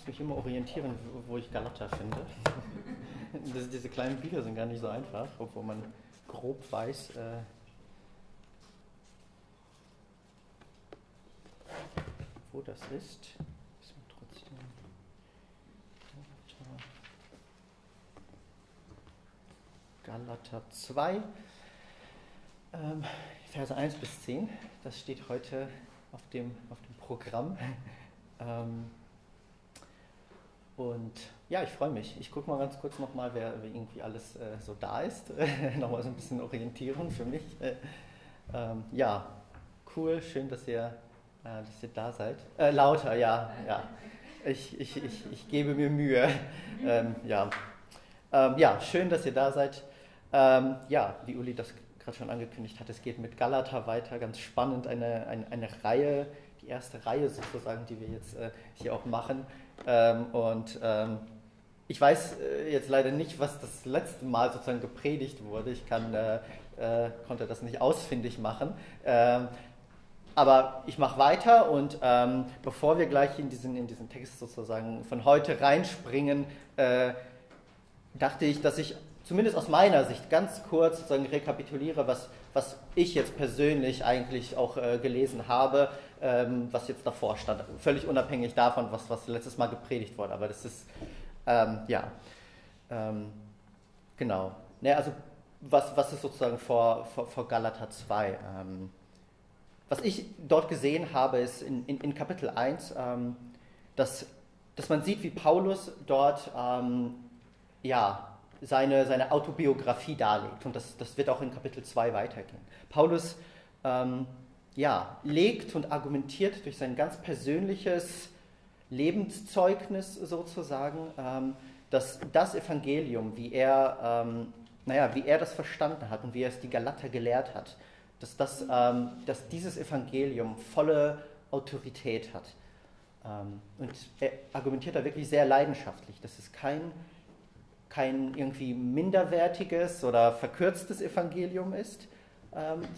Muss mich immer orientieren, wo ich Galater finde. Das, diese kleinen Bücher sind gar nicht so einfach, obwohl man grob weiß, äh, wo das ist. Ist trotzdem. Galater 2, ähm, Verse 1 bis 10. Das steht heute auf dem, auf dem Programm. Ähm, und ja, ich freue mich. Ich gucke mal ganz kurz nochmal, wer, wer irgendwie alles äh, so da ist. nochmal so ein bisschen Orientierung für mich. Äh, ähm, ja, cool, schön, dass ihr, äh, dass ihr da seid. Äh, lauter, ja, ja. Ich, ich, ich, ich gebe mir Mühe. Ähm, ja. Ähm, ja, schön, dass ihr da seid. Ähm, ja, wie Uli das gerade schon angekündigt hat, es geht mit Galata weiter. Ganz spannend, eine, eine, eine Reihe, die erste Reihe sozusagen, die wir jetzt äh, hier auch machen. Ähm, und ähm, ich weiß äh, jetzt leider nicht, was das letzte Mal sozusagen gepredigt wurde. Ich kann, äh, äh konnte das nicht ausfindig machen. Ähm, aber ich mache weiter und ähm, bevor wir gleich in diesen, in diesen Text sozusagen von heute reinspringen, äh, dachte ich, dass ich zumindest aus meiner Sicht ganz kurz sozusagen rekapituliere, was, was ich jetzt persönlich eigentlich auch äh, gelesen habe ähm, was jetzt davor stand. Völlig unabhängig davon, was, was letztes Mal gepredigt wurde. Aber das ist, ähm, ja, ähm, genau. Ne, also, was, was ist sozusagen vor, vor, vor Galater 2? Ähm, was ich dort gesehen habe, ist in, in, in Kapitel 1, ähm, dass, dass man sieht, wie Paulus dort ähm, ja, seine, seine Autobiografie darlegt. Und das, das wird auch in Kapitel 2 weitergehen. Paulus ähm, ja, legt und argumentiert durch sein ganz persönliches Lebenszeugnis sozusagen, ähm, dass das Evangelium, wie er, ähm, naja, wie er das verstanden hat und wie er es die Galater gelehrt hat, dass, das, ähm, dass dieses Evangelium volle Autorität hat. Ähm, und er argumentiert da wirklich sehr leidenschaftlich, dass es kein, kein irgendwie minderwertiges oder verkürztes Evangelium ist,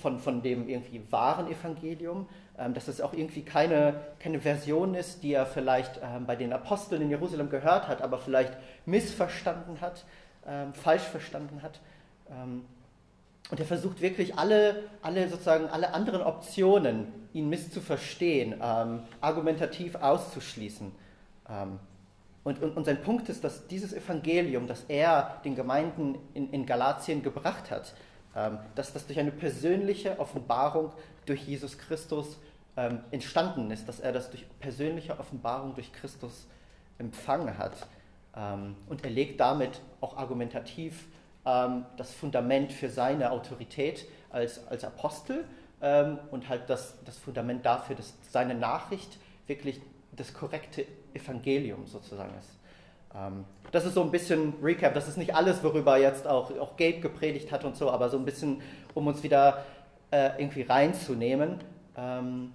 von, von dem irgendwie wahren Evangelium, ähm, dass es auch irgendwie keine, keine Version ist, die er vielleicht ähm, bei den Aposteln in Jerusalem gehört hat, aber vielleicht missverstanden hat, ähm, falsch verstanden hat. Ähm, und er versucht wirklich alle, alle sozusagen alle anderen Optionen, ihn misszuverstehen, ähm, argumentativ auszuschließen. Und, und, und, sein Punkt ist, dass dieses Evangelium, das er den Gemeinden in, in Galatien gebracht hat, ähm, dass das durch eine persönliche Offenbarung durch Jesus Christus ähm, entstanden ist, dass er das durch persönliche Offenbarung durch Christus empfangen hat. Ähm, und er legt damit auch argumentativ das Fundament für seine Autorität als, als Apostel und halt das, das Fundament dafür, dass seine Nachricht wirklich das korrekte Evangelium sozusagen ist. Ähm, das ist so ein bisschen Recap. Das ist nicht alles, worüber jetzt auch, auch Gabe gepredigt hat und so, aber so ein bisschen, um uns wieder äh, irgendwie reinzunehmen. Ähm,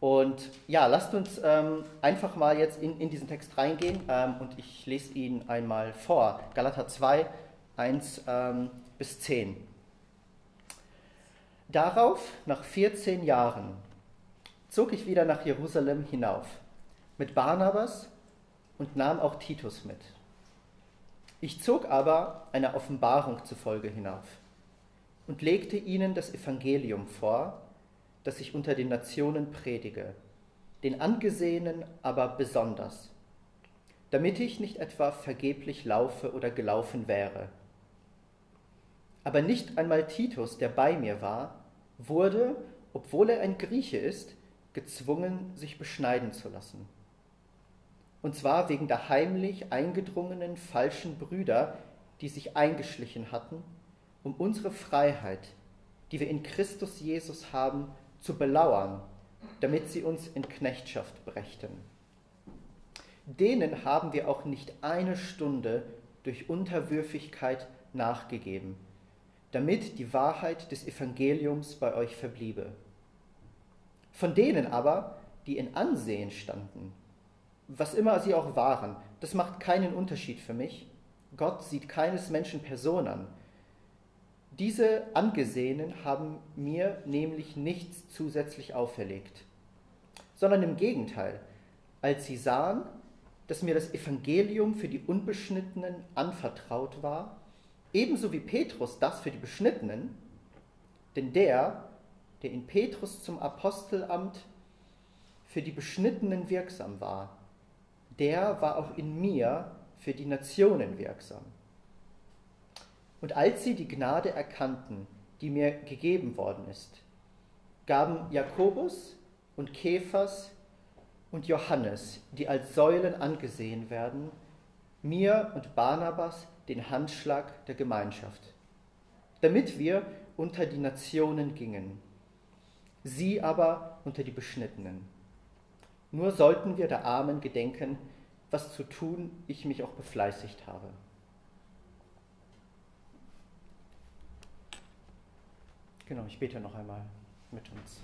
und ja, lasst uns ähm, einfach mal jetzt in, in diesen Text reingehen ähm, und ich lese ihn einmal vor. Galater 2, 1 ähm, bis 10. Darauf, nach 14 Jahren, zog ich wieder nach Jerusalem hinauf mit Barnabas und nahm auch Titus mit. Ich zog aber einer Offenbarung zufolge hinauf und legte ihnen das Evangelium vor, das ich unter den Nationen predige, den Angesehenen aber besonders, damit ich nicht etwa vergeblich laufe oder gelaufen wäre. Aber nicht einmal Titus, der bei mir war, wurde, obwohl er ein Grieche ist, gezwungen, sich beschneiden zu lassen und zwar wegen der heimlich eingedrungenen falschen Brüder, die sich eingeschlichen hatten, um unsere Freiheit, die wir in Christus Jesus haben, zu belauern, damit sie uns in Knechtschaft brächten. Denen haben wir auch nicht eine Stunde durch Unterwürfigkeit nachgegeben, damit die Wahrheit des Evangeliums bei euch verbliebe. Von denen aber, die in Ansehen standen, was immer sie auch waren, das macht keinen Unterschied für mich. Gott sieht keines Menschen Person an. Diese Angesehenen haben mir nämlich nichts zusätzlich auferlegt, sondern im Gegenteil, als sie sahen, dass mir das Evangelium für die Unbeschnittenen anvertraut war, ebenso wie Petrus das für die Beschnittenen, denn der, der in Petrus zum Apostelamt für die Beschnittenen wirksam war, der war auch in mir für die Nationen wirksam. Und als sie die Gnade erkannten, die mir gegeben worden ist, gaben Jakobus und Kephas und Johannes, die als Säulen angesehen werden, mir und Barnabas den Handschlag der Gemeinschaft, damit wir unter die Nationen gingen, sie aber unter die Beschnittenen. Nur sollten wir der Armen gedenken, was zu tun ich mich auch befleißigt habe. Genau, ich bete noch einmal mit uns.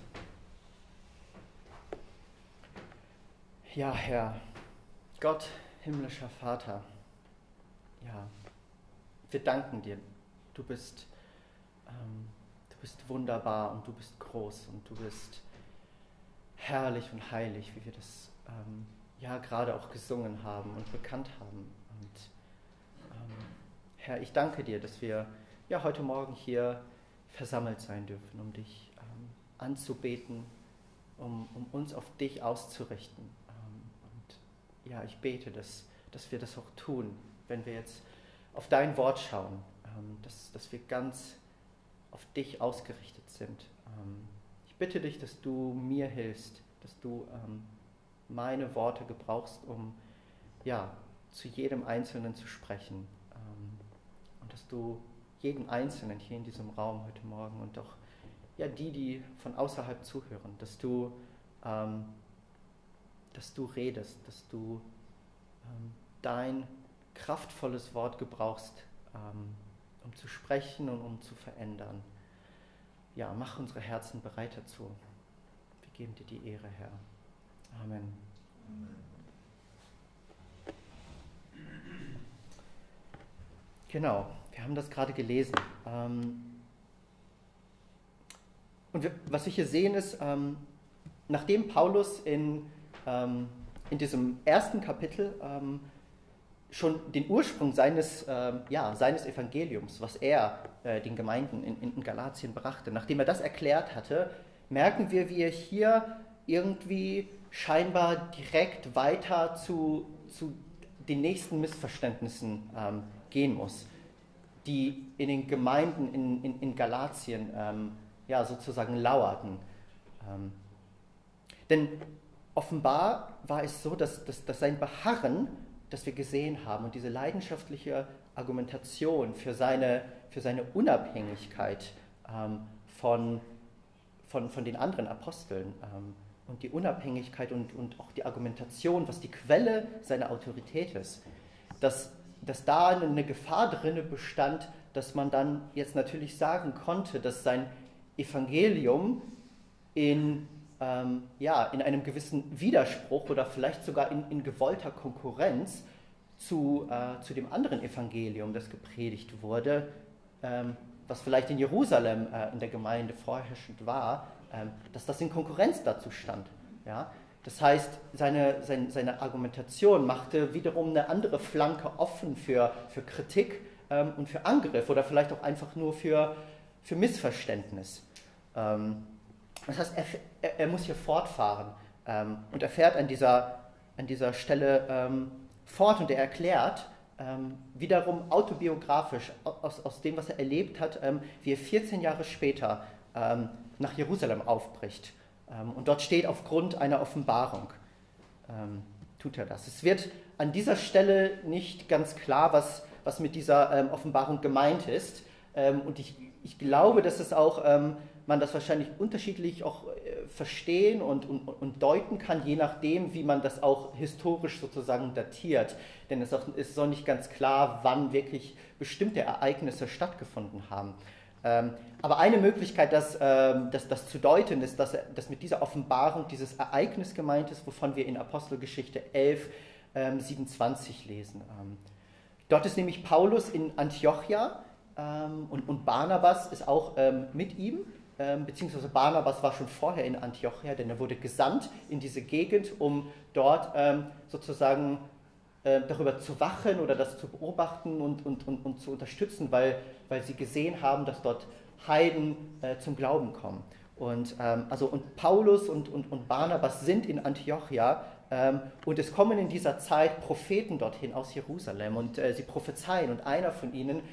Ja, Herr, Gott, himmlischer Vater, ja, wir danken dir. Du bist, ähm, du bist wunderbar und du bist groß und du bist herrlich und heilig, wie wir das ähm, ja gerade auch gesungen haben und bekannt haben. Und ähm, Herr, ich danke dir, dass wir ja heute Morgen hier versammelt sein dürfen, um dich ähm, anzubeten, um, um, uns auf dich auszurichten. Ähm, und ja, ich bete, dass, dass wir das auch tun, wenn wir jetzt auf dein Wort schauen, ähm, dass, dass wir ganz auf dich ausgerichtet sind. Ich bitte dich, dass du mir hilfst, dass du ähm, meine Worte gebrauchst, um ja, zu jedem Einzelnen zu sprechen. Ähm, und dass du jeden Einzelnen hier in diesem Raum heute Morgen und auch ja, die, die von außerhalb zuhören, dass du, ähm, dass du redest, dass du ähm, dein kraftvolles Wort gebrauchst, ähm, um zu sprechen und um zu verändern. Ja, mach unsere Herzen bereit dazu. Wir geben dir die Ehre, Herr. Amen. Genau, wir haben das gerade gelesen. Ähm, und was wir hier sehen ist, ähm, nachdem Paulus in, ähm, in diesem ersten Kapitel schon den Ursprung seines, ja, seines Evangeliums, was er äh, den Gemeinden in, in Galatien brachte, nachdem er das erklärt hatte, merken wir, wie er hier irgendwie scheinbar direkt weiter zu, zu den nächsten Missverständnissen ähm, gehen muss, die in den Gemeinden in, in, in Galatien ähm, ja, sozusagen lauerten. Ähm, denn offenbar war es so, dass, dass, dass sein Beharren, das wir gesehen haben, und diese leidenschaftliche Argumentation für seine, für seine Unabhängigkeit ähm, von, von, von den anderen Aposteln, ähm, und die Unabhängigkeit und, und auch die Argumentation, was die Quelle seiner Autorität ist, dass, dass da eine Gefahr drin bestand, dass man dann jetzt natürlich sagen konnte, dass sein Evangelium in, ähm, ja, in einem gewissen Widerspruch oder vielleicht sogar in, in gewollter Konkurrenz zu, äh, zu dem anderen Evangelium, das gepredigt wurde, ähm, was vielleicht in Jerusalem äh, in der Gemeinde vorherrschend war, ähm, dass das in Konkurrenz dazu stand. Ja? Das heißt, seine, seine, seine Argumentation machte wiederum eine andere Flanke offen für, für Kritik ähm, und für Angriff oder vielleicht auch einfach nur für, für Missverständnis. Ähm, das heißt, er, er, muss hier fortfahren ähm, und er fährt an dieser, an dieser Stelle ähm, fort und er erklärt, ähm, wiederum autobiografisch aus, aus dem, was er erlebt hat, ähm, wie er 14 Jahre später ähm, nach Jerusalem aufbricht. Ähm, und dort steht aufgrund einer Offenbarung, ähm, tut er das. Es wird an dieser Stelle nicht ganz klar, was, was mit dieser ähm, Offenbarung gemeint ist. und ich, ich glaube, dass es auch, man das wahrscheinlich unterschiedlich auch äh, verstehen und, und, und deuten kann, je nachdem, wie man das auch historisch sozusagen datiert. Denn es, auch, es soll nicht ganz klar, wann wirklich bestimmte Ereignisse stattgefunden haben. Ähm, aber eine Möglichkeit, das, ähm, das, das zu deuten, ist, dass, dass mit dieser Offenbarung dieses Ereignis gemeint ist, wovon wir in Apostelgeschichte 11, 27 ähm, lesen. Dort ist nämlich Paulus in Antiochia und, und Barnabas ist auch mit ihm, beziehungsweise Barnabas war schon vorher in Antiochia, denn er wurde gesandt in diese Gegend, um dort sozusagen äh, darüber zu wachen oder das zu beobachten und, und, und, und zu unterstützen, weil, weil sie gesehen haben, dass dort Heiden äh, zum Glauben kommen. Und, ähm, also, und Paulus und, und, und Barnabas sind in Antiochia ähm, und es kommen in dieser Zeit Propheten dorthin aus Jerusalem und äh, sie prophezeien und einer von ihnen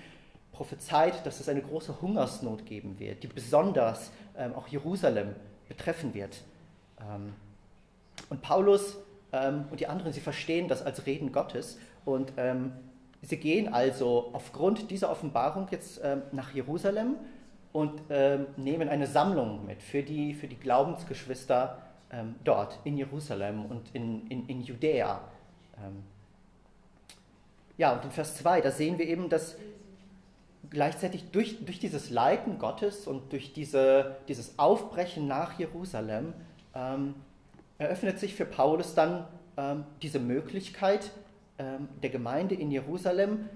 prophezeit, dass es eine große Hungersnot geben wird, die besonders ähm, auch Jerusalem betreffen wird. Ähm, und Paulus ähm, und die anderen, sie verstehen das als Reden Gottes und ähm, sie gehen also aufgrund dieser Offenbarung jetzt ähm, nach Jerusalem und ähm, nehmen eine Sammlung mit für die, für die Glaubensgeschwister dort in Jerusalem und in, in, in Judäa. ja, und in Vers 2, da sehen wir eben, dass gleichzeitig durch, durch dieses Leiten Gottes und durch diese, dieses Aufbrechen nach Jerusalem ähm, eröffnet sich für Paulus dann ähm, diese Möglichkeit ähm, der Gemeinde in Jerusalem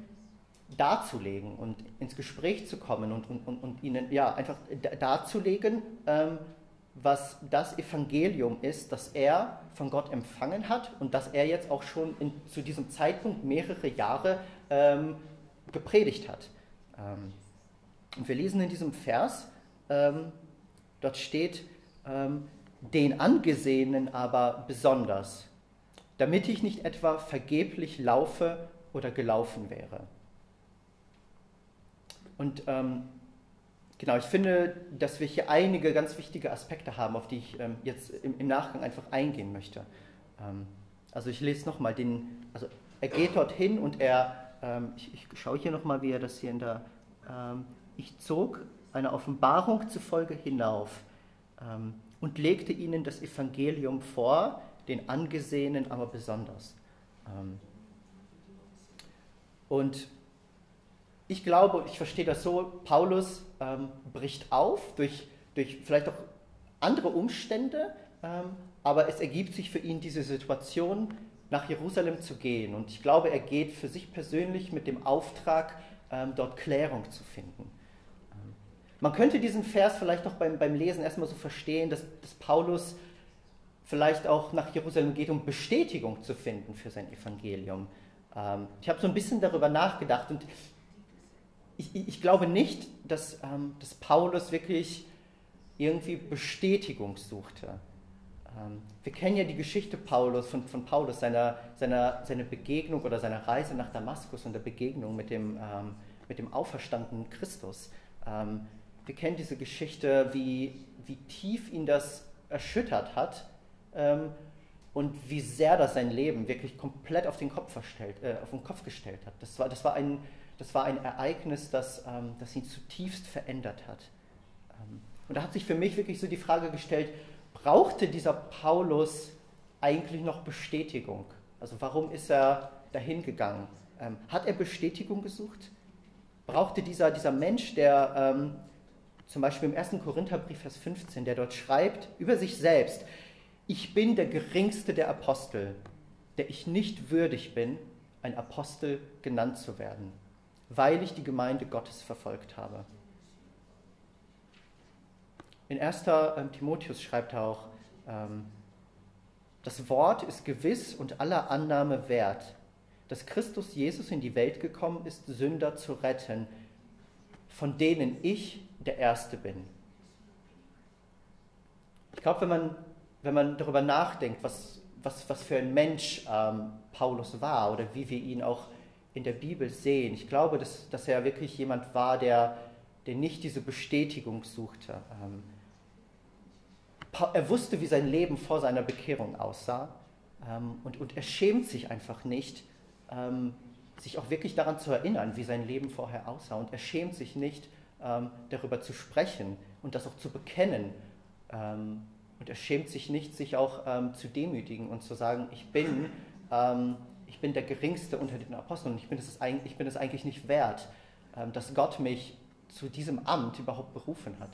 darzulegen und ins Gespräch zu kommen und, und, und, und ihnen ja, einfach darzulegen, ähm, was das Evangelium ist, das er von Gott empfangen hat und das er jetzt auch schon in, zu diesem Zeitpunkt mehrere Jahre ähm, gepredigt hat. Ähm, und wir lesen in diesem Vers, ähm, dort steht, ähm, den Angesehenen aber besonders, damit ich nicht etwa vergeblich laufe oder gelaufen wäre. Und ähm, genau, ich finde, dass wir hier einige ganz wichtige Aspekte haben, auf die ich ähm, jetzt im, im, Nachgang einfach eingehen möchte. Ähm, also ich lese nochmal den, also er geht dorthin und er ähm, ich, ich, schaue hier nochmal, wie er das hier in der, ähm, ich zog eine Offenbarung zufolge hinauf ähm, und legte ihnen das Evangelium vor, den Angesehenen aber besonders. Ähm, und ich glaube, ich verstehe das so, Paulus ähm, bricht auf durch, durch vielleicht auch andere Umstände, ähm, aber es ergibt sich für ihn diese Situation, nach Jerusalem zu gehen. Und ich glaube, er geht für sich persönlich mit dem Auftrag, ähm, dort Klärung zu finden. Ähm, man könnte diesen Vers vielleicht noch beim, beim Lesen erstmal so verstehen, dass, dass Paulus vielleicht auch nach Jerusalem geht, um Bestätigung zu finden für sein Evangelium. Ähm, ich habe so ein bisschen darüber nachgedacht und ich, ich glaube nicht, dass, dass Paulus wirklich irgendwie Bestätigung suchte. Ähm, wir kennen ja die Geschichte Paulus, von, von Paulus, seiner, seiner, seine Begegnung oder seiner Reise nach Damaskus und der Begegnung mit dem, ähm, mit dem auferstandenen Christus. Ähm, wir kennen diese Geschichte, wie, wie tief ihn das erschüttert hat ähm, und wie sehr das sein Leben wirklich komplett auf den Kopf, verstellt, äh, auf den Kopf gestellt hat. Das war, das war, ein, das war ein Ereignis, das, ähm, das ihn zutiefst verändert hat. Ähm, und da hat sich für mich wirklich so die Frage gestellt, brauchte dieser Paulus eigentlich noch Bestätigung? Also warum ist er dahin gegangen? Ähm, hat er Bestätigung gesucht? Brauchte dieser, dieser Mensch, der ähm, zum Beispiel im 1. Korintherbrief, Vers 15, der dort schreibt über sich selbst, ich bin der geringste der Apostel, der ich nicht würdig bin, ein Apostel genannt zu werden, weil ich die Gemeinde Gottes verfolgt habe. In 1. Ähm, Timotheus schreibt er auch, ähm, das Wort ist gewiss und aller Annahme wert, dass Christus Jesus in die Welt gekommen ist, Sünder zu retten, von denen ich der Erste bin. Ich glaube, wenn man, wenn man darüber nachdenkt, was, was, was für ein Mensch ähm, Paulus war oder wie wir ihn auch in der Bibel sehen, ich glaube, dass, dass er wirklich jemand war, der, der nicht diese Bestätigung suchte. Ähm, er wusste, wie sein Leben vor seiner Bekehrung aussah ähm, und, und er schämt sich einfach nicht, ähm, sich auch wirklich daran zu erinnern, wie sein Leben vorher aussah. Und er schämt sich nicht, ähm, darüber zu sprechen und das auch zu bekennen. Ähm, und er schämt sich nicht, sich auch ähm, zu demütigen und zu sagen, ich bin, ähm, ich bin der Geringste unter den Aposteln und ich bin es, ich bin es eigentlich nicht wert, dass Gott mich zu diesem Amt überhaupt berufen hat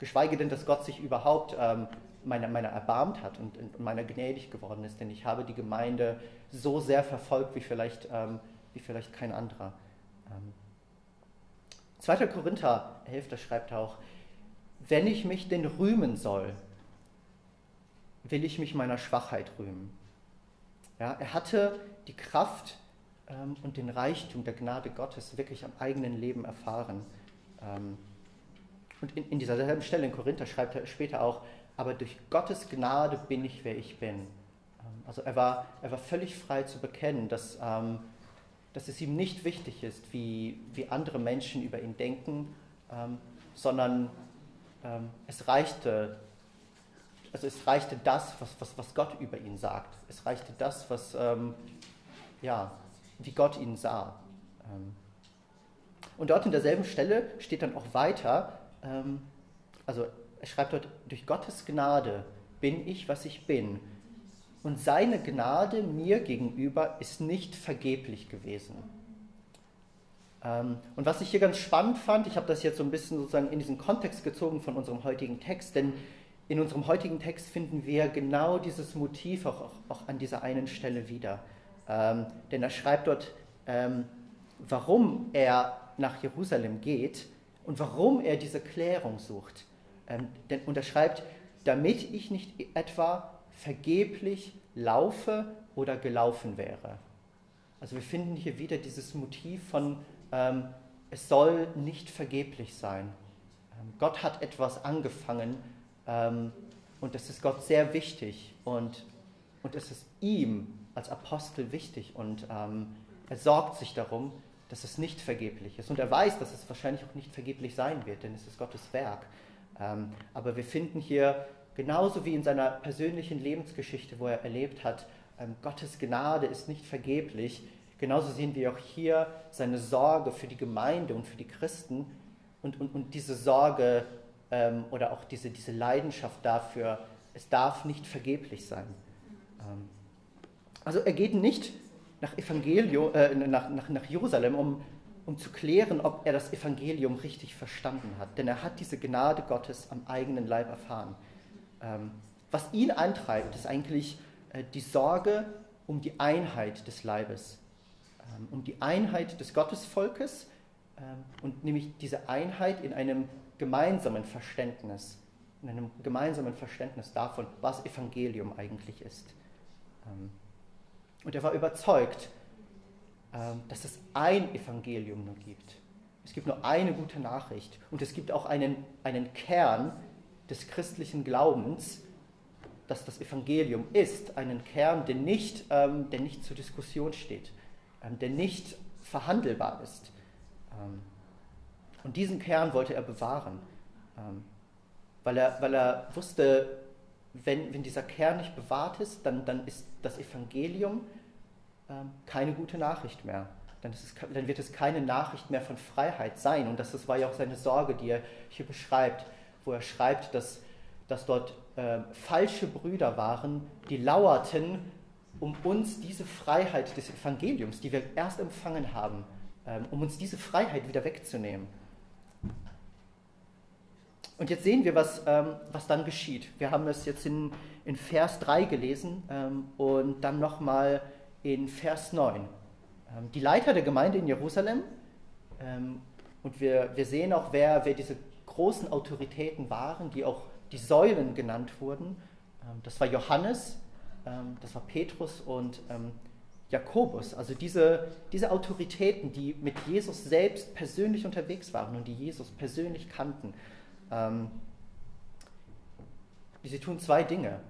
geschweige denn, dass Gott sich überhaupt ähm, meiner, meiner erbarmt hat und, und, meiner gnädig geworden ist, denn ich habe die Gemeinde so sehr verfolgt wie vielleicht, ähm, wie vielleicht kein anderer. Ähm, 2. Korinther 11, da schreibt auch, wenn ich mich denn rühmen soll, will ich mich meiner Schwachheit rühmen. Ja, er hatte die Kraft ähm, und den Reichtum der Gnade Gottes wirklich am eigenen Leben erfahren. Ähm, und in, in dieser selben Stelle in Korinther schreibt er später auch, aber durch Gottes Gnade bin ich, wer ich bin. Ähm, also er war, er war völlig frei zu bekennen, dass, ähm, dass es ihm nicht wichtig ist, wie, wie andere Menschen über ihn denken, ähm, sondern ähm, es reichte, also es reichte das, was, was, was Gott über ihn sagt. Es reichte das, was, ähm, ja, wie Gott ihn sah. Ähm, und dort in derselben Stelle steht dann auch weiter, ähm, also er schreibt dort, durch Gottes Gnade bin ich, was ich bin. Und seine Gnade mir gegenüber ist nicht vergeblich gewesen. Ähm, und was ich hier ganz spannend fand, ich habe das jetzt so ein bisschen sozusagen in diesen Kontext gezogen von unserem heutigen Text, denn in unserem heutigen Text finden wir genau dieses Motiv auch, auch, auch an dieser einen Stelle wieder. Ähm, denn er schreibt dort, ähm, warum er nach Jerusalem geht und warum er diese Klärung sucht. Ähm, denn, und er schreibt, damit ich nicht etwa vergeblich laufe oder gelaufen wäre. Also wir finden hier wieder dieses Motiv von, ähm, es soll nicht vergeblich sein. Ähm, Gott hat etwas angefangen ähm, und das ist Gott sehr wichtig und, und es ist ihm als Apostel wichtig und ähm, er sorgt sich darum, dass es nicht vergeblich ist. Und er weiß, dass es wahrscheinlich auch nicht vergeblich sein wird, denn es ist Gottes Werk. Ähm, aber wir finden hier, genauso wie in seiner persönlichen Lebensgeschichte, wo er erlebt hat, ähm, Gottes Gnade ist nicht vergeblich, genauso sehen wir auch hier seine Sorge für die Gemeinde und für die Christen und, und, und diese Sorge ähm, oder auch diese, diese Leidenschaft dafür, es darf nicht vergeblich sein. Also er geht nicht nach, Evangelium, äh, nach, nach, nach Jerusalem, um, um zu klären, ob er das Evangelium richtig verstanden hat. Denn er hat diese Gnade Gottes am eigenen Leib erfahren. Ähm, was ihn antreibt, ist eigentlich äh, die Sorge um die Einheit des Leibes, ähm, um die Einheit des Gottesvolkes ähm, und nämlich diese Einheit in einem gemeinsamen Verständnis, in einem gemeinsamen Verständnis davon, was Evangelium eigentlich ist. Und er war überzeugt, ähm, dass es ein Evangelium nur gibt. Es gibt nur eine gute Nachricht und es gibt auch einen, einen Kern des christlichen Glaubens, dass das Evangelium ist, einen Kern, der nicht, ähm, der nicht zur Diskussion steht, ähm, der nicht verhandelbar ist. Und diesen Kern wollte er bewahren, weil, er, weil er wusste, wenn, wenn dieser Kern nicht bewahrt ist, dann, dann ist das Evangelium ähm, keine gute Nachricht mehr. Dann, es, dann, wird es keine Nachricht mehr von Freiheit sein. Und das, das war ja auch seine Sorge, die er hier beschreibt, wo er schreibt, dass, dass dort äh, falsche Brüder waren, die lauerten, um uns diese Freiheit des Evangeliums, die wir erst empfangen haben, ähm, um uns diese Freiheit wieder wegzunehmen. Und jetzt sehen wir, was, ähm, was dann geschieht. Wir haben es jetzt in, in Vers 3 gelesen ähm, und dann nochmal in Vers 9. Ähm, die Leiter der Gemeinde in Jerusalem, ähm, und wir, wir sehen auch, wer, wer diese großen Autoritäten waren, die auch die Säulen genannt wurden. Ähm, das war Johannes, ähm, das war Petrus und Jakobus, also diese, diese Autoritäten, die mit Jesus selbst persönlich unterwegs waren und die Jesus persönlich kannten. Ähm, sie tun zwei Dinge.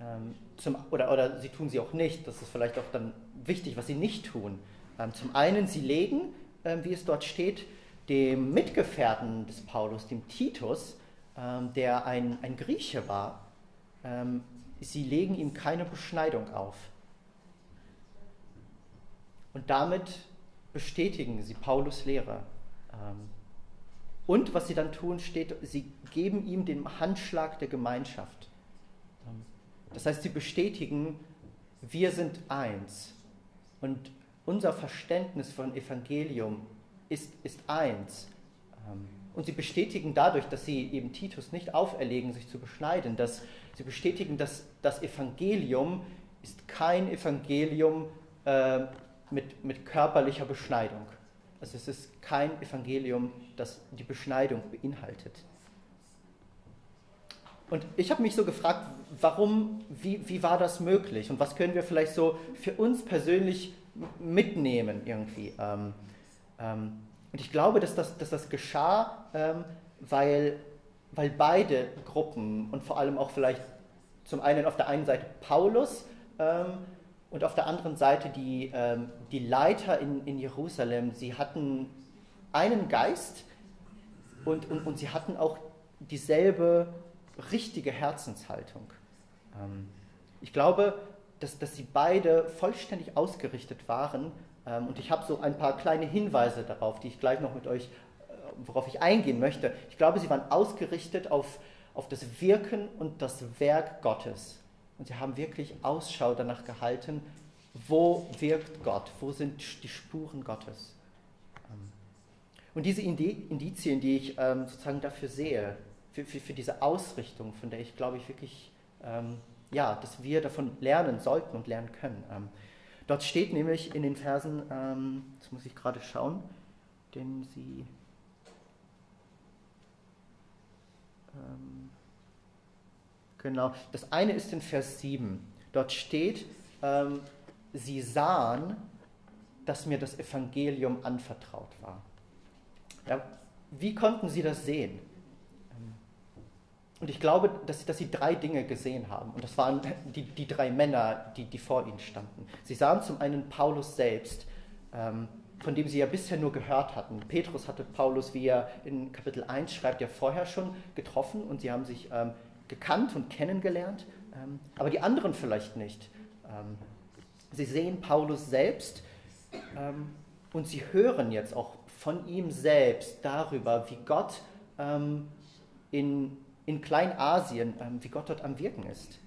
Ähm, zum, oder, oder sie tun sie auch nicht, das ist vielleicht auch dann wichtig, was sie nicht tun. Ähm, zum einen, sie legen, wie es dort steht, dem Mitgefährten des Paulus, dem Titus, der ein, ein Grieche war, sie legen ihm keine Beschneidung auf. Und damit bestätigen sie Paulus Lehre. Und was sie dann tun, steht, sie geben ihm den Handschlag der Gemeinschaft. Das heißt, sie bestätigen, wir sind eins. Und unser Verständnis von Evangelium ist, ist eins. Ähm, und sie bestätigen dadurch, dass sie eben Titus nicht auferlegen, sich zu beschneiden, dass sie bestätigen, dass das Evangelium ist kein Evangelium äh, mit, mit körperlicher Beschneidung. Also es ist kein Evangelium, das die Beschneidung beinhaltet. und ich habe mich so gefragt, warum, wie, wie war das möglich und was können wir vielleicht so für uns persönlich mitnehmen irgendwie. Ähm, ähm, und ich glaube, dass das, dass das geschah, ähm, weil, weil beide Gruppen und vor allem auch vielleicht zum einen auf der einen Seite Paulus ähm, und auf der anderen Seite die, ähm, die Leiter in, in Jerusalem, sie hatten einen Geist und, und, und sie hatten auch dieselbe richtige Herzenshaltung. Ähm, ich glaube, dass, dass sie beide vollständig ausgerichtet waren. Ähm, und ich habe so ein paar kleine Hinweise darauf, die ich gleich noch mit euch, äh, worauf ich eingehen möchte. Ich glaube, sie waren ausgerichtet auf, auf das Wirken und das Werk Gottes. Und sie haben wirklich Ausschau danach gehalten, wo wirkt Gott, wo sind die Spuren Gottes. Und diese Indizien, die ich ähm, sozusagen dafür sehe, für, für, für, diese Ausrichtung, von der ich glaube ich wirklich, ähm, ja, dass wir davon lernen sollten und lernen können. Ähm, dort steht nämlich in den Versen, ähm, das muss ich gerade schauen, denn sie. Ähm, genau, das eine ist in Vers 7. Dort steht, ähm, sie sahen, dass mir das Evangelium anvertraut war. Wie konnten sie das sehen? Und ich glaube, dass, dass, sie drei Dinge gesehen haben. Und das waren die, die drei Männer, die, die, vor ihnen standen. Sie sahen zum einen Paulus selbst, ähm, von dem sie ja bisher nur gehört hatten. Petrus hatte Paulus, wie er in Kapitel 1 schreibt, ja vorher schon getroffen und sie haben sich ähm, gekannt und kennengelernt. Ähm, aber die anderen vielleicht nicht. Ähm, sie sehen Paulus selbst ähm, und sie hören jetzt auch von ihm selbst darüber, wie Gott ähm, in in Kleinasien, ähm, wie Gott dort am Wirken ist.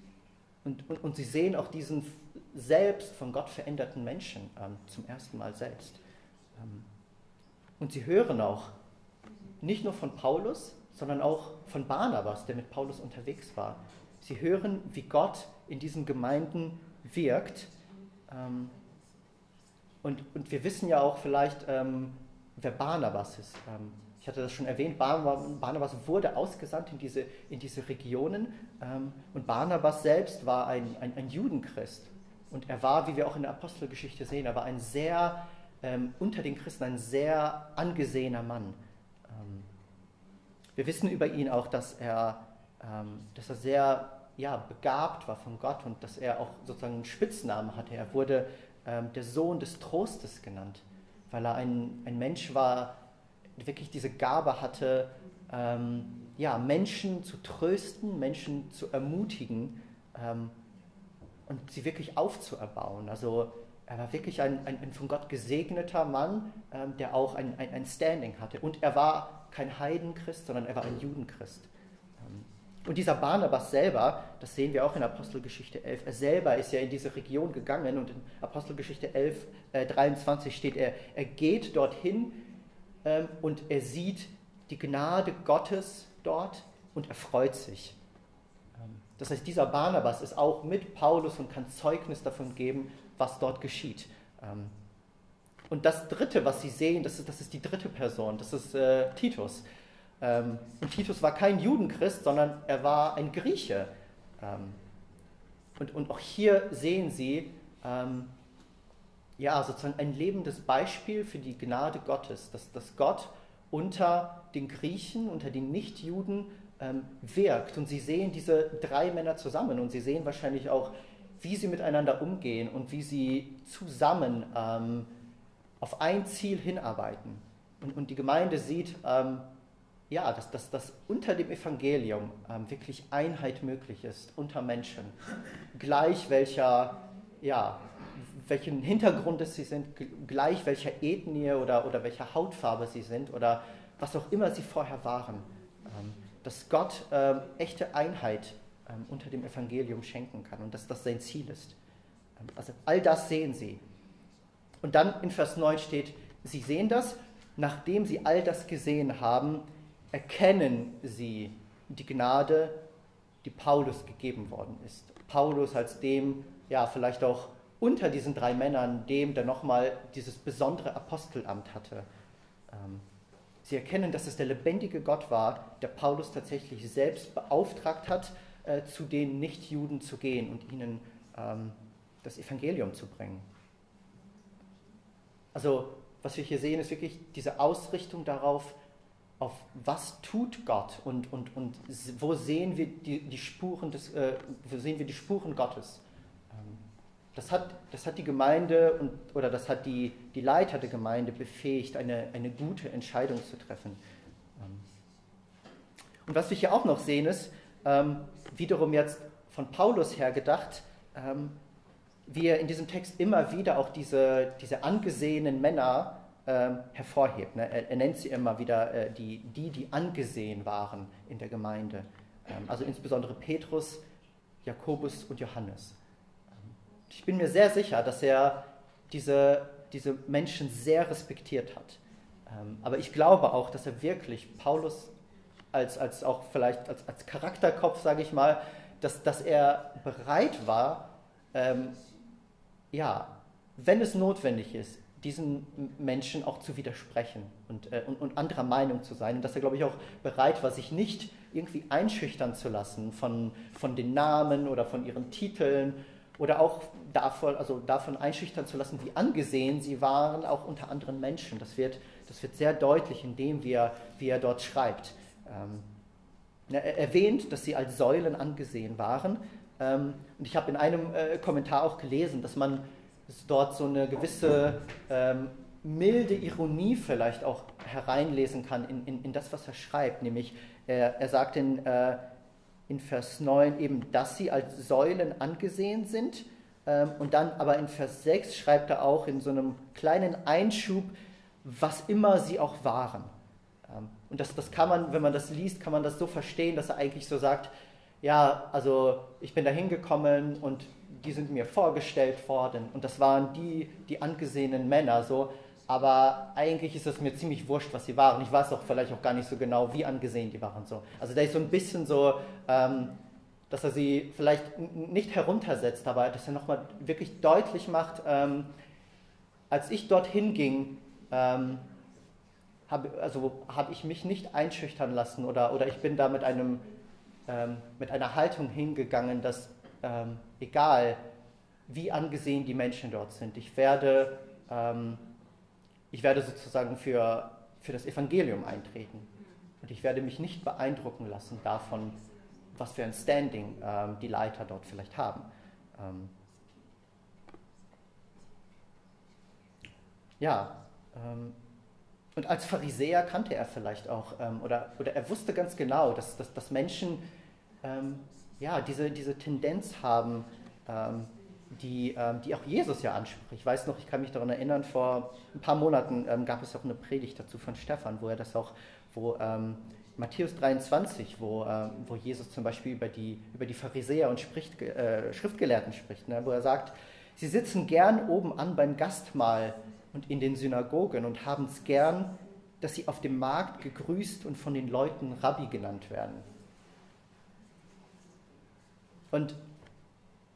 Und, und, und, sie sehen auch diesen selbst von Gott veränderten Menschen ähm, zum ersten Mal selbst. Ähm, und sie hören auch nicht nur von Paulus, sondern auch von Barnabas, der mit Paulus unterwegs war. Sie hören, wie Gott in diesen Gemeinden wirkt. Ähm, und, und wir wissen ja auch vielleicht, ähm, wer Barnabas ist. Ähm, ich hatte das schon erwähnt, Barnabas wurde ausgesandt in diese, in diese Regionen ähm, und Barnabas selbst war ein, ein, ein, Judenchrist. Und er war, wie wir auch in der Apostelgeschichte sehen, er war ein sehr, ähm, unter den Christen ein sehr angesehener Mann. Ähm, wir wissen über ihn auch, dass er, ähm, dass er sehr ja, begabt war von Gott und dass er auch sozusagen einen Spitznamen hatte. Er wurde ähm, der Sohn des Trostes genannt, weil er ein, ein Mensch war, wirklich diese Gabe hatte, ähm, ja, Menschen zu trösten, Menschen zu ermutigen ähm, und sie wirklich aufzuerbauen. Also er war wirklich ein, ein, ein von Gott gesegneter Mann, ähm, der auch ein, ein, ein, Standing hatte. Und er war kein Heidenchrist, sondern er war ein Judenchrist. Und dieser Barnabas selber, das sehen wir auch in Apostelgeschichte 11, er selber ist ja in diese Region gegangen und in Apostelgeschichte 11, äh, 23 steht er, er geht dorthin, ähm, und er sieht die Gnade Gottes dort und er freut sich. Das heißt, dieser Barnabas ist auch mit Paulus und kann Zeugnis davon geben, was dort geschieht. Ähm, und das Dritte, was sie sehen, das ist, das ist die dritte Person, das ist äh, Titus. Ähm, und Titus war kein Judenchrist, sondern er war ein Grieche. Ähm, und, und auch hier sehen sie, ähm, ja, sozusagen ein lebendes Beispiel für die Gnade Gottes, dass, dass Gott unter den Griechen, unter den Nichtjuden ähm, wirkt. Und sie sehen diese drei Männer zusammen und sie sehen wahrscheinlich auch, wie sie miteinander umgehen und wie sie zusammen ähm, auf ein Ziel hinarbeiten. Und, und die Gemeinde sieht, ähm, ja, dass, dass, dass unter dem Evangelium ähm, wirklich Einheit möglich ist, unter Menschen, gleich welcher ja, welchen Hintergrund es sie sind, gleich welcher Ethnie oder, oder welcher Hautfarbe sie sind oder was auch immer sie vorher waren. Ähm, dass Gott ähm, echte Einheit ähm, unter dem Evangelium schenken kann und dass das sein Ziel ist. Ähm, also all das sehen sie. Und dann in Vers 9 steht, sie sehen das, nachdem sie all das gesehen haben, erkennen sie die Gnade, die Paulus gegeben worden ist. Paulus als dem, ja, vielleicht auch unter diesen drei Männern dem, der nochmal dieses besondere Apostelamt hatte. Ähm, Sie erkennen, dass es der lebendige Gott war, der Paulus tatsächlich selbst beauftragt hat, äh, zu den Nichtjuden zu gehen und ihnen ähm, das Evangelium zu bringen. Also was wir hier sehen, ist wirklich diese Ausrichtung darauf, auf was tut Gott und, und, und wo sehen wir die, die Spuren des, äh, wo sehen wir die Spuren Gottes. Ähm, das hat, das hat die Gemeinde und, oder das hat die, die Leiter der Gemeinde befähigt, eine, eine gute Entscheidung zu treffen. Ähm, und was wir hier auch noch sehen, ist, ähm, wiederum jetzt von Paulus her gedacht, ähm, wie er in diesem Text immer wieder auch diese, diese angesehenen Männer ähm, hervorhebt. Ne? Er, er, nennt sie immer wieder äh, die, die, die angesehen waren in der Gemeinde. Ähm, also insbesondere Petrus, Jakobus und Johannes. Ich bin mir sehr sicher, dass er diese, diese Menschen sehr respektiert hat. Ähm, aber ich glaube auch, dass er wirklich Paulus als, als auch vielleicht als, als Charakterkopf, sage ich mal, dass, dass er bereit war, ähm, ja, wenn es notwendig ist, diesen Menschen auch zu widersprechen und, äh, und, und, anderer Meinung zu sein. Und dass er, glaube ich, auch bereit war, sich nicht irgendwie einschüchtern zu lassen von, von den Namen oder von ihren Titeln oder auch davon, also davon einschüchtern zu lassen, wie angesehen sie waren, auch unter anderen Menschen. Das wird, das wird sehr deutlich in dem, wie er, wie er dort schreibt. Ähm, er erwähnt, dass sie als Säulen angesehen waren. Ähm, und ich habe in einem äh, Kommentar auch gelesen, dass man dort so eine gewisse ähm, milde Ironie vielleicht auch hereinlesen kann in, in, in das, was er schreibt. Nämlich, er, er sagt in, äh, in Vers 9 eben, dass sie als Säulen angesehen sind. Ähm, und dann aber in Vers 6 schreibt er auch in so einem kleinen Einschub, was immer sie auch waren. Ähm, und das, das kann man, wenn man das liest, kann man das so verstehen, dass er eigentlich so sagt, ja, also ich bin da hingekommen und die sind mir vorgestellt worden und das waren die, die angesehenen Männer so, aber eigentlich ist es mir ziemlich wurscht, was sie waren. Ich weiß auch vielleicht auch gar nicht so genau, wie angesehen die waren so. Also da ist so ein bisschen so, ähm, dass er sie vielleicht nicht heruntersetzt, aber dass er nochmal wirklich deutlich macht, ähm, als ich dorthin ging, ähm, habe also hab ich mich nicht einschüchtern lassen oder, oder ich bin da mit, einem, ähm, mit einer Haltung hingegangen, dass ähm, egal wie angesehen die Menschen dort sind, ich werde, ähm, ich werde sozusagen für, für das Evangelium eintreten. Und ich werde mich nicht beeindrucken lassen davon, was für ein Standing ähm, die Leiter dort vielleicht haben. Ähm, ja, ähm, und als Pharisäer kannte er vielleicht auch, ähm, oder, oder er wusste ganz genau, dass, dass, dass Menschen ähm, ja, diese, diese Tendenz haben, ähm, die, ähm, die auch Jesus ja anspricht. Ich weiß noch, ich kann mich daran erinnern, vor ein paar Monaten ähm, gab es auch eine Predigt dazu von Stefan, wo er das auch, wo ähm, Matthäus 23, wo, ähm, wo Jesus zum Beispiel über die, über die Pharisäer und spricht, äh, Schriftgelehrten spricht, ne, wo er sagt, sie sitzen gern oben an beim Gastmahl und in den Synagogen und haben es gern, dass sie auf dem Markt gegrüßt und von den Leuten Rabbi genannt werden. Und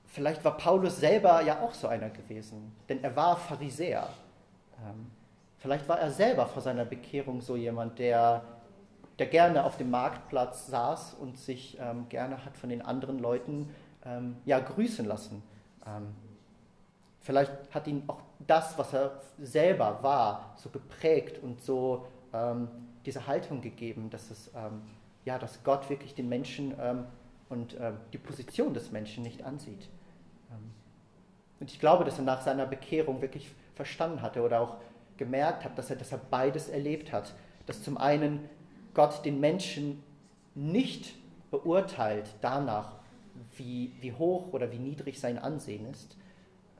vielleicht war Paulus selber ja auch so einer gewesen, denn er war Pharisäer. Ähm, vielleicht war er selber vor seiner Bekehrung so jemand, der, der gerne auf dem Marktplatz saß und sich ähm, gerne hat von den anderen Leuten ähm, ja, grüßen lassen. Ähm, vielleicht hat ihn auch das, was er selber war, so geprägt und so ähm, diese Haltung gegeben, dass es ähm, ja, dass Gott wirklich den Menschen und äh, die Position des Menschen nicht ansieht. Ähm, und ich glaube, dass er nach seiner Bekehrung wirklich verstanden hatte oder auch gemerkt hat, dass er, dass er beides erlebt hat. Dass zum einen Gott den Menschen nicht beurteilt danach, wie, wie hoch oder wie niedrig sein Ansehen ist.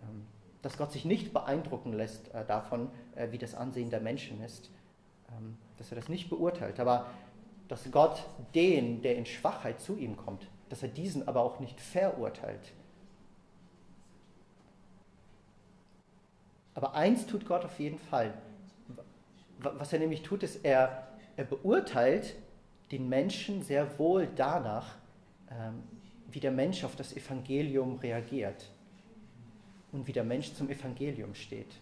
Ähm, dass Gott sich nicht beeindrucken lässt äh, davon, äh, wie das Ansehen der Menschen ist. Ähm, dass er das nicht beurteilt. Aber dass Gott den, der in Schwachheit zu ihm kommt, dass er diesen aber auch nicht verurteilt. Aber eins tut Gott auf jeden Fall. Was er nämlich tut, ist, er, er beurteilt den Menschen sehr wohl danach, ähm, wie der Mensch auf das Evangelium reagiert und wie der Mensch zum Evangelium steht.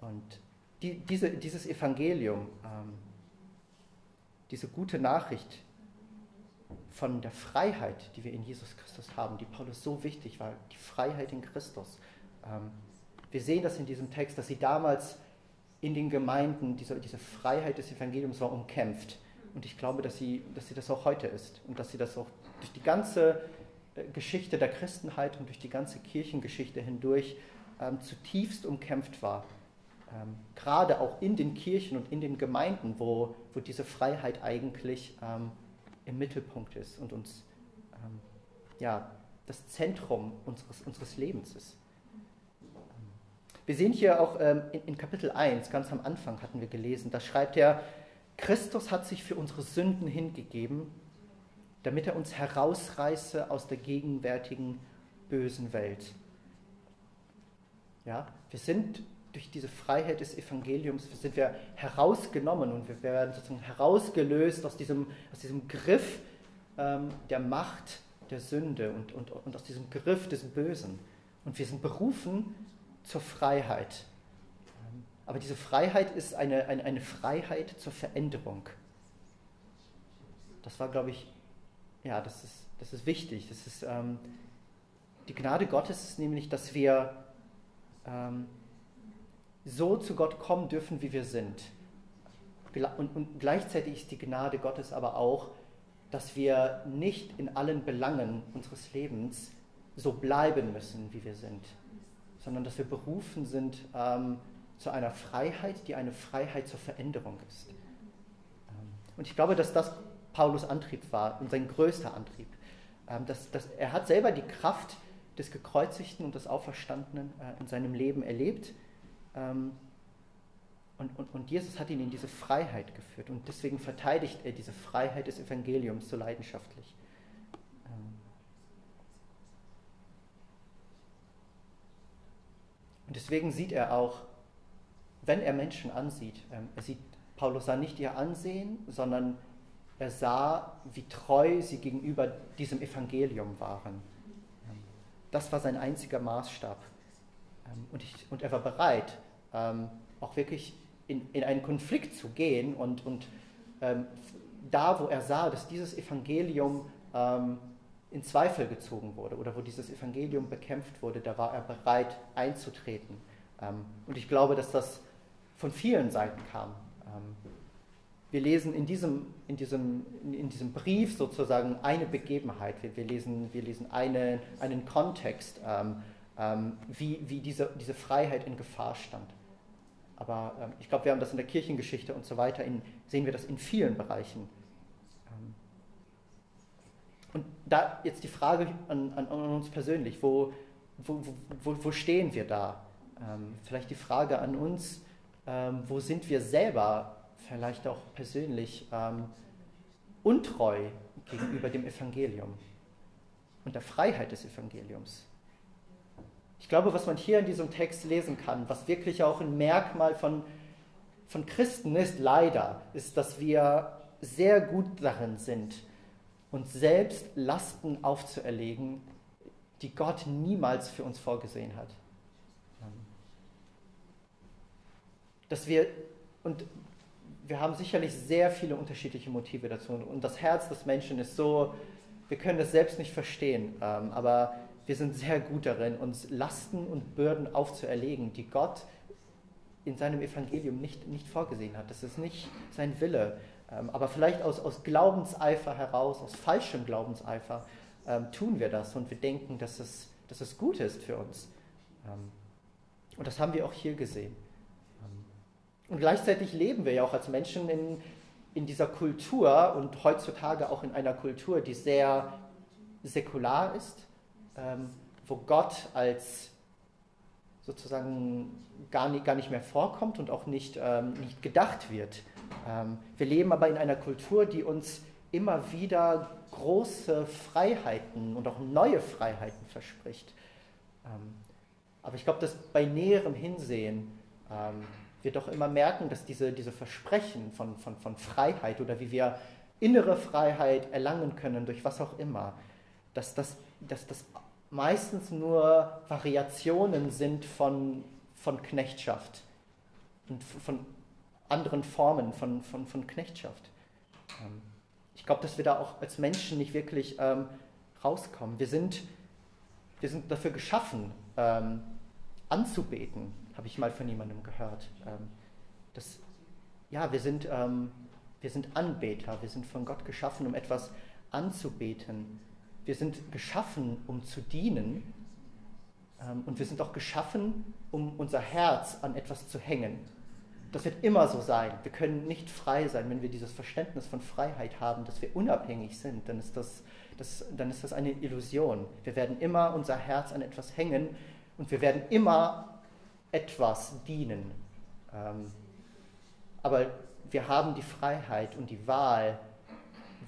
Und die, diese, dieses Evangelium, ähm, diese gute Nachricht von der Freiheit, die wir in Jesus Christus haben, die Paulus so wichtig war, die Freiheit in Christus. Ähm, wir sehen das in diesem Text, dass sie damals in den Gemeinden, diese, diese Freiheit des Evangeliums war umkämpft. Und ich glaube, dass sie, dass sie das auch heute ist und dass sie das auch durch die ganze äh, Geschichte der Christenheit und durch die ganze Kirchengeschichte hindurch ähm, zutiefst umkämpft war. Ähm, gerade auch in den Kirchen und in den Gemeinden, wo, wo diese Freiheit eigentlich ähm, im Mittelpunkt ist und uns ähm, ja, das Zentrum unseres, unseres Lebens ist. Wir sehen hier auch ähm, in, in Kapitel 1, ganz am Anfang hatten wir gelesen, da schreibt er, Christus hat sich für unsere Sünden hingegeben, damit er uns herausreiße aus der gegenwärtigen bösen Welt. Ja, wir sind durch diese Freiheit des Evangeliums sind wir herausgenommen und wir werden sozusagen herausgelöst aus diesem, aus diesem Griff ähm, der Macht der Sünde und, und, und aus diesem Griff des Bösen. Und wir sind berufen zur Freiheit. Aber diese Freiheit ist eine, eine, eine Freiheit zur Veränderung. Das war, glaube ich, ja, das ist, das ist wichtig. Das ist, ähm, die Gnade Gottes ist nämlich, dass wir ähm, so zu Gott kommen dürfen, wie wir sind. Und, und gleichzeitig ist die Gnade Gottes aber auch, dass wir nicht in allen Belangen unseres Lebens so bleiben müssen, wie wir sind, sondern dass wir berufen sind ähm, zu einer Freiheit, die eine Freiheit zur Veränderung ist. Ähm, und ich glaube, dass das Paulus Antrieb war und sein größter Antrieb. Ähm, dass, dass er hat selber die Kraft des Gekreuzigten und des Auferstandenen äh, in seinem Leben erlebt und, und, und Jesus hat ihn in diese Freiheit geführt und deswegen verteidigt er diese Freiheit des Evangeliums so leidenschaftlich. Ähm. Und deswegen sieht er auch, wenn er Menschen ansieht, ähm, er sieht, Paulus sah nicht ihr Ansehen, sondern er sah, wie treu sie gegenüber diesem Evangelium waren. Das war sein einziger Maßstab. Und, ich, und er war bereit, ähm, auch wirklich in, in einen Konflikt zu gehen und, und ähm, da, wo er sah, dass dieses Evangelium ähm, in Zweifel gezogen wurde oder wo dieses Evangelium bekämpft wurde, da war er bereit einzutreten. Ähm, und ich glaube, dass das von vielen Seiten kam. Ähm, wir lesen in diesem, in, diesem, in diesem Brief sozusagen eine Begebenheit, wir, wir lesen, wir lesen eine, einen Kontext, ähm, wie, wie diese, diese Freiheit in Gefahr stand. Aber ähm, ich glaube, wir haben das in der Kirchengeschichte und so weiter, in, sehen wir das in vielen Bereichen. Ähm, und da jetzt die Frage an, an, an uns persönlich, wo, wo, wo, wo, stehen wir da? Ähm, vielleicht die Frage an uns, ähm, wo sind wir selber vielleicht auch persönlich untreu gegenüber dem Evangelium und der Freiheit des Evangeliums? Ich glaube, was man hier in diesem Text lesen kann, was wirklich auch ein Merkmal von, von Christen ist, leider, ist, dass wir sehr gut darin sind, uns selbst Lasten aufzuerlegen, die Gott niemals für uns vorgesehen hat. Dass wir, und wir haben sicherlich sehr viele unterschiedliche Motive dazu, und das Herz des Menschen ist so, wir können das selbst nicht verstehen, ähm, aber wir sind sehr gut darin, uns Lasten und Bürden aufzuerlegen, die Gott in seinem Evangelium nicht, nicht vorgesehen hat. Das ist nicht sein Wille. Ähm, aber vielleicht aus, aus Glaubenseifer heraus, aus falschem Glaubenseifer, ähm, tun wir das und wir denken, dass es, dass es gut ist für uns. Ähm, und das haben wir auch hier gesehen. Und gleichzeitig leben wir ja auch als Menschen in, in dieser Kultur und heutzutage auch in einer Kultur, die sehr säkular ist, ähm, wo Gott als sozusagen gar nicht, gar nicht mehr vorkommt und auch nicht, ähm, nicht gedacht wird. Ähm, wir leben aber in einer Kultur, die uns immer wieder große Freiheiten und auch neue Freiheiten verspricht. Ähm, aber ich glaube, dass bei näherem Hinsehen ähm, wir doch immer merken, dass diese, diese Versprechen von, von, von Freiheit oder wie wir innere Freiheit erlangen können, durch was auch immer, dass das, dass das meistens nur Variationen sind von, von Knechtschaft. und von anderen Formen von, von, von Knechtschaft. Ähm, ich glaube, dass wir da auch als Menschen nicht wirklich ähm, rauskommen. Wir sind, wir sind dafür geschaffen, ähm, anzubeten, habe ich mal von jemandem gehört. Ähm, das, ja, wir sind, ähm, wir sind Anbeter, wir sind von Gott geschaffen, um etwas anzubeten. Wir sind geschaffen, um zu dienen. Ähm, und wir sind auch geschaffen, um unser Herz an etwas zu hängen. Das wird immer so sein. Wir können nicht frei sein, wenn wir dieses Verständnis von Freiheit haben, dass wir unabhängig sind. Dann ist das, das, dann ist das eine Illusion. Wir werden immer unser Herz an etwas hängen und wir werden immer etwas dienen. Ähm, aber wir haben die Freiheit und die Wahl,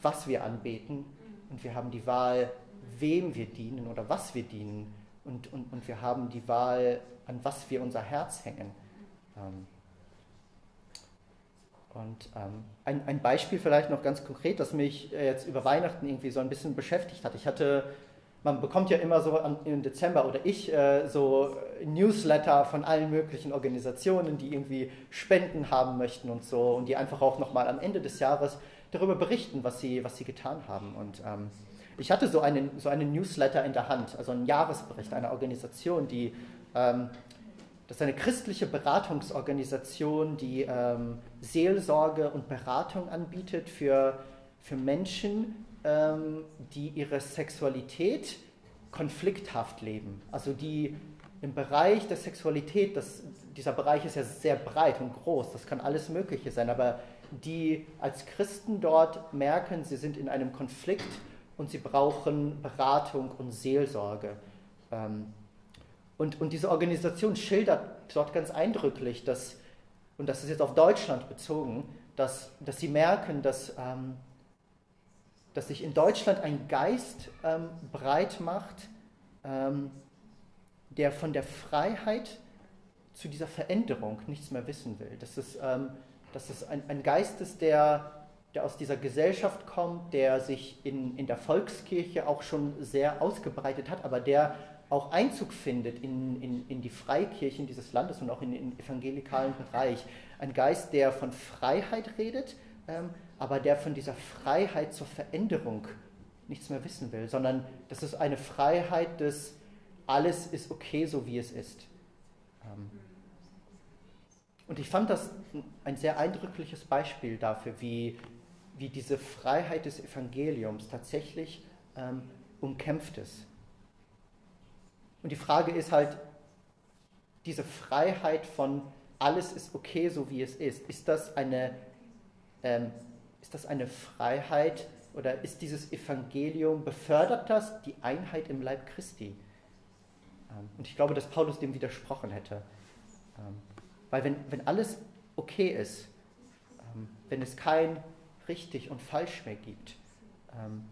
was wir anbeten und wir haben die Wahl, wem wir dienen oder was wir dienen und, und, und wir haben die Wahl, an was wir unser Herz hängen. Ähm, und ähm, ein, ein, Beispiel vielleicht noch ganz konkret, das mich jetzt über Weihnachten irgendwie so ein bisschen beschäftigt hat. Ich hatte, man bekommt ja immer so im Dezember oder ich äh, so Newsletter von allen möglichen Organisationen, die irgendwie Spenden haben möchten und so und die einfach auch nochmal am Ende des Jahres darüber berichten, was sie, was sie getan haben. Und ähm, ich hatte so einen, so einen Newsletter in der Hand, also einen Jahresbericht einer Organisation, die ähm, das ist eine christliche Beratungsorganisation, die ähm, Seelsorge und Beratung anbietet für, für Menschen, ähm, die ihre Sexualität konflikthaft leben. Also die im Bereich der Sexualität, das, dieser Bereich ist ja sehr breit und groß, das kann alles Mögliche sein, aber die als Christen dort merken, sie sind in einem Konflikt und sie brauchen Beratung und Seelsorge. Ähm, und, und diese Organisation schildert dort ganz eindrücklich, dass, und das ist jetzt auf Deutschland bezogen, dass, dass sie merken, dass, ähm, dass sich in Deutschland ein Geist ähm, breit macht, der von der Freiheit zu dieser Veränderung nichts mehr wissen will. Es, ähm, dass es ein, ein Geist ist, der, der aus dieser Gesellschaft kommt, der sich in, in der Volkskirche auch schon sehr ausgebreitet hat, aber der auch Einzug findet in, in, in die Freikirchen dieses Landes und auch in den evangelikalen Bereich. Ein Geist, der von Freiheit redet, ähm, aber der von dieser Freiheit zur Veränderung nichts mehr wissen will, sondern das ist eine Freiheit des alles ist okay, so wie es ist. Ähm, und ich fand das ein sehr eindrückliches Beispiel dafür, wie, wie diese Freiheit des Evangeliums tatsächlich ähm, umkämpft ist. Und die Frage ist halt, diese Freiheit von alles ist okay, so wie es ist, ist das eine, ähm, ist das eine Freiheit oder ist dieses Evangelium, befördert das die Einheit im Leib Christi? Ähm, und ich glaube, dass Paulus dem widersprochen hätte. Ähm, weil wenn, wenn alles okay ist, ähm, wenn es kein richtig und falsch mehr gibt, ähm,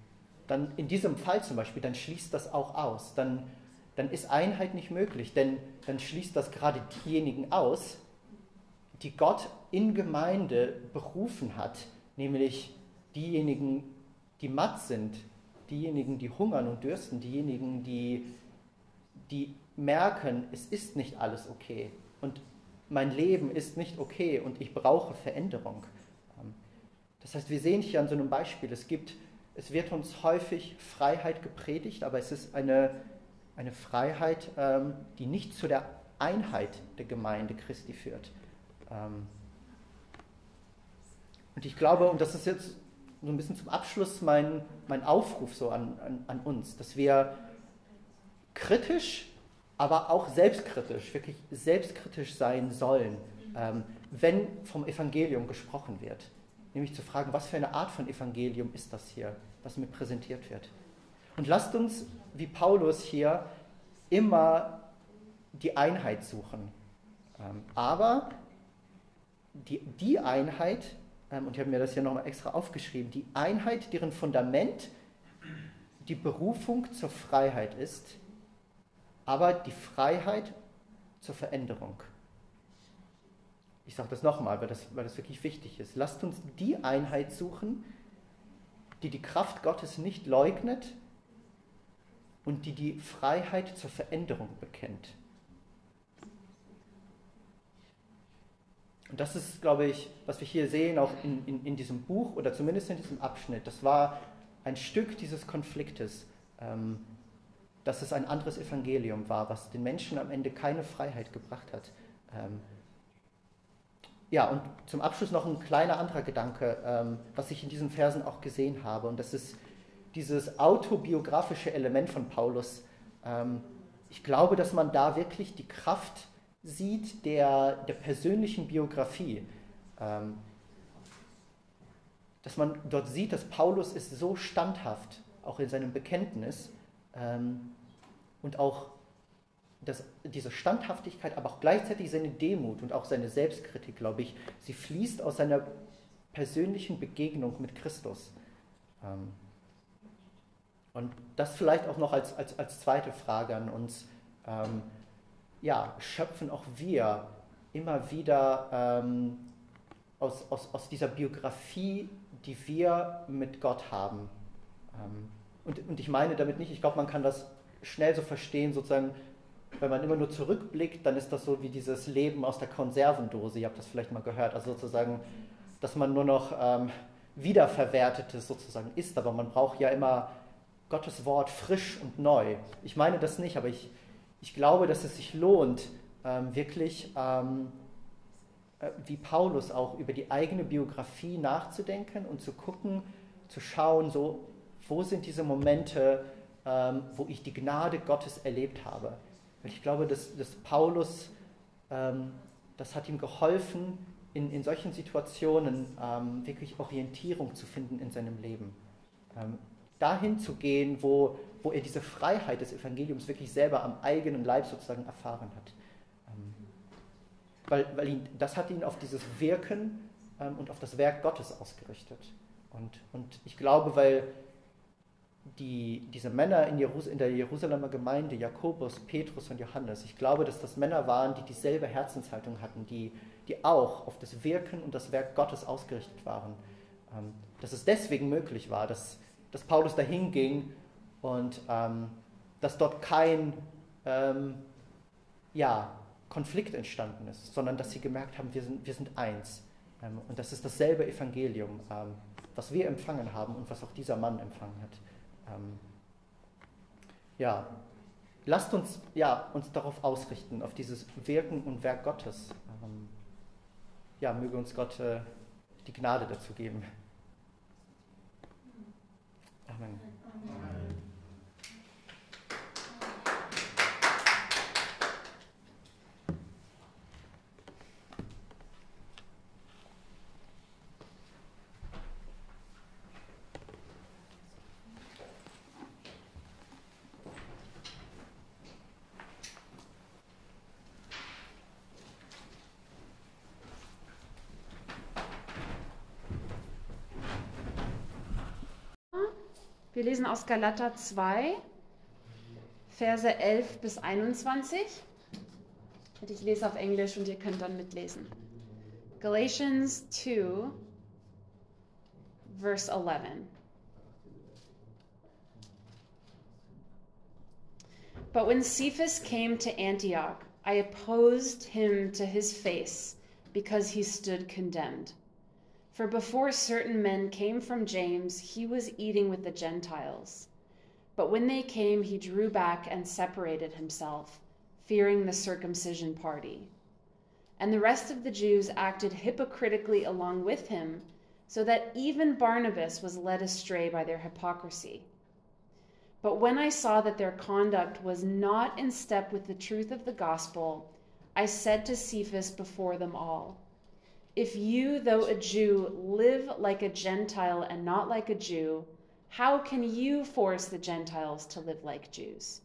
dann in diesem Fall zum Beispiel, dann schließt das auch aus. Dann dann ist Einheit nicht möglich, denn dann schließt das gerade diejenigen aus, die Gott in Gemeinde berufen hat, nämlich diejenigen, die matt sind, diejenigen, die hungern und dürsten, diejenigen, die, die merken, es ist nicht alles okay und mein Leben ist nicht okay und ich brauche Veränderung. Das heißt, wir sehen hier an so einem Beispiel, es gibt, es wird uns häufig Freiheit gepredigt, aber es ist eine eine Freiheit, ähm, die nicht zu der Einheit der Gemeinde Christi führt. Ähm, und ich glaube, und das ist jetzt so ein bisschen zum Abschluss mein, mein Aufruf so an, an, an uns, dass wir kritisch, aber auch selbstkritisch, wirklich selbstkritisch sein sollen, ähm, wenn vom Evangelium gesprochen wird. Nämlich zu fragen, was für eine Art von Evangelium ist das hier, was mir präsentiert wird. Und lasst uns, wie Paulus hier, immer die Einheit suchen. Ähm, aber die, die Einheit, ähm, und ich habe mir das hier nochmal extra aufgeschrieben, die Einheit, deren Fundament die Berufung zur Freiheit ist, aber die Freiheit zur Veränderung. Ich sage das nochmal, weil das, weil das wirklich wichtig ist. Lasst uns die Einheit suchen, die die Kraft Gottes nicht leugnet, und die die Freiheit zur Veränderung bekennt. das ist, glaube ich, was wir hier sehen, auch in, in, in, diesem Buch oder zumindest in diesem Abschnitt. Das war ein Stück dieses Konfliktes, ähm, dass es ein anderes Evangelium war, was den Menschen am Ende keine Freiheit gebracht hat. Ähm, ja, und zum Abschluss noch ein kleiner anderer Gedanke, ähm, was ich in diesen Versen auch gesehen habe. Und das ist dieses autobiografische Element von Paulus. Ähm, ich glaube, dass man da wirklich die Kraft sieht der, der persönlichen Biografie. Ähm, dass man dort sieht, dass Paulus ist so standhaft, auch in seinem Bekenntnis ähm, und auch dass diese Standhaftigkeit, aber auch gleichzeitig seine Demut und auch seine Selbstkritik, glaube ich, sie fließt aus seiner persönlichen Begegnung mit Christus. Ähm, und das vielleicht auch noch als, als, als zweite Frage an uns. Ähm, ja, schöpfen auch wir immer wieder ähm, aus, aus, aus dieser Biografie, die wir mit Gott haben. Und, und ich meine damit nicht, ich glaube, man kann das schnell so verstehen, sozusagen, wenn man immer nur zurückblickt, dann ist das so wie dieses Leben aus der Konservendose. Ihr habt das vielleicht mal gehört. Also sozusagen, dass man nur noch ähm, Wiederverwertetes sozusagen isst, aber man braucht ja immer Gottes Wort frisch und neu. Ich meine das nicht, aber ich, ich glaube, dass es sich lohnt, ähm, wirklich ähm, äh, wie Paulus auch über die eigene Biografie nachzudenken und zu gucken, zu schauen, so, wo sind diese Momente, ähm, wo ich die Gnade Gottes erlebt habe. Und ich glaube, dass, dass Paulus, ähm, das hat ihm geholfen, in, in solchen Situationen ähm, wirklich Orientierung zu finden in seinem Leben. Ähm, dahin zu gehen, wo, wo er diese Freiheit des Evangeliums wirklich selber am eigenen Leib sozusagen erfahren hat. Ähm, weil, weil ihn, das hat ihn auf dieses Wirken ähm, und auf das Werk Gottes ausgerichtet. Und, und ich glaube, weil die, diese Männer in, Jerus in der Jerusalemer Gemeinde, Jakobus, Petrus und Johannes, ich glaube, dass das Männer waren, die dieselbe Herzenshaltung hatten, die, die auch auf das Wirken und das Werk Gottes ausgerichtet waren. Ähm, dass es deswegen möglich war, dass, dass Paulus dahin ging und ähm, dass dort kein ähm, ja, Konflikt entstanden ist, sondern dass sie gemerkt haben, wir sind, wir sind eins. Ähm, und das ist dasselbe Evangelium, ähm, was wir empfangen haben und was auch dieser Mann empfangen hat. Ähm, ja, lasst uns ja, uns darauf ausrichten, auf dieses Wirken und Werk Gottes. Ähm, ja, möge uns Gott äh, die Gnade dazu geben. Amen. Amen. Lesen aus Galater 2, Verse 11 bis 21. Ich lese auf Englisch und ihr könnt dann mitlesen. Galatians 2, verse 11. But when Cephas came to Antioch, I opposed him to his face because he stood condemned. For before certain men came from James, he was eating with the Gentiles. But when they came, he drew back and separated himself, fearing the circumcision party. And the rest of the Jews acted hypocritically along with him, so that even Barnabas was led astray by their hypocrisy. But when I saw that their conduct was not in step with the truth of the gospel, I said to Cephas before them all, if you, though a Jew, live like a Gentile and not like a Jew, how can you force the Gentiles to live like Jews?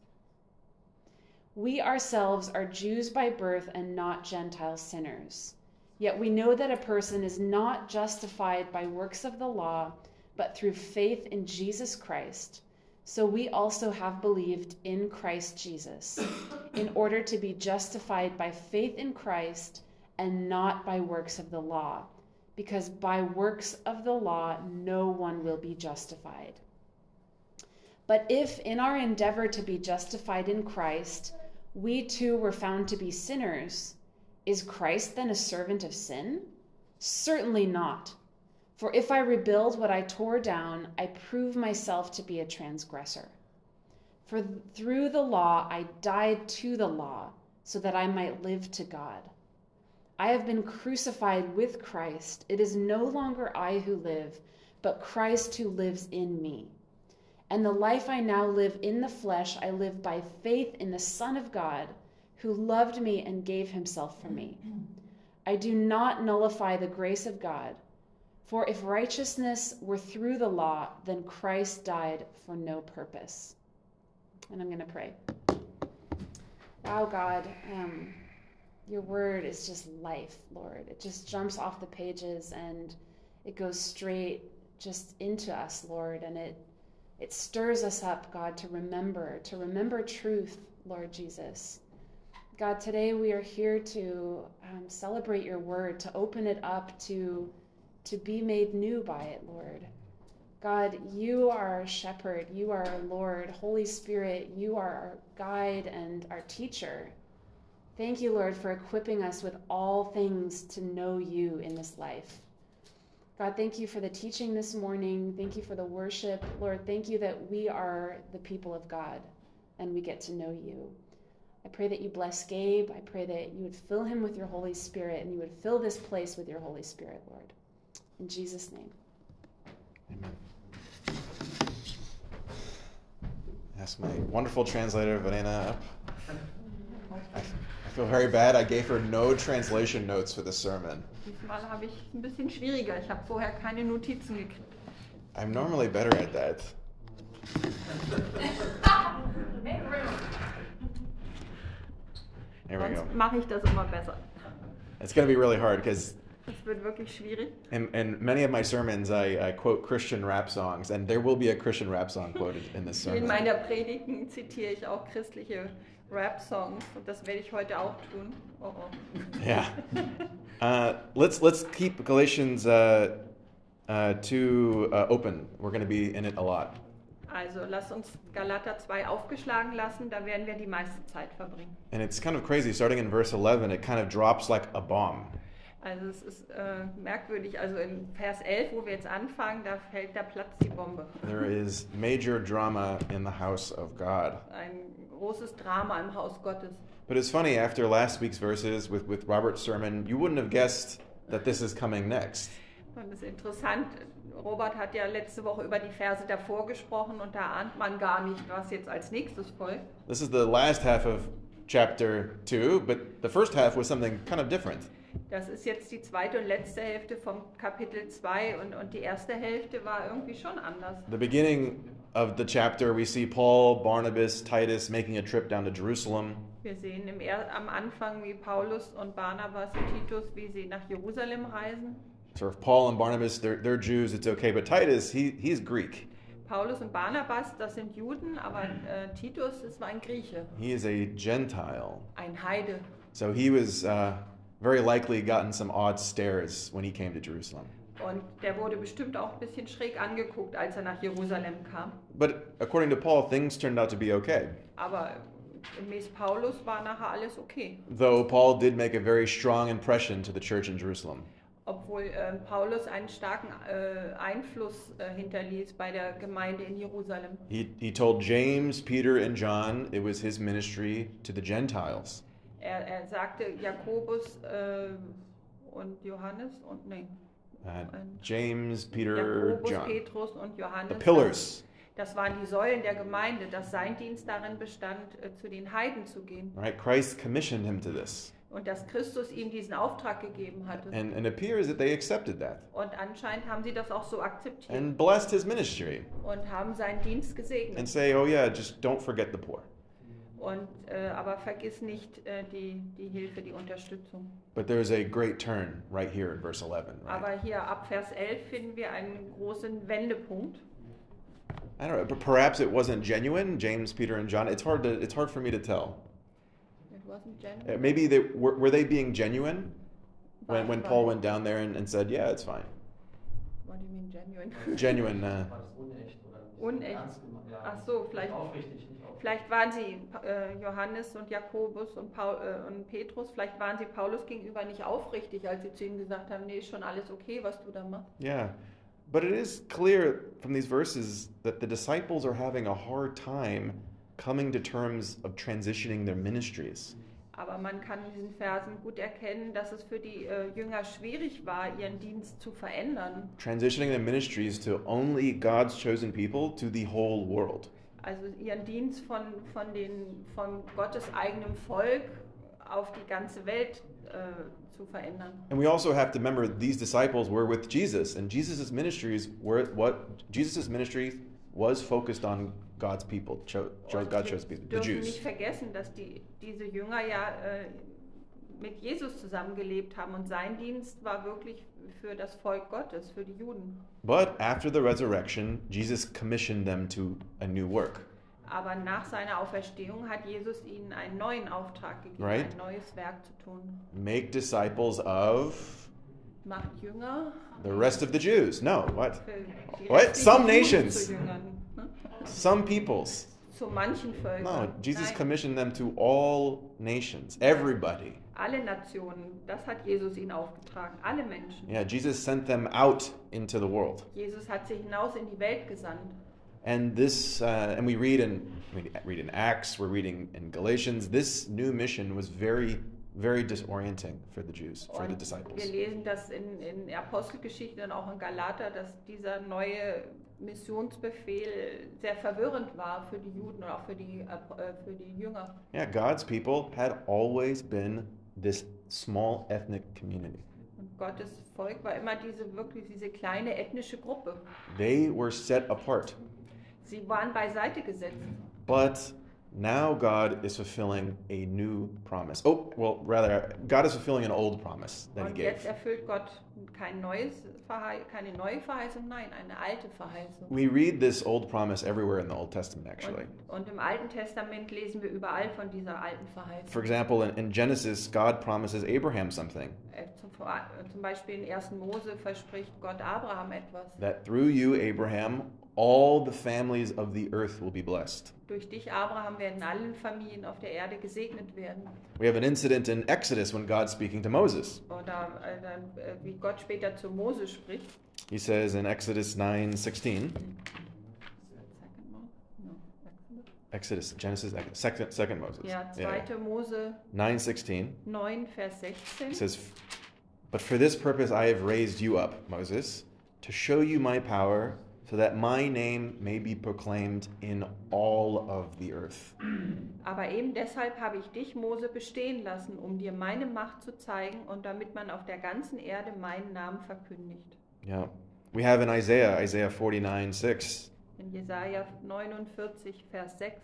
We ourselves are Jews by birth and not Gentile sinners. Yet we know that a person is not justified by works of the law, but through faith in Jesus Christ. So we also have believed in Christ Jesus, in order to be justified by faith in Christ and not by works of the law, because by works of the law no one will be justified. But if in our endeavor to be justified in Christ, we too were found to be sinners, Is Christ then a servant of sin? Certainly not. For if I rebuild what I tore down, I prove myself to be a transgressor. For through the law I died to the law, so that I might live to God. I have been crucified with Christ. It is no longer I who live, but Christ who lives in me. And the life I now live in the flesh, I live by faith in the Son of God, who loved me and gave himself for me. I do not nullify the grace of God, for if righteousness were through the law, then Christ died for no purpose. And I'm going to pray. Wow, God, um, your word is just life, Lord. It just jumps off the pages and it goes straight just into us, Lord, and it it stirs us up, God, to remember, to remember truth, Lord Jesus. God, today we are here to um, celebrate your word, to open it up, to to be made new by it, Lord. God, you are our shepherd, you are our Lord. Holy Spirit, you are our guide and our teacher. Thank you, Lord, for equipping us with all things to know you in this life. God, thank you for the teaching this morning. Thank you for the worship. Lord, thank you that we are the people of God and we get to know you. I pray that you bless Gabe. I pray that you would fill him with your Holy Spirit and you would fill this place with your Holy Spirit, Lord. In Jesus' name. Amen. Ask my wonderful translator, Vanena, up. I, I feel very bad. I gave her no translation notes for the sermon. Diesmal habe ich ein bisschen schwieriger. Ich habe vorher keine Notizen gekriegt. I'm normally better at that. There we go. Mache ich das immer besser. It's going to be really hard because Das wird wirklich schwierig. in, in many of my sermons, I, I quote Christian rap songs, and there will be a Christian rap song quoted in this sermon. In meiner Predigten zitiere ich auch christliche Rap-Songs und das werde ich heute auch tun. Oh, oh. Yeah. Uh, let's let's keep Galatians uh, uh, two uh, open. We're going to be in it a lot. Also lass uns Galater 2 aufgeschlagen lassen, da werden wir die meiste Zeit verbringen. And it's kind of crazy. Starting in verse 11, it kind of drops like a bomb. Also es ist äh, merkwürdig, also in Vers 11, wo wir jetzt anfangen, da fällt da Platz die Bombe. There is major drama in the house of God. Ein großes Drama im Haus Gottes. But it's funny, after last week's verses with, with Robert's sermon, you wouldn't have guessed that this is coming next. Und es ist interessant, Robert hat ja letzte Woche über die Verse davor gesprochen und da ahnt man gar nicht, was jetzt als nächstes folgt. This is the last half of chapter 2, but the first half was something kind of different. Das ist jetzt die zweite und letzte Hälfte vom Kapitel 2 und, und die erste Hälfte war irgendwie schon anders. The beginning of the chapter, we see Paul, Barnabas, Titus making a trip down to Jerusalem. Wir sehen im, er- am Anfang, wie Paulus und Barnabas und Titus, wie sie nach Jerusalem reisen. Sort of Paul and Barnabas, they're, they're Jews, it's okay, but Titus, he, he's Greek. Paulus und Barnabas, das sind Juden, aber äh, Titus ist ein Grieche, He is a Gentile. ein Heide. So he was uh, very likely gotten some odd stares when he came to Jerusalem. Und der wurde bestimmt auch ein bisschen schräg angeguckt, als er nach Jerusalem kam. But according to Paul, things turned out to be okay. Aber gemäß Paulus war nachher alles okay. Though Paul did make a very strong impression to the church in Jerusalem. Obwohl ähm, Paulus einen starken äh, Einfluss äh, hinterließ bei der Gemeinde in Jerusalem. He, he told James, Peter, and John it was his ministry to the Gentiles. Er, er sagte Jakobus äh, und Johannes und nee, Uh, James, Peter, Jakobus, John. Petrus und Johannes. The pillars, Das waren die Säulen der Gemeinde, dass sein Dienst darin bestand, äh, zu den Heiden zu gehen. right? Christ commissioned him to this. Und dass Christus ihm diesen Auftrag gegeben hatte. And and it appears that they accepted that Und anscheinend haben sie das auch so akzeptiert and blessed his ministry und haben seinen Dienst gesegnet. and say, oh, yeah, just don't forget the poor. Und, äh, aber vergiss nicht äh, die, die Hilfe, die Unterstützung. But there's a great turn right here in verse 11, right? Aber hier ab Vers 11 finden wir einen großen Wendepunkt. I don't know, but perhaps it wasn't genuine, James, Peter, and John. It's hard to it's hard for me to tell. It wasn't genuine. Uh, Maybe they were, were they being genuine when, when Paul went down there and, and said, yeah, it's fine. What do you mean genuine? Genuine. Uh, War das unecht. Ach so, vielleicht- Nicht aufrichtig, nicht aufrichtig. Vielleicht waren sie äh, Johannes und Jakobus und, Paul, äh, und Petrus, vielleicht waren sie Paulus gegenüber nicht aufrichtig, als sie zu ihm gesagt haben, nee, ist schon alles okay, was du da machst. Yeah. But it is clear from these verses that the disciples are having a hard time coming to terms of transitioning their ministries. Aber man kann in diesen Versen gut erkennen, dass es für die äh, Jünger schwierig war, ihren Dienst zu verändern. Transitioning their ministries to only God's chosen people to the whole world. Also ihren Dienst von, von, den, von Gottes eigenem Volk auf die ganze Welt äh, zu verändern. And we also have to remember these disciples were with Jesus, and Jesus' ministries were what Jesus' ministry was focused on God's people. Cho, cho, Und God chose people, the Jews. nicht vergessen, dass die, diese Jünger ja äh, mit Jesus zusammengelebt haben und sein Dienst war wirklich für das Volk Gottes, für die Juden. But after the resurrection, Jesus commissioned them to a new work. Aber nach seiner Auferstehung hat Jesus ihnen einen neuen Auftrag gegeben, Right. ein neues Werk zu tun. Make disciples of Macht Jünger the rest of the Jews. No, what? What? Some nations. zu Jüngern. ne? Some peoples. Zu manchen Völkern. No, Jesus Nein, commissioned them to all nations, everybody. Alle Nationen, das hat Jesus ihnen aufgetragen, alle Menschen. Yeah, Jesus sent them out into the world. Jesus hat sie hinaus in die Welt gesandt. And this, uh, and we read in we read in Acts, we're reading in Galatians. This new mission was very, very disorienting for the Jews, for the Und wir disciples. lesen das in, in Apostelgeschichte und auch in Galater, dass dieser neue Missionsbefehl sehr verwirrend war für die Juden und auch für die, äh, für die Jünger. Yeah, God's people had always been this small ethnic community. Und Gottes Volk war immer diese wirklich diese kleine ethnische Gruppe. They were set apart. Sie waren beiseite gesetzt. But now God is fulfilling a new promise. Oh, well, rather, God is fulfilling an old promise that He Und jetzt gave. erfüllt Gott kein neues keine neue Verheißung, nein, eine alte Verheißung. We read this old promise everywhere in the Old Testament, actually. Und, und im Alten Testament lesen wir überall von dieser alten Verheißung. For example, in, in Genesis, God promises Abraham something Äh, Zum, äh, zum Beispiel in 1. Mose verspricht Gott Abraham etwas. that through you, Abraham, all the families of the earth will be blessed. Durch dich, Abraham, werden alle Familien auf der Erde gesegnet werden. We have an incident in Exodus when God's speaking to Moses. Oder äh, dann, äh, wie Gott später zu Mose spricht. He says in Exodus 9 16, Exodus, Genesis, second, second Moses. Ja, Yeah. 2. Mose 9 16. 9, Vers 16. It says, But for this purpose I have raised you up, Moses, to show you my power, so that my name may be proclaimed in all of the earth. Aber eben deshalb habe ich dich, Mose, bestehen lassen, um dir meine Macht zu zeigen und damit man auf der ganzen Erde meinen Namen verkündigt. Yeah. We have in Isaiah, Isaiah 49 6, In Jesaja 49, Vers 6.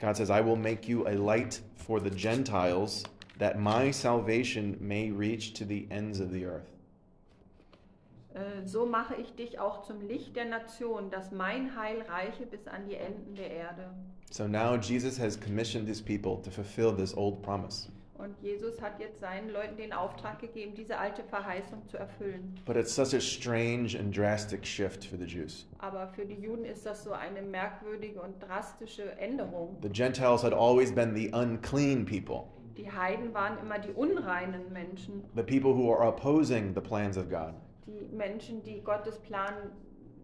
God says, I will make you a light for the Gentiles, that my salvation may reach to the ends of the earth. Äh, So mache ich dich auch zum Licht der Nation, dass mein Heil reiche bis an die Enden der Erde. So now Jesus has commissioned these people to fulfill this old promise. Und Jesus hat jetzt seinen Leuten den Auftrag gegeben, diese alte Verheißung zu erfüllen. But it's such a strange and drastic shift for the Jews. Aber für die Juden ist das so eine merkwürdige und drastische Änderung. The Gentiles had always been the unclean people. Die Heiden waren immer die unreinen Menschen, the people who are opposing the plans of God. Die Menschen, die Gottes Plan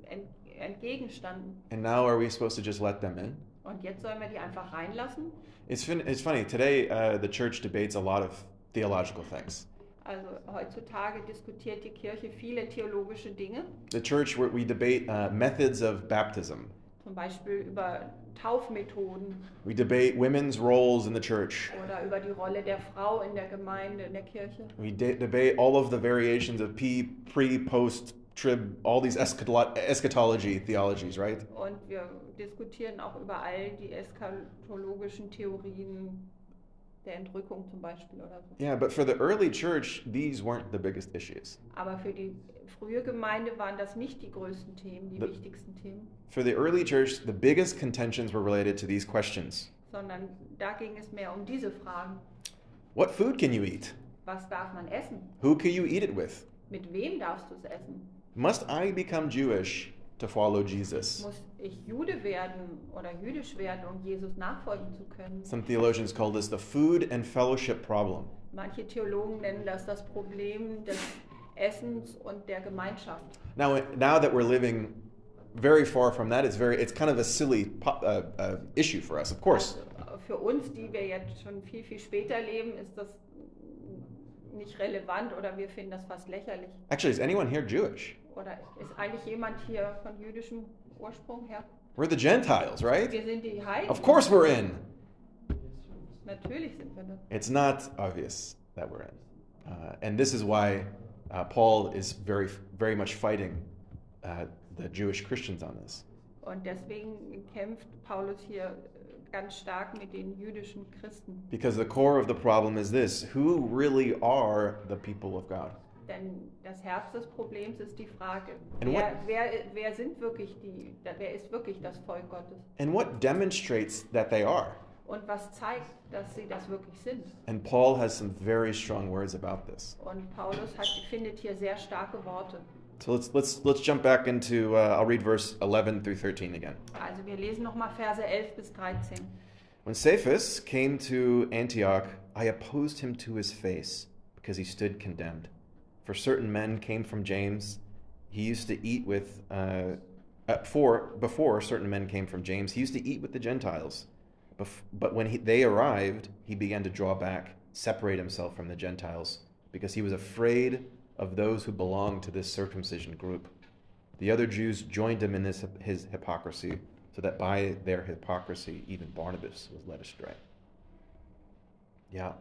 ent entgegenstanden. And now are we supposed to just let them in? Und jetzt sollen wir die einfach reinlassen? It's, it's funny. Today, uh, the church debates a lot of theological things. Also heutzutage diskutiert die Kirche viele theologische Dinge, The church, we debate uh, methods of baptism. Zum Beispiel über Taufmethoden We debate women's roles in the church. oder über die Rolle der Frau in der Gemeinde, in der Kirche. We de- debate all of the variations of pre, post, trib, all these eschatolo- eschatology theologies, right? Und wir diskutieren auch über all die eschatologischen Theorien der Entrückung zum Beispiel oder so. Yeah, but for the early church, these weren't the biggest issues. Aber für die frühe Gemeinde waren das nicht die größten Themen, die The- wichtigsten Themen, For the early church, the biggest contentions were related to these questions sondern da ging es mehr um diese Fragen. What food can you eat? Was darf man essen? Who can you eat it with? Mit wem darfst du es essen? Must I become Jewish to follow Jesus. Muss ich Jude werden oder jüdisch werden, um Jesus nachfolgen zu können? Some theologians call this the food and fellowship problem. Manche Theologen nennen das das Problem des Essens und der Gemeinschaft. Now, now that we're living very far from that, it's very it's kind of a silly uh, uh, issue for us. Of course, Also, für uns, die wir jetzt schon viel, viel später leben, ist das nicht relevant oder wir finden das fast lächerlich. actually, is anyone here Jewish? Oder ist eigentlich jemand hier von jüdischem Ursprung her? We're the Gentiles, right? Wir sind die Heiden. Of course, we're in. Natürlich sind wir das. It's not obvious that we're in, uh, and this is why uh, Paul is very very much fighting uh, the Jewish Christians on this. Und deswegen kämpft Paulus hier äh, ganz stark mit den jüdischen Christen. Because the core of the problem is this who really are the people of God? Denn das Herz des Problems ist die Frage, wer, what- wer, wer sind wirklich die, wer ist wirklich das Volk Gottes? And what demonstrates that they are? Und was zeigt, dass sie das wirklich sind? And Paul has some very strong words about this. Und Paulus hat, findet hier sehr starke Worte. So let's let's let's jump back into uh, I'll read verse 11 through 13 again. Also wir lesen nochmal Verse 11 bis 13. When Cephas came to Antioch, I opposed him to his face because he stood condemned. For certain men came from James. He used to eat with uh, uh, for before certain men came from James. He used to eat with the Gentiles. But when he, they arrived, he began to draw back, separate himself from the Gentiles, because he was afraid of those who belonged to this circumcision group. The other Jews joined him in this, his hypocrisy, so that by their hypocrisy, even Barnabas was led astray. Yeah.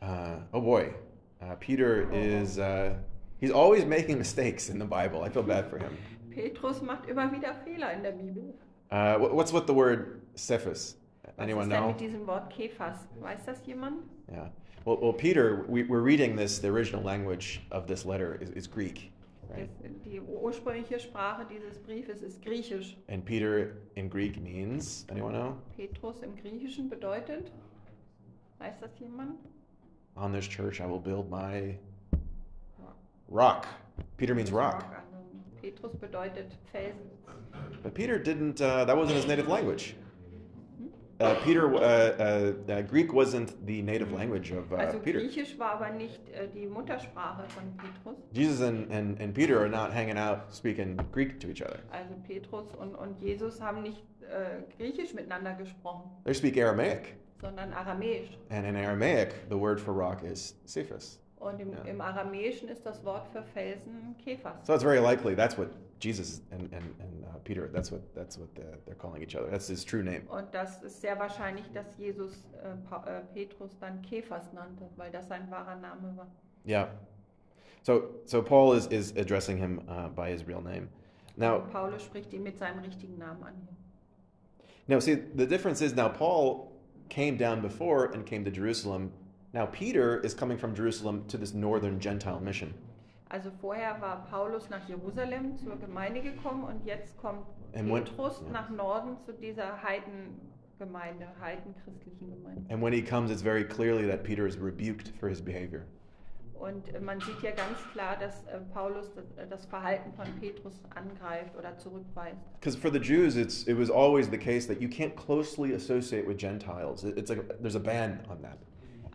Uh, oh boy. Uh, Peter is, uh, he's always making mistakes in the Bible. I feel bad for him. Petrus macht immer wieder Fehler in der Bibel. Uh, what- what's with the word Cephas? Was Anyone ist denn know? mit diesem Wort Kephas? Weiß das jemand? Yeah. Well, well Peter, we, we're reading this, the original language of this letter is, is Greek, right? Das, die ursprüngliche Sprache dieses Briefes ist Griechisch. And Peter in Greek means, anyone know? Petrus im Griechischen bedeutet, weiß das jemand? On this church I will build my rock. Peter means rock. Petrus bedeutet Felsen. But Peter didn't, uh, that wasn't his native language. Uh, Peter, uh, uh, uh, Greek wasn't the native language of uh, Also Peter. Griechisch war aber nicht äh, die Muttersprache von Petrus. Jesus and, and, and Peter are not hanging out speaking Greek to each other. Also Petrus und, und Jesus haben nicht äh, Griechisch miteinander gesprochen, They speak Aramaic. sondern Aramäisch. And in Aramaic, the word for rock is Cephas. Und im, Ja. im Aramäischen ist das Wort für Felsen Kephas. So it's very likely that's what Jesus and, and, and uh, Peter, that's what, that's what they're, they're calling each other. That's his true name. Und das ist sehr wahrscheinlich, dass Jesus äh, Pa- äh, Petrus dann Kephas nannte, weil das sein wahrer Name war. Yeah. So, so Paul is, is addressing him uh, by his real name. Now, Und Paulus spricht ihn mit seinem richtigen Namen an. now, see, the difference is now Paul came down before and came to Jerusalem. Now Peter is coming from Jerusalem to this northern Gentile mission. Also vorher war Paulus nach Jerusalem zur Gemeinde gekommen und jetzt kommt And when- Petrus ja. nach Norden zu dieser Heidengemeinde, heidenchristlichen Gemeinde. And when he comes, it's very clearly that Peter is rebuked for his behavior. Und äh, man sieht ja ganz klar, dass äh, Paulus das, äh, das Verhalten von Petrus angreift oder zurückweist. Because for the Jews, it's, it was always the case that you can't closely associate with Gentiles. It- It's like there's a ban on that.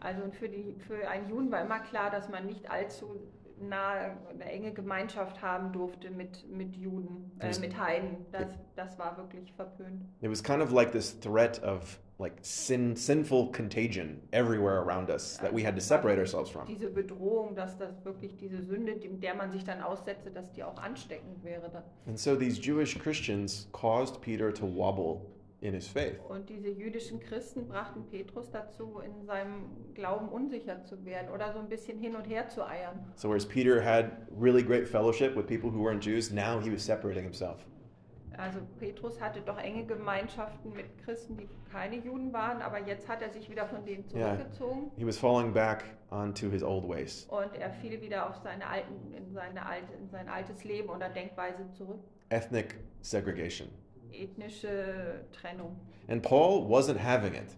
Also und für, die, für einen Juden war immer klar, dass man nicht allzu nahe eine enge Gemeinschaft haben durfte mit, mit Juden, äh, mit Heiden. Das, das war wirklich verpönt. It was kind of like this threat of like sin, sinful contagion everywhere around us that we had to separate ourselves from. Diese Bedrohung, dass das wirklich diese Sünde, der man sich dann aussetze, dass die auch ansteckend wäre. And so these Jewish Christians caused Peter to wobble in his faith. Und diese jüdischen Christen brachten Petrus dazu, in seinem Glauben unsicher zu werden oder so ein bisschen hin und her zu eiern. So whereas Peter had really great fellowship with people who weren't Jews, now he was separating himself. Also Petrus hatte doch enge Gemeinschaften mit Christen, die keine Juden waren, aber jetzt hat er sich wieder von denen zurückgezogen He was falling back onto his old ways. und er fiel wieder auf seine alten, in, seine alte, in sein altes Leben oder Denkweise zurück. Ethnic segregation. Ethnische Trennung. And Paul wasn't having it.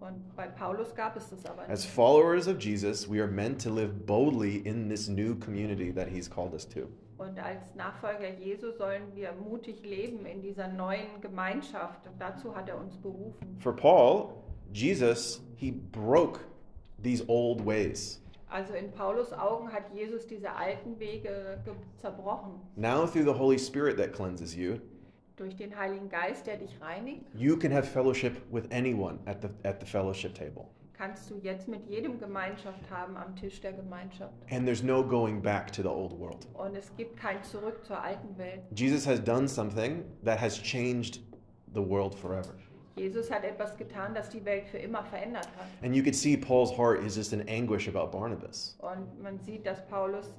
Und bei Paulus gab es das aber As followers of Jesus, we are meant to live boldly in this new community that he's called us to. Und als Nachfolger Jesu sollen wir mutig leben in dieser neuen Gemeinschaft. Und dazu hat er uns berufen. For Paul, Jesus, he broke these old ways. Also in Paulus Augen hat Jesus diese alten Wege zerbrochen. Now, through the Holy Spirit that cleanses you, Durch den Heiligen Geist, der dich reinigt, you can have fellowship with anyone at the, at the fellowship table. kannst du jetzt mit jedem Gemeinschaft haben am Tisch der Gemeinschaft. And there's no going back to the old world. Und es gibt kein Zurück zur alten Welt. Jesus has done something that has changed the world forever. Jesus hat etwas getan, das die Welt für immer verändert hat. And you could see Paul's heart is just in anguish about Barnabas. Und man sieht, dass Paulus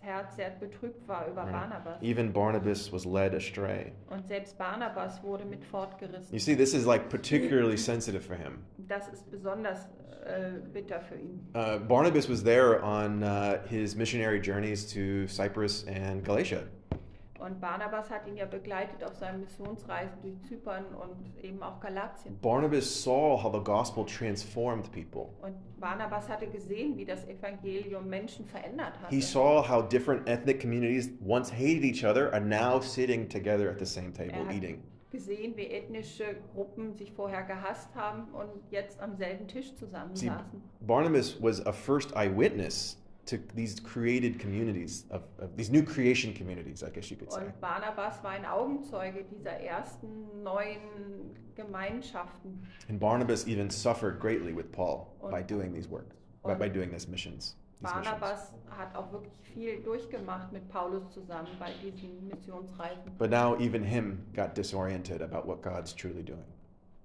das Herz sehr betrübt war über Barnabas. Even Barnabas was led astray. Und selbst Barnabas wurde mit fortgerissen. You see, this is like particularly sensitive for him. Das ist besonders äh, bitter für ihn. Uh, Barnabas was there on uh, his missionary journeys to Cyprus and Galatia. Und Barnabas hat ihn ja begleitet auf seinen Missionsreisen durch Zypern und eben auch Galatien. Barnabas saw how the gospel transformed people. Und Barnabas hatte gesehen, wie das Evangelium Menschen verändert He hatte. saw how different ethnic communities once hated each other are now sitting together at the same table Er hat eating. gesehen, wie ethnische Gruppen sich vorher gehasst haben und jetzt am selben Tisch See, zusammensaßen. Barnabas was a first eyewitness to these created communities, of, of these new creation communities, I guess you could say. Und Barnabas war ein Augenzeuge dieser ersten neuen Gemeinschaften. And Barnabas even suffered greatly with Paul by doing these work, by, by doing these missions. These missions. Barnabas hat auch wirklich viel durchgemacht mit Paulus zusammen bei diesen Missionsreisen. But now even him got disoriented about what God's truly doing.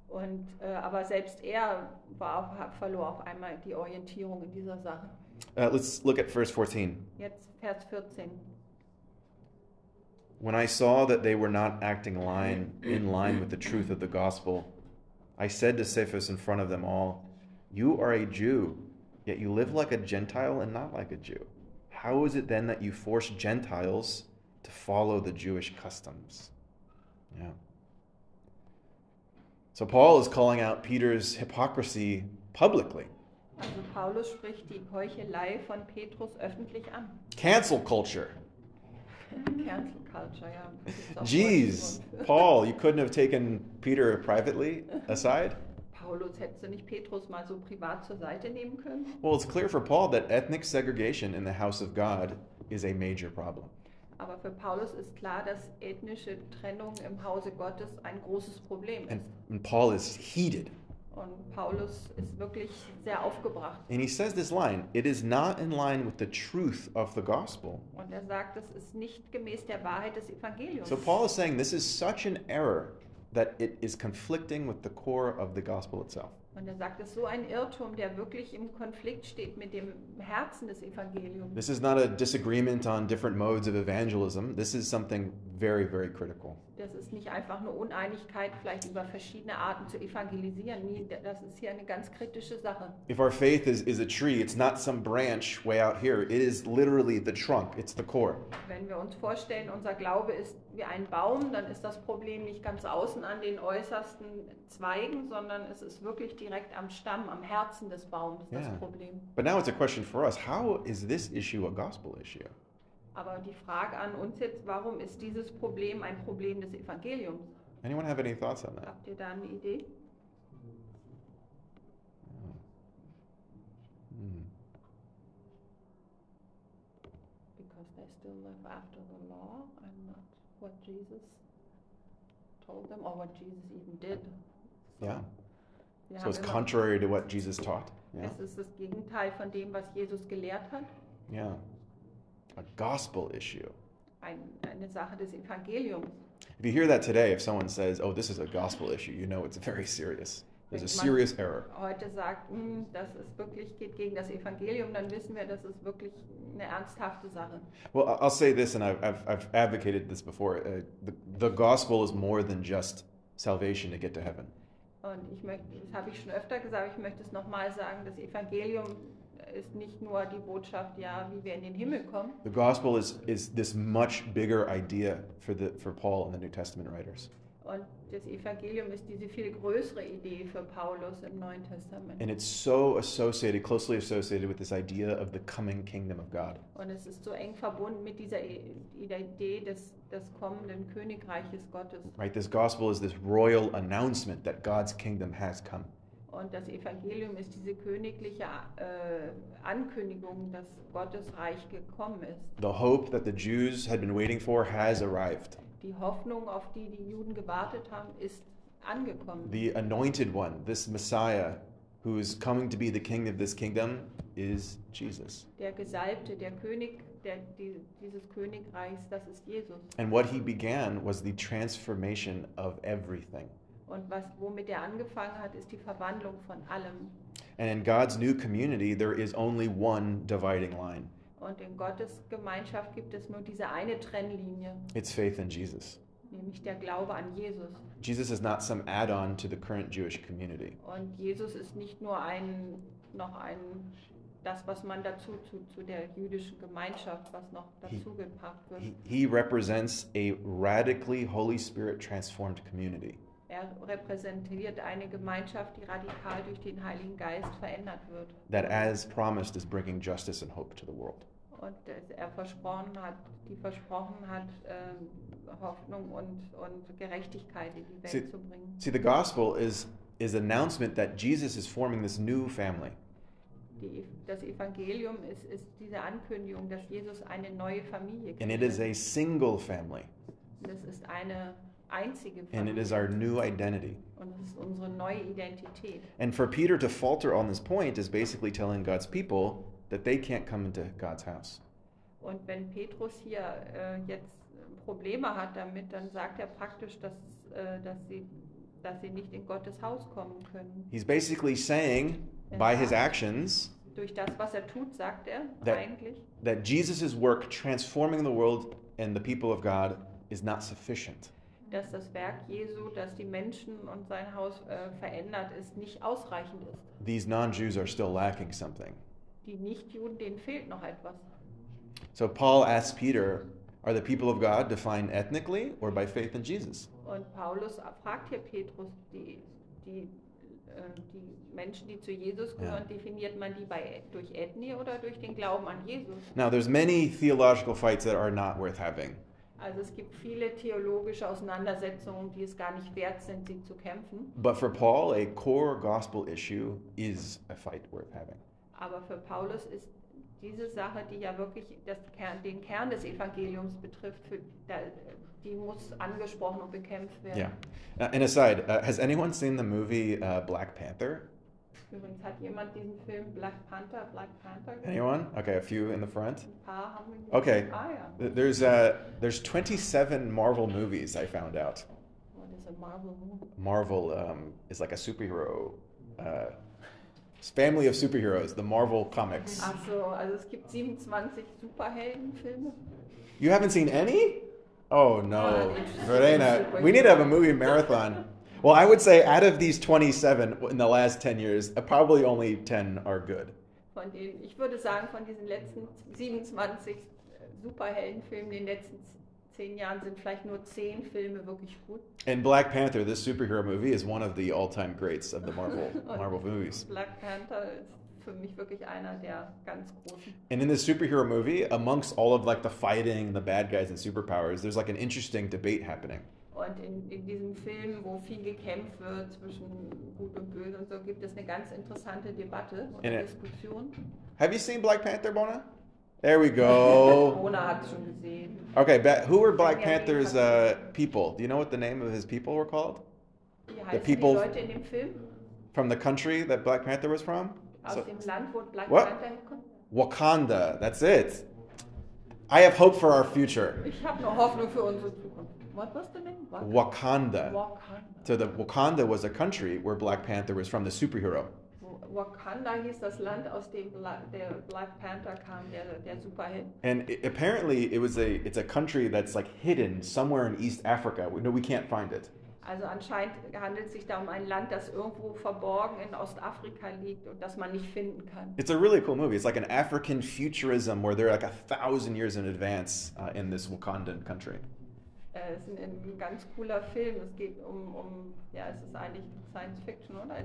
Und, äh, aber selbst er war verlor auf einmal die Orientierung in dieser Sache. Uh, let's look at verse 14. Jetzt Vers 14. When I saw that they were not acting line in line with the truth of the gospel, I said to Cephas in front of them all, You are a Jew, yet you live like a Gentile and not like a Jew. How is it then that you force Gentiles to follow the Jewish customs? Yeah. So Paul is calling out Peter's hypocrisy publicly. Also Paulus spricht die Heuchelei von Petrus öffentlich an. Cancel culture. Cancel Culture, ja. Jeez. Paul, you couldn't have taken Peter privately aside? Paulus, hättest du nicht Petrus mal so privat zur Seite nehmen können? Well, it's clear for Paul that ethnic segregation in the house of God is a major problem. Aber für Paulus ist klar, dass ethnische Trennung im Hause Gottes ein großes Problem And, ist. and Paul is heated. Und Paulus ist wirklich sehr aufgebracht. And he says this line it is not in line with the truth of the gospel. Und er sagt, es ist nicht gemäß der Wahrheit des Evangeliums. So Paul is saying this is such an error that it is conflicting with the core of the gospel itself. Und er sagt, es ist so ein Irrtum, der wirklich im Konflikt steht mit dem Herzen des Evangeliums. This is not a disagreement on different modes of evangelism. This is something very, very critical. Das ist nicht einfach eine Uneinigkeit, vielleicht über verschiedene Arten zu evangelisieren. Das ist hier eine ganz kritische Sache. If our faith is, is a tree, it's not some branch way out here. It is literally the trunk, it's the core. Wenn wir uns vorstellen, unser Glaube ist wie ein Baum, dann ist das Problem nicht ganz außen an den äußersten Zweigen, sondern es ist wirklich direkt am Stamm, am Herzen des Baums das Yeah. Problem. But now it's a question for us how is this issue a gospel issue? Aber die Frage an uns jetzt, warum ist dieses Problem ein Problem des Evangeliums? Anyone have any thoughts on that? Habt ihr da eine Idee? Hmm. Because they still live after the law and not what Jesus told them or what Jesus even did. Yeah. Wir So it's contrary to what Jesus taught. Yeah. Es ist das Gegenteil von dem, was Jesus gelehrt hat. Yeah. A gospel issue. Eine Sache des Evangeliums. If you hear that today, if someone says, oh, this is a gospel issue, you know it's very serious. There's a serious error. Heute sagt, "Hm, das ist wirklich geht gegen das Evangelium, dann wissen wir, das ist wirklich eine ernsthafte Sache. Well, I'll say this, and I've, I've, I've advocated this before. Uh, the, the gospel is more than just salvation to get to heaven. Und ich möchte, das habe ich schon öfter gesagt, ich möchte es nochmal sagen, das Evangelium ist nicht nur die Botschaft, ja, wie wir in den Himmel kommen. The gospel is, is this much bigger idea for, the, for Paul and the New Testament writers. Und das Evangelium ist diese viel größere Idee für Paulus im Neuen Testament. And it's so associated, closely associated with this idea of the coming kingdom of God. Und es ist so eng verbunden mit dieser Idee des, des kommenden Königreiches Gottes. Right? This gospel is this royal announcement that God's kingdom has come. Und das Evangelium ist diese königliche äh, Ankündigung, dass Gottes Reich gekommen ist. The hope that the Jews had been waiting for has arrived. Die Hoffnung, auf die die Juden gewartet haben, ist angekommen. The anointed one, this Messiah who is coming to be the king of this kingdom, is Jesus. Der Gesalbte, der König der, die, dieses Königreichs, das ist Jesus. And what he began was the transformation of everything. Und was, womit er angefangen hat, ist die Verwandlung von allem. And in God's new community, there is only one dividing line Und in Gottes Gemeinschaft gibt es nur diese eine Trennlinie, it's faith in Jesus. nämlich der Glaube an Jesus. Jesus is not some add on to the current Jewish community. Und Jesus ist nicht nur ein, noch ein, das, was man dazu zu, zu der jüdischen Gemeinschaft, was noch He- dazu gepackt wird. He, he represents a radically Holy Spirit transformed community. Er repräsentiert eine Gemeinschaft, die radikal durch den Heiligen Geist verändert wird. that, as promised, is bringing justice and hope to the world. Und er versprochen hat, die versprochen hat, ähm, Hoffnung und, und Gerechtigkeit in die Welt Sie- zu bringen. See, the gospel is is announcement that Jesus is forming this new family. Die, das Evangelium ist, ist diese Ankündigung, dass Jesus eine neue Familie And it is a single family. Das ist eine einzige And it is our new identity. Und das ist unsere neue Identität. And for Peter to falter on this point is basically telling God's people that they can't come into God's house. Und wenn Petrus hier äh, jetzt Probleme hat damit, dann sagt er praktisch, dass, äh, dass, sie, dass sie nicht in Gottes Haus kommen können. He's basically saying, by his actions, Durch das, was er tut, sagt er That- eigentlich, that Jesus' work transforming the world and the people of God is not sufficient. Dass das Werk Jesu, das die Menschen und sein Haus äh, verändert ist, nicht ausreichend ist. These non Jews are still lacking something. Die Nichtjuden, denen fehlt noch etwas. So Paul asks Peter, Are the people of God defined ethnically or by faith in Jesus? Und Paulus fragt hier Petrus, die, die, äh, die Menschen, die zu Jesus gehören, definiert man die bei, durch Ethnie oder durch den Glauben an Jesus? Now, there's many theological fights that are not worth having. Also es gibt viele theologische Auseinandersetzungen, die es gar nicht wert sind, sie zu kämpfen. But for Paul, a core gospel issue is a fight worth having. Aber für Paulus ist diese Sache, die ja wirklich das Kern, den Kern des Evangeliums betrifft, für, die muss angesprochen und bekämpft werden. Yeah. Uh, and aside, uh, has anyone seen the movie uh, Black Panther? Übrigens hat jemand diesen Film Black Panther, Black Panther gesehen? Anyone? Okay, a few in the front. Ein paar haben wir gesehen. Okay. Ah ja. There's uh, there's 27 Marvel movies. I found out. What is a Marvel movie? Marvel um, is like a superhero uh, family of superheroes. The Marvel comics. Ach so, also es gibt 27 Superheldenfilme. You haven't seen any? Oh no. Verena. We need to have a movie marathon. Well, I would say out of these 27 in the last 10 years, uh, probably only 10 are good. Von denen, ich würde sagen, von diesen letzten 27 Superheldenfilmen in den letzten 10 Jahren sind vielleicht nur 10 Filme wirklich gut. And Black Panther, this superhero movie, is one of the all-time greats of the Marvel Marvel movies. Black Panther ist für mich wirklich einer der ganz großen. And in this superhero movie, amongst all of like the fighting, the bad guys and superpowers, there's like an interesting debate happening. Und in, in diesem Film, wo viel gekämpft wird zwischen Gut und Böse und so, gibt es eine ganz interessante Debatte und In. Diskussion. Have you seen Black Panther, Bona? There we go. Mona hat es schon gesehen. Okay, ba- who were Black Panther's uh, people? Do you know what the name of his people were called? Wie heißen people- die Leute in dem Film? From the country that Black Panther was from? Aus So- dem Land, wo Black What? Panther herkommt? Wakanda. That's it. I have hope for our future. Ich habe noch Hoffnung für unsere Zukunft. What was the name? Wak- Wakanda. Wakanda. So the Wakanda was a country where Black Panther was from, the superhero. Wakanda hieß das Land, aus dem Bla der Black Panther kam, der, der Superheld. And i apparently, it was a it's a country that's like hidden somewhere in East Africa. We, no, we can't find it. Also anscheinend handelt es sich da um ein Land, das irgendwo verborgen in Ostafrika liegt und das man nicht finden kann. It's a really cool movie. It's like an African futurism where they're like a thousand years in advance uh, in this Wakandan country. Äh, es ist ein, ein ganz cooler Film. Es geht um, um, ja, es ist eigentlich Science Fiction, oder?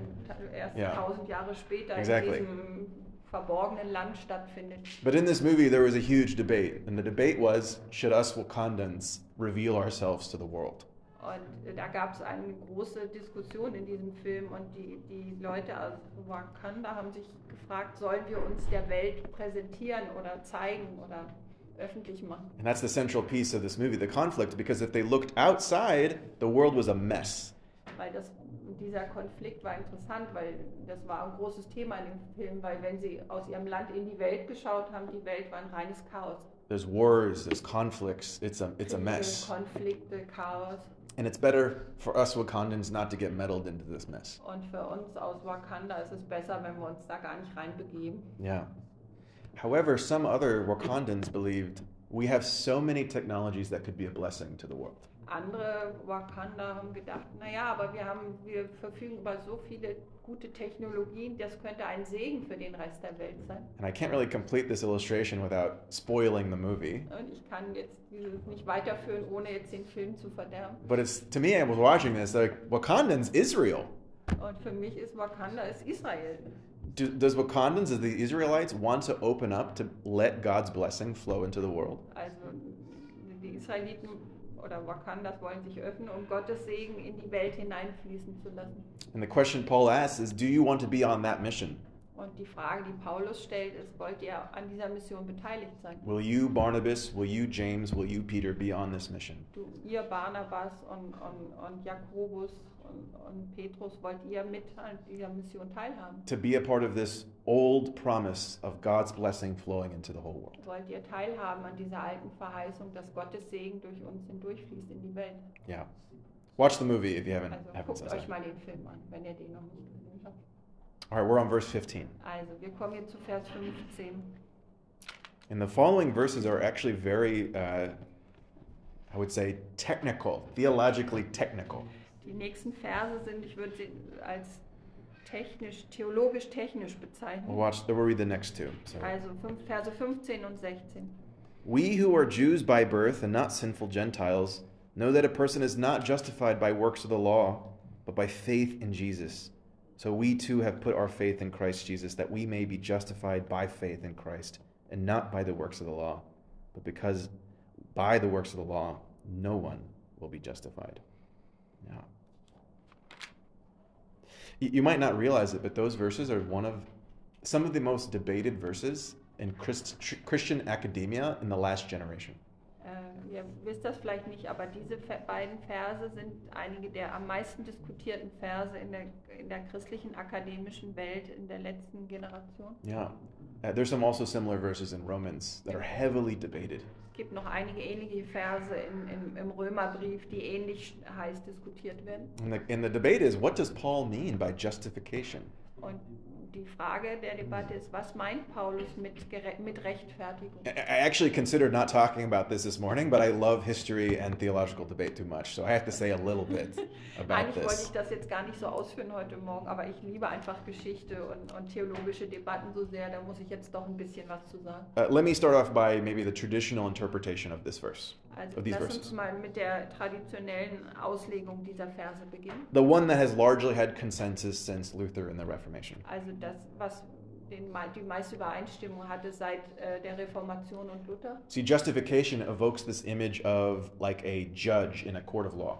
Erst Ja. tausend Jahre später Exactly. in diesem verborgenen Land stattfindet. But in this movie, there was a huge debate, and the debate was should us Wakandans reveal ourselves to the world? Und äh, da gab es eine große Diskussion in diesem Film und die, die Leute aus Wakanda haben sich gefragt, sollen wir uns der Welt präsentieren oder zeigen oder öffentlich machen? And that's the central piece of this movie, the conflict, because if they looked outside, the world was a mess. Weil das, dieser Konflikt war interessant, weil das war ein großes Thema in dem Film, weil wenn sie aus ihrem Land in die Welt geschaut haben, die Welt war ein reines Chaos. There's wars, there's conflicts, it's a, it's a mess. Konflikte, Chaos. And it's better for us Wakandans not to get meddled into this mess. Und für uns aus Wakanda ist es besser, wenn wir uns da gar nicht reinbegeben. Yeah. However, some other Wakandans believed we have so many technologies that could be a blessing to the world. Andere Wakanda haben gedacht, naja, aber wir, haben, wir verfügen über so viele gute Technologien, das könnte ein Segen für den Rest der Welt sein. And I can't really complete this illustration without spoiling the movie. Und ich kann jetzt dieses nicht weiterführen, ohne jetzt den Film zu verderben. But it's to me, I was watching this like Wakandans, Israel. Und für mich ist Wakanda ist Israel. Do, does Wakandans, as the Israelites, want to open up to let God's blessing flow into the world? Also die Israeliten oder Wakandas wollen sich öffnen, um Gottes Segen in die Welt hineinfließen zu lassen. And the question Paul asks is, do you want to be on that mission? Und die Frage, die Paulus stellt, ist, wollt ihr an dieser Mission beteiligt sein? Will you, Barnabas, will you, James, will you, Peter, be on this mission? Du, ihr Barnabas und, und, und Jakobus und, und Petrus, wollt ihr mit an dieser Mission teilhaben? To be a part of this old promise of God's blessing flowing into the whole world. Wollt ihr teilhaben an dieser alten Verheißung, dass Gottes Segen durch uns hindurchfließt in die Welt? Yeah. Watch the movie if you haven't, Also haven't guckt euch mal den Film an, wenn ihr den noch nicht. All right, we're on verse 15. Also, wir kommen jetzt zu Vers 15. And the following verses are actually very, uh, I would say, technical, theologically technical. Die nächsten Verse sind, ich würde sie als technisch, theologisch-technisch We'll watch. We'll read the next two. So. Also fünf, Verse 15 und 16. We who are Jews by birth and not sinful Gentiles know that a person is not justified by works of the law, but by faith in Jesus. So we too have put our faith in Christ Jesus, that we may be justified by faith in Christ, and not by the works of the law, but because by the works of the law no one will be justified. You, you might not realize it, but those verses are one of some of the most debated verses in Christ, Christian academia in the last generation. Äh, ihr wisst das vielleicht nicht, aber diese beiden Verse sind einige der am meisten diskutierten Verse in der, in der christlichen akademischen Welt in der letzten Generation. Yeah. Uh, there's some also similar verses in Romans that are heavily debated. Es gibt noch einige ähnliche Verse in, im, im Römerbrief, die ähnlich heiß diskutiert werden. And the, and the debate is what does Paul mean by justification? Und die Frage der Debatte ist, was meint Paulus mit, mit Rechtfertigung? I actually considered not talking about this this morning, but I love history and theological debate too much, so I have to say a little bit about Eigentlich wollte this. ich das jetzt gar nicht so ausführen heute Morgen, aber ich liebe einfach Geschichte und, und theologische Debatten so sehr, da muss ich jetzt doch ein bisschen was zu sagen. Uh, let me start off by maybe the traditional interpretation of this verse, Also of these lass uns verses. mal mit der traditionellen Auslegung dieser Verse beginnen. The one that has largely had consensus since Luther and the Reformation. Also das, was den, die meiste Übereinstimmung hatte seit äh, der Reformation und Luther. See, justification evokes this image of like a judge in a court of law.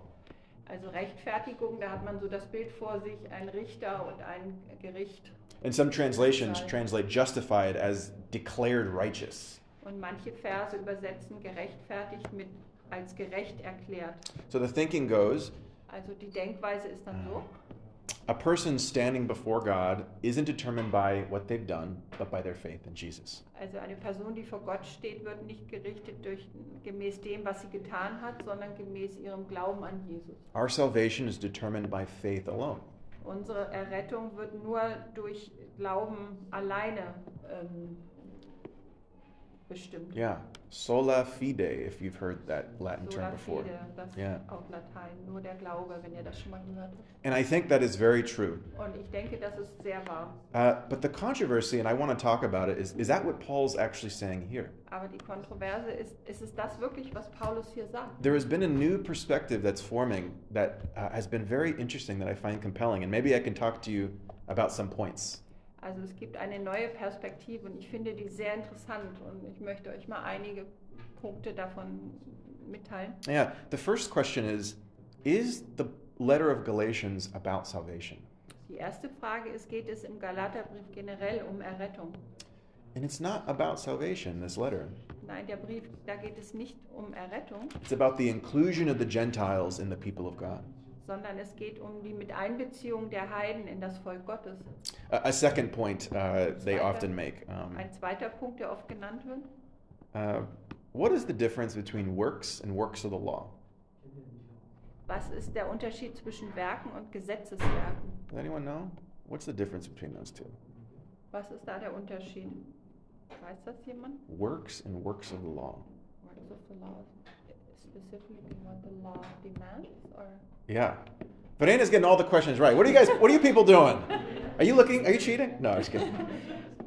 Also Rechtfertigung, da hat man so das Bild vor sich, ein Richter und ein Gericht. And some translations translate justified as declared righteous. Und manche Verse übersetzen gerechtfertigt mit als gerecht erklärt. So the thinking goes Also die Denkweise ist dann so, a person standing before God isn't determined by what they've done, but by their faith in Jesus. also eine Person, die vor Gott steht, wird nicht gerichtet durch, gemäß dem, was sie getan hat, sondern gemäß ihrem Glauben an Jesus. Our salvation is determined by faith alone. Unsere Errettung wird nur durch Glauben alleine ähm, bestimmt. Yeah. Sola fide, if you've heard that Latin Sola term before. fide, Ja. Latein, nur der Glaube, wenn ihr das schon mal gehört habt. And I think that is very true. Und ich denke, das ist sehr wahr. Uh, but the controversy, and I want to talk about it, is is that what Paul's actually saying here? Aber die Kontroverse ist, ist es das wirklich, was Paulus hier sagt? There has been a new perspective that's forming that uh, has been very interesting that I find compelling, and maybe I can talk to you about some points. Also es gibt eine neue Perspektive und ich finde die sehr interessant und ich möchte euch mal einige Punkte davon mitteilen. Yeah, the first question is Is the letter of Galatians about salvation? Die erste Frage ist, geht es im Galaterbrief generell um Errettung? And it's not about salvation, this letter. Nein, der Brief, da geht es nicht um Errettung, It's about the inclusion of the Gentiles in the people of God. Sondern es geht um die Miteinbeziehung der Heiden in das Volk Gottes. A, second point uh, they Zweiter- often make um, Ein zweiter Punkt, der oft genannt wird, uh, What is the difference between works and works of the law? was ist der Unterschied zwischen Werken und Gesetzeswerken? Does anyone know? What's the difference between those two? Was ist da der Unterschied? Weiß das jemand? Works and works of the law. Works of the law, specifically what the law demands, or? Yeah. Verena's getting all the questions right. What are you guys, what are you people doing? Are you looking, are you cheating? No, I'm just kidding.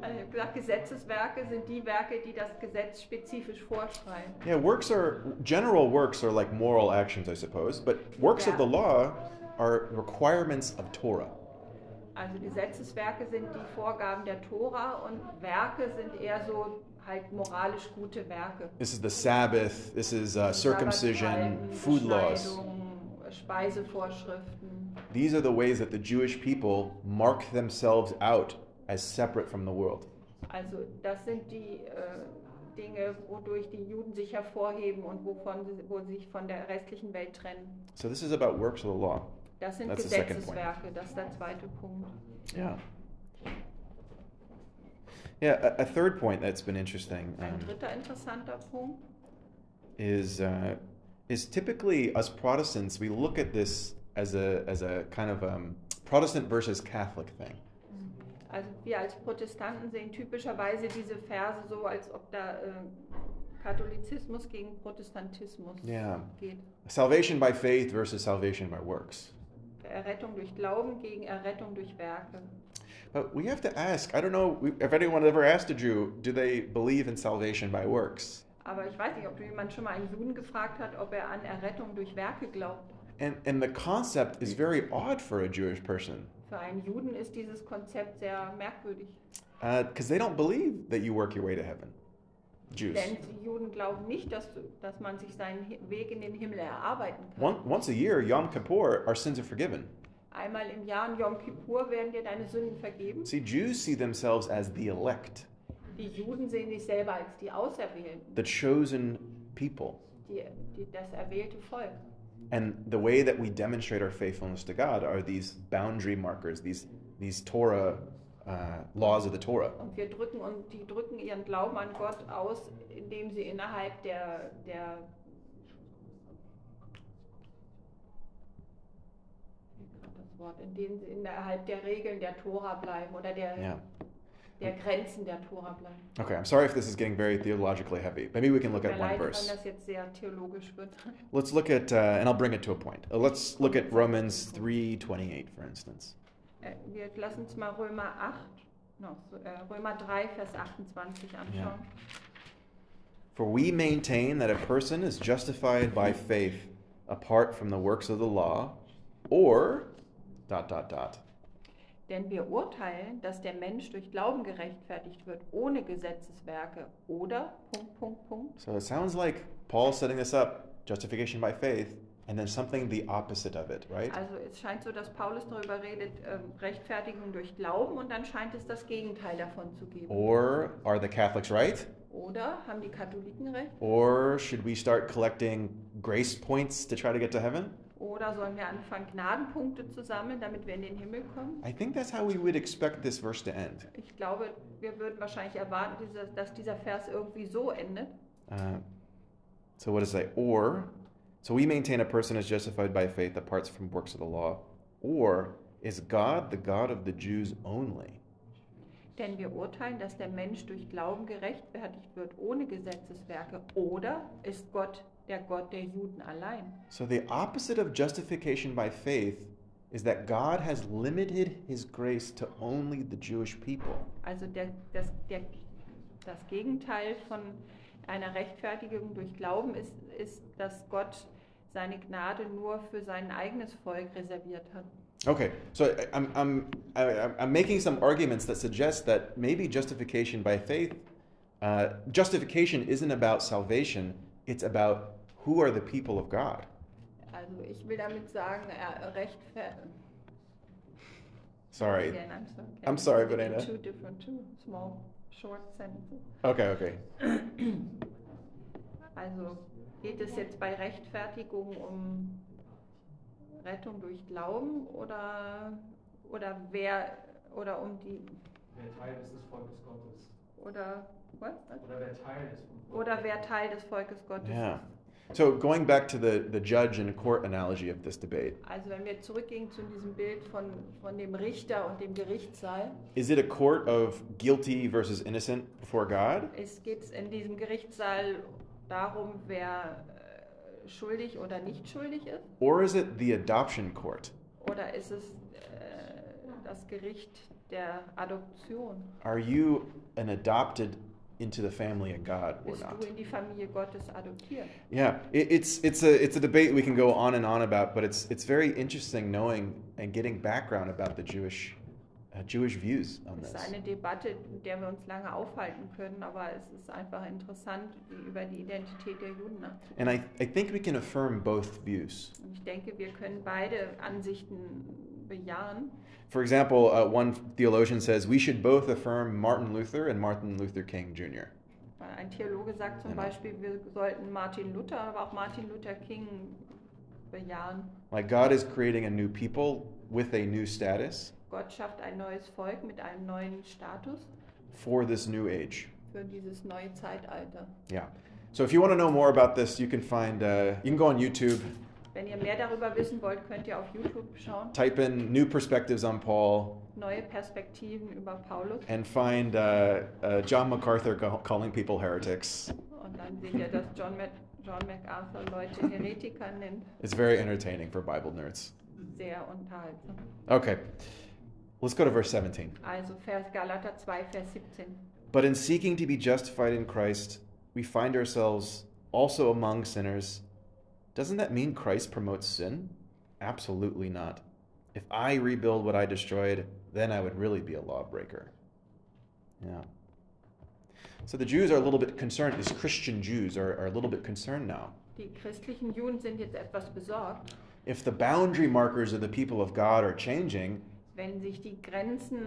Also ich habe gesagt, Gesetzeswerke sind die Werke, die das Gesetz spezifisch vorschreiben. Yeah, works are, general works are like moral actions, I suppose, but works of the law are requirements of Torah. Also Gesetzeswerke sind die Vorgaben der Tora und Werke sind eher so halt moralisch gute Werke. This is the Sabbath, this is uh, circumcision, food laws. Speisevorschriften. These are the ways that the Jewish people mark themselves out as separate from the world. Also das sind die äh, Dinge, wodurch die Juden sich hervorheben und wovon wo sie sich von der restlichen Welt trennen. So this is about works of the law. Das sind That's. Gesetzeswerke, das ist der zweite Punkt. Yeah. Yeah, a, a third point that's been interesting Ein um, dritter interessanter Punkt is uh, is typically us Protestants we look at this as a as a kind of um, Protestant versus Catholic thing. Also wir als Protestanten sehen typischerweise diese Verse so, als ob da äh, Katholizismus gegen Protestantismus Yeah. geht. Salvation by faith versus salvation by works. Errettung durch Glauben gegen Errettung durch Werke. But we have to ask. I don't know if anyone ever asked a Jew, do they believe in salvation by works? Aber ich weiß nicht, ob jemand schon mal einen Juden gefragt hat, ob er an Errettung durch Werke glaubt. And and the concept is very odd for a Jewish person Für einen Juden ist dieses Konzept sehr merkwürdig. because they don't believe that you work your way to heaven. Jews. Denn die Juden glauben nicht, dass, du, dass man sich seinen Weg in den Himmel erarbeiten kann. One, once a year, Yom Kippur, our sins are forgiven. Einmal im Jahr in Yom Kippur werden dir deine Sünden vergeben. See, Jews see themselves as the elect, Die Juden sehen sich selber als die Auserwählten, the chosen people. die, die, das erwählte Volk. And the way that we demonstrate our faithfulness to God are these boundary markers, these, these Torah uh, laws of the Torah. Und wir drücken und die drücken ihren Glauben an Gott aus, indem sie innerhalb der, der wie geht das Wort, indem sie innerhalb der Regeln der Tora bleiben oder der, Yeah. der Grenzen der Tora bleiben. Okay, I'm sorry if this is getting very theologically heavy. Maybe we can look at one leid, wenn verse. das jetzt sehr theologisch wird. Let's look at, uh, and I'll bring it to a point. Uh, let's look at Romans 3:28, for instance. Äh, Wir lassen uns mal Römer 8, no, äh, Römer 3, Vers 28 anschauen. Yeah. For we maintain that a person is justified by faith apart from the works of the law, or dot dot dot. Denn wir urteilen, dass der Mensch durch Glauben gerechtfertigt wird, ohne Gesetzeswerke. Oder, Punkt, Punkt, Punkt. So it sounds like Paul's setting this up, justification by faith, and then something the opposite of it, right? Also es scheint so, dass Paulus darüber redet, ähm, Rechtfertigung durch Glauben und dann scheint es das Gegenteil davon zu geben. Or are the Catholics right? Oder haben die Katholiken recht? Or should we start collecting grace points to try to get to heaven? Oder sollen wir anfangen, Gnadenpunkte zu sammeln, damit wir in den Himmel kommen? I think that's how we would expect this verse to end. Ich glaube, wir würden wahrscheinlich erwarten, dass dieser Vers irgendwie so endet. Uh, so what does it say? Or, so we maintain a person is justified by faith apart from works of the law. Or is God the God of the Jews only? Denn wir urteilen, dass der Mensch durch Glauben gerechtfertigt wird, ohne Gesetzeswerke. Oder ist Gott der Gott der Juden allein? So the opposite of justification by faith is that God has limited his grace to only the Jewish people. Also der, das, der, das Gegenteil von einer Rechtfertigung durch Glauben ist, ist, dass Gott seine Gnade nur für sein eigenes Volk reserviert hat. Okay, so I'm, I'm, I'm making some arguments that suggest that maybe justification by faith, uh, justification isn't about salvation, it's about who are the people of God. Also ich will damit sagen, er rechtfertigt. Sorry. Again, I'm sorry. I'm sorry, Verena. Two different, two small, short sentences. Okay, okay. Also geht es jetzt bei Rechtfertigung um Rettung durch Glauben oder, oder wer oder um die Wer Teil ist des Volkes Gottes. oder what? Oder wer Teil ist oder wer Teil des Volkes Gottes Yeah. ist. So going back to the, the judge and court analogy of this debate, Also wenn wir zurückgehen zu diesem Bild von, von dem Richter und dem Gerichtssaal, is it a court of guilty versus innocent before God? es geht in diesem Gerichtssaal darum, wer äh, schuldig oder nicht schuldig ist. Or is it the adoption court? Oder ist es äh, das Gericht der Adoption? Are you an adopted into the family of God or Bist not? du in die Familie Gottes adoptiert? Yeah, it, it's it's a it's a debate we can go on and on about, but it's it's very interesting knowing and getting background about the Jewish Jewish views on Es this. ist eine Debatte, in der wir uns lange aufhalten können, aber es ist einfach interessant, über die Identität der Juden nachzudenken. And I, I think we can affirm both views. Und ich denke, wir können beide Ansichten bejahen. For example, uh, one theologian says we should both affirm Martin Luther and Martin Luther King Jr. Ein Theologe sagt zum. Beispiel, wir sollten Martin Luther, aber auch Martin Luther King bejahen. Like God is creating a new people with a new status Gott schafft ein neues Volk mit einem neuen Status for this new age. für dieses neue Zeitalter. Yeah. So if you want to know more about this, you can find uh, you can go on YouTube, Wenn ihr mehr darüber wissen wollt, könnt ihr auf YouTube schauen. type in new perspectives on Paul, Neue Perspektiven über Paulus. and find uh, uh, John MacArthur ca- calling people heretics. Und dann seht ihr, dass John, Mac John MacArthur Leute Heretiker nennt. It's very entertaining for Bible nerds. Sehr unterhaltsam. Okay, let's go to verse 17. Also Vers Galater 2, Vers 17. But in seeking to be justified in Christ, we find ourselves also among sinners. Doesn't that mean Christ promotes sin? Absolutely not. If I rebuild what I destroyed, then I would really be a lawbreaker. Yeah. So the Jews are a little bit concerned, these Christian Jews are, are a little bit concerned now. Die christlichen Juden sind jetzt etwas besorgt, If the boundary markers of the people of God are changing, wenn sich die Grenzen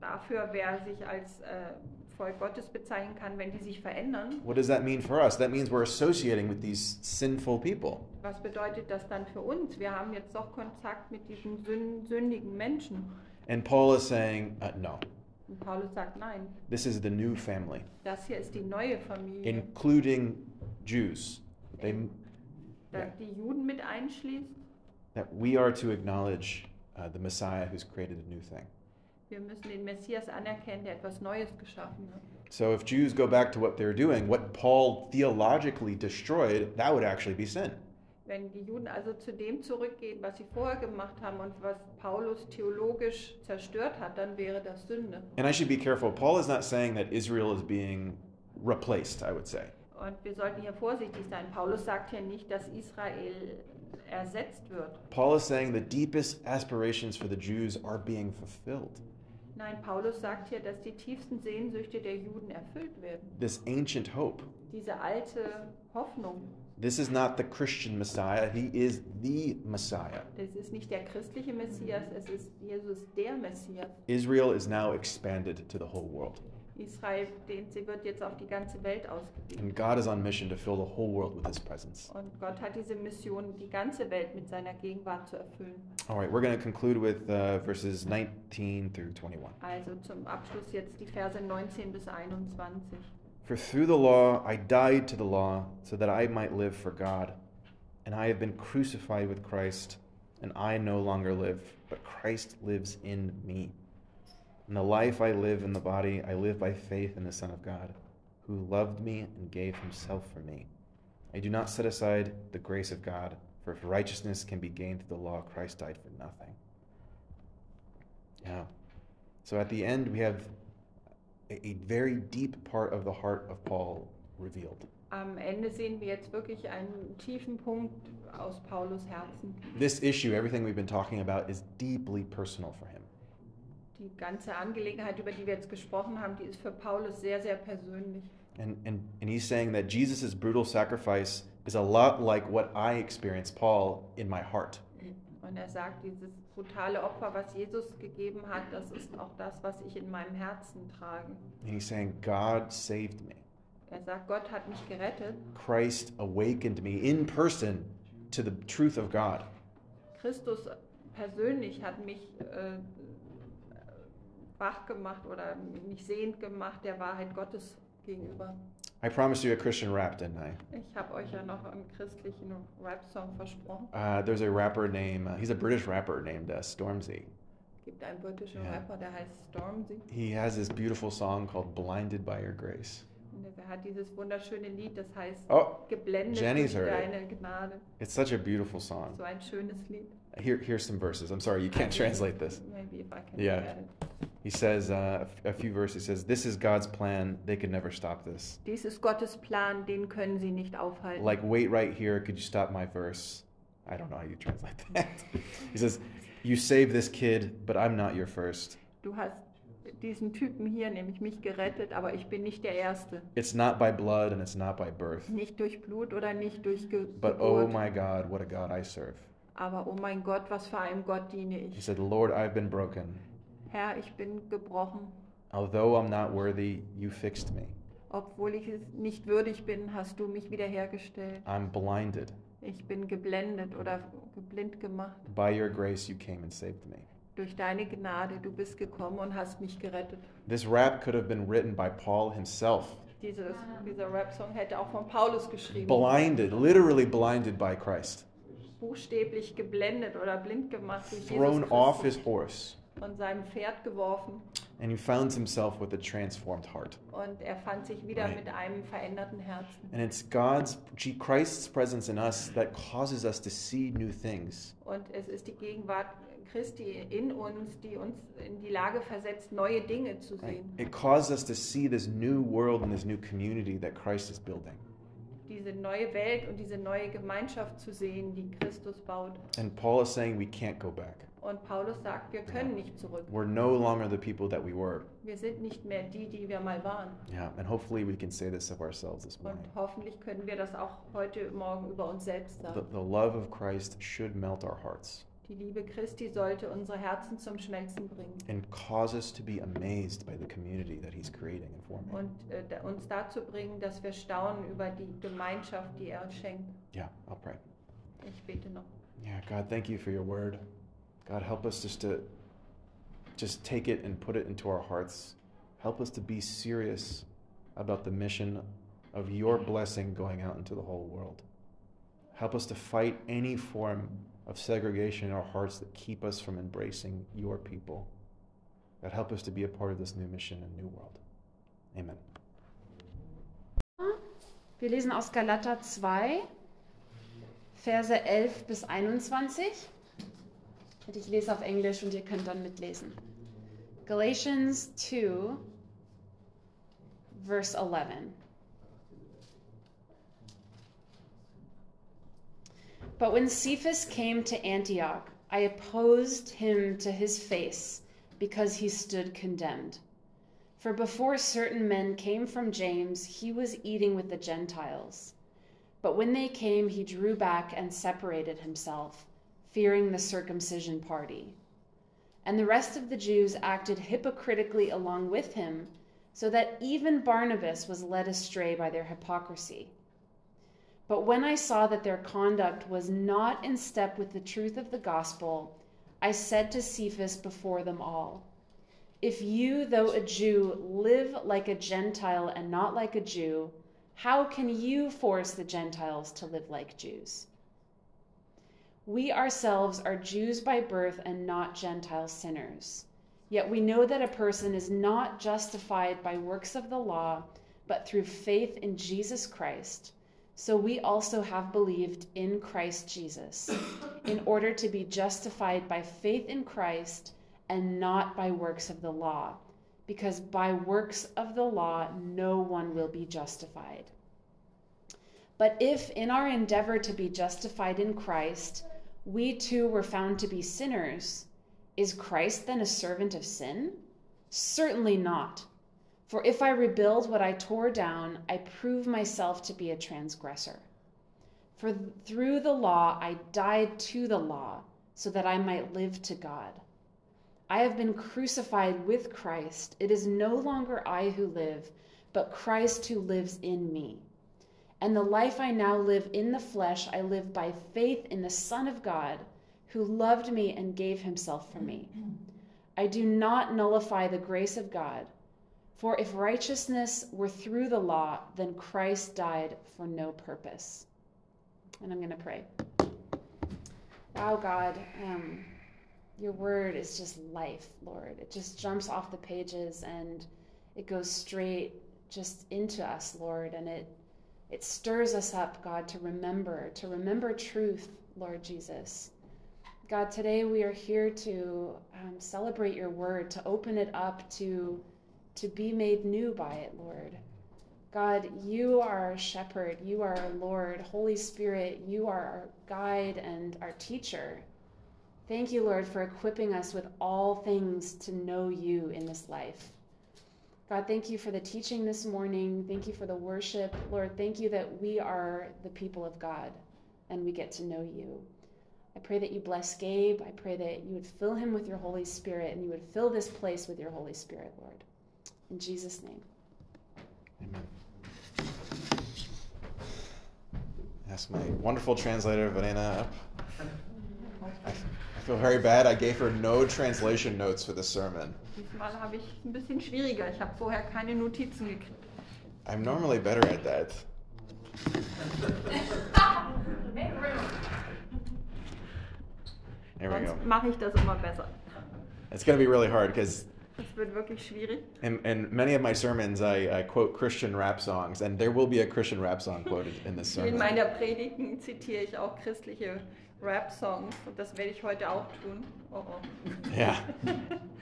dafür, wer sich als äh, Volk Gottes bezeichnen kann, wenn die sich verändern. what does that mean for us? That means we're associating with these sinful people. Was bedeutet das dann für uns? Wir haben jetzt doch Kontakt mit diesen sün- sündigen Menschen. And Paul is saying, uh, no, Und Paulus sagt, nein, this is the new family. das hier ist die neue Familie, including Jews. They, da yeah, die Juden mit einschließt. that we are to acknowledge uh, the Messiah who's created a new thing. Wir müssen den Messias anerkennen, der etwas Neues geschaffen hat. So if Jews go back to what they're doing, what Paul theologically destroyed, that would actually be sin. Wenn die Juden also zu dem zurückgehen, was sie vorher gemacht haben und was Paulus theologisch zerstört hat, dann wäre das Sünde. And I should be careful. Paul is not saying that Israel is being replaced, I would say. Und wir sollten hier vorsichtig sein. Paulus sagt hier nicht, dass Israel ersetzt wird. Paul is saying the deepest aspirations for the Jews are being fulfilled. Nein, Paulus sagt hier, dass die tiefsten Sehnsüchte der Juden erfüllt werden. This ancient hope. Diese alte Hoffnung, This is not the Christian Messiah, he is the Messiah. das ist nicht der christliche Messias, es ist Jesus der Messias. Israel is now expanded to the whole world. Israel, den, sie wird jetzt auf die ganze Welt ausgedehnt. And God is on mission to fill the whole world with his presence. Und Gott hat diese Mission, die ganze Welt mit seiner Gegenwart zu erfüllen. All right, we're going to conclude with uh, verses 19 through 21. Also zum Abschluss jetzt die Verse 19 bis 21. For through the law I died to the law so that I might live for God. And I have been crucified with Christ, and I no longer live, but Christ lives in me. And the life I live in the body, I live by faith in the Son of God, who loved me and gave himself for me. I do not set aside the grace of God, for if righteousness can be gained through the law, Christ died for nothing. Yeah. So at the end, we have a, very deep part of the heart of Paul revealed. Am Ende sehen wir jetzt wirklich einen tiefen Punkt aus Paulus Herzen. This issue, everything we've been talking about, is deeply personal for him. Die ganze Angelegenheit, über die wir jetzt gesprochen haben, die ist für Paulus sehr, sehr persönlich. And, and, and he's saying that Jesus' brutal sacrifice is a lot like what I experienced, Paul, in my heart. Und er sagt, dieses brutale Opfer, was Jesus gegeben hat, das ist auch das, was ich in meinem Herzen trage. And he's saying, God saved me. Er sagt, Gott hat mich gerettet. Christ awakened me in person to the truth of God. Christus persönlich hat mich äh, wach gemacht oder mich sehend gemacht der Wahrheit Gottes gegenüber. I promised you a Christian rap, didn't I? Ich habe euch ja noch einen christlichen Rap-Song versprochen. Uh, there's a rapper named, uh, he's a British rapper named uh, Stormzy. Es gibt einen britischen Ja. Rapper, der heißt Stormzy. He has this beautiful song called Blinded by Your Grace. Er hat dieses wunderschöne Lied, das heißt Oh, Geblendet Jenny's durch deine Gnade. it's such a beautiful song. So ein schönes Lied. Here, here's some verses. I'm sorry, you can't translate this. Maybe if I can Yeah. He says, uh, a few verses, he says, This is God's plan. They could never stop this. Dies ist Gottes Plan, den können sie nicht aufhalten. Like, wait right here. Could you stop my verse? I don't know how you translate that. he says, You saved this kid, but I'm not your first. Du hast diesen Typen hier, nämlich mich gerettet, aber ich bin nicht der Erste. It's not by blood and it's not by birth. Nicht durch Blut oder nicht durch Ge But oh my God, what a God I serve. Aber oh mein Gott, was für einem Gott diene ich. He said, Lord, I've been broken. Herr, ich bin gebrochen. Although I'm not worthy, you fixed me. Obwohl ich es nicht würdig bin, hast du mich wiederhergestellt. I'm blinded. Ich bin geblendet oder geblind gemacht. By your grace, you came and saved me. Durch deine Gnade, du bist gekommen und hast mich gerettet. This rap could have been written by Paul himself. Dieses, dieser Rap-Song hätte auch von Paulus geschrieben. Blinded, literally blinded by Christ. Buchstäblich geblendet oder blind gemacht durch Thrown Jesus off his horse. Von seinem Pferd geworfen. And he found himself with a transformed heart. Und er fand sich wieder Right. mit einem veränderten Herzen. And it's God's, Christ's presence in us that causes us to see new things. Und es ist die Gegenwart Christi in uns, die uns in die Lage versetzt, neue Dinge zu Right? sehen. It causes us to see this new world and this new community that Christ is building. Diese neue Welt und diese neue Gemeinschaft zu sehen, die Christus baut. And Paul is saying we can't go back. Und Paulus sagt, wir können nicht zurück. We're no longer the people that we were. Wir sind nicht mehr die, die wir mal waren. Yeah, and hopefully we can say this of ourselves this Und morning. hoffentlich können wir das auch heute Morgen über uns selbst The, sagen. the love of Christ should melt our hearts Die Liebe Christi sollte unsere Herzen zum Schmelzen bringen and cause us to be amazed by the community that He's creating and forming. und äh, uns dazu bringen, dass wir staunen über die Gemeinschaft, die er schenkt. Yeah, I'll pray. Ich bete noch. Yeah, God, thank you for your word. God, help us just to just take it and put it into our hearts. Help us to be serious about the mission of your blessing going out into the whole world. Help us to fight any form of segregation in our hearts that keep us from embracing your people. God, help us to be a part of this new mission and new world. Amen. Wir lesen aus Galater 2, Verse 11 bis 21. Und ich lese auf Englisch und ihr könnt dann mitlesen. Galatians 2, verse 11. But when Cephas came to Antioch, I opposed him to his face because he stood condemned. For before certain men came from James, he was eating with the Gentiles. But when they came, he drew back and separated himself, fearing the circumcision party. And the rest of the Jews acted hypocritically along with him, so that even Barnabas was led astray by their hypocrisy. But when I saw that their conduct was not in step with the truth of the gospel, I said to Cephas before them all, If you, though a Jew, live like a Gentile and not like a Jew, how can you force the Gentiles to live like Jews? We ourselves are Jews by birth and not Gentile sinners. Yet we know that a person is not justified by works of the law, but through faith in Jesus Christ. So we also have believed in Christ Jesus, in order to be justified by faith in Christ and not by works of the law, because by works of the law no one will be justified. But if in our endeavor to be justified in Christ, we too were found to be sinners, is Christ then a servant of sin? Certainly not. For if I rebuild what I tore down, I prove myself to be a transgressor. For through the law I died to the law, so that I might live to God. I have been crucified with Christ. It is no longer I who live, but Christ who lives in me. And the life I now live in the flesh, I live by faith in the Son of God who loved me and gave himself for me. I do not nullify the grace of God, for if righteousness were through the law, then Christ died for no purpose. And I'm going to pray. Wow, God, um, your word is just life, Lord. It just jumps off the pages and it goes straight just into us, Lord, and it it stirs us up, God, to remember, to remember truth, Lord Jesus. God, today we are here to um, celebrate your word, to open it up, to, to be made new by it, Lord. God, you are our shepherd, you are our Lord. Holy Spirit, you are our guide and our teacher. Thank you, Lord, for equipping us with all things to know you in this life. God, thank you for the teaching this morning. Thank you for the worship. Lord, thank you that we are the people of God and we get to know you. I pray that you bless Gabe. I pray that you would fill him with your Holy Spirit and you would fill this place with your Holy Spirit, Lord. In Jesus' name. Amen. Ask my wonderful translator, Vanessa, up. I, I feel very bad. I gave her no translation notes for the sermon. Diesmal habe ich ein bisschen schwieriger. Ich habe vorher keine Notizen gekriegt. I'm normally better at that. There we go. Sonst mache ich das immer besser. It's going to be really hard because Das wird wirklich schwierig. in, in many of my sermons, I, I quote Christian rap songs, and there will be a Christian rap song quoted in this sermon. In meiner Predigten zitiere ich auch christliche Rap-Songs und das werde ich heute auch tun. Oh, oh. Yeah.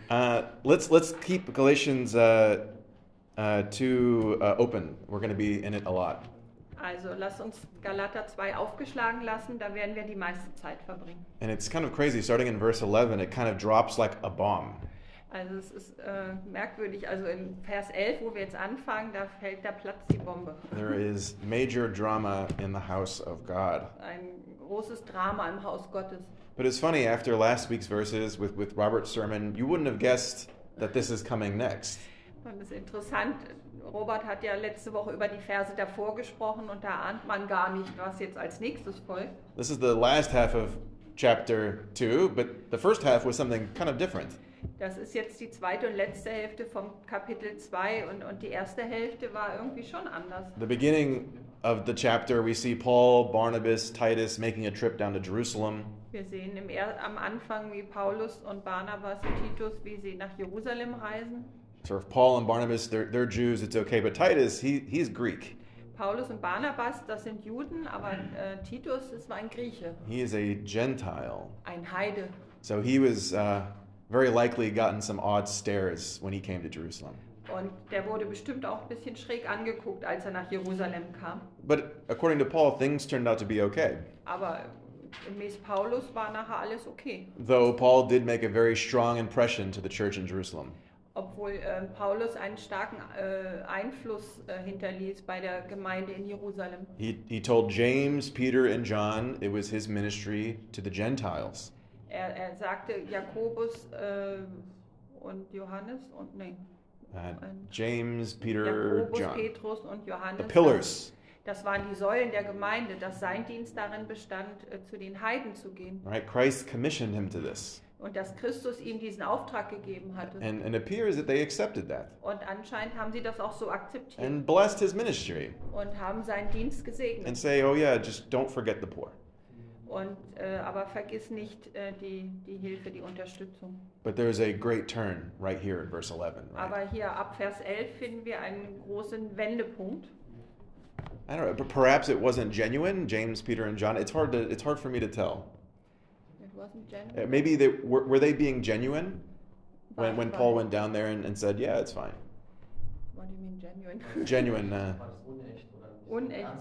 Uh, let's let's keep Galatians uh, uh, two uh, open. We're going to be in it a lot. Also lass uns Galater 2 aufgeschlagen lassen, da werden wir die meiste Zeit verbringen. And it's kind of crazy. Starting in verse 11, it kind of drops like a bomb. Also es ist äh, merkwürdig, also in Vers 11, wo wir jetzt anfangen, da fällt da Platz die Bombe. There is major drama in the house of God. Ein großes Drama im Haus Gottes. But it's funny, after last week's verses with, with Robert's sermon, you wouldn't have guessed that this is coming next. Und das ist interessant, Robert hat ja letzte Woche über die Verse davor gesprochen und da ahnt man gar nicht, was jetzt als nächstes folgt. This is the last half of chapter 2, but the first half was something kind of different. Das ist jetzt die zweite und letzte Hälfte vom Kapitel 2 und, und die erste Hälfte war irgendwie schon anders. The beginning of the chapter, we see Paul, Barnabas, Titus making a trip down to Jerusalem. Wir sehen im, am Anfang, wie Paulus und Barnabas und Titus, wie sie nach Jerusalem reisen. So if Paul and Barnabas, they're, they're Jews, it's okay. But Titus, he, he's Greek. Paulus und Barnabas, das sind Juden, aber äh, Titus ist ein Grieche, He is a Gentile. ein Heide. So he was uh, very likely gotten some odd stares when he came to Jerusalem. Und der wurde bestimmt auch ein bisschen schräg angeguckt, als er nach Jerusalem kam. But according to Paul, things turned out to be okay. Aber gemäß Paulus war nachher alles okay. Though Paul did make a very strong impression to the church in Jerusalem. Obwohl äh, Paulus einen starken äh, Einfluss äh, hinterließ bei der Gemeinde in Jerusalem. He, he told James, Peter, and John it was his ministry to the Gentiles. Er, er sagte Jakobus äh, und Johannes und nee, Uh, And- James, Peter, Jakobus, John. Petrus und Johannes. The pillars. Das waren die Säulen der Gemeinde, dass sein Dienst darin bestand, äh, zu den Heiden zu gehen. Right? Christ commissioned him to this. Und dass Christus ihm diesen Auftrag gegeben hatte. And, and appears that they accepted that Und anscheinend haben sie das auch so akzeptiert and blessed his ministry und haben seinen Dienst gesegnet. and say, oh, yeah, just don't forget the poor. Und, äh, aber vergiss nicht äh, die, die Hilfe, die Unterstützung. But there's a great turn right here in verse 11. Right? Aber hier ab Vers 11 finden wir einen großen Wendepunkt. I don't know, but perhaps it wasn't genuine, James, Peter, and John. It's hard to it's hard for me to tell. It wasn't Uh, genuine. Maybe they were, were they being genuine when, when Paul went down there and, and said, "Yeah, it's fine." What do you mean genuine? Genuine. Uh, War das unecht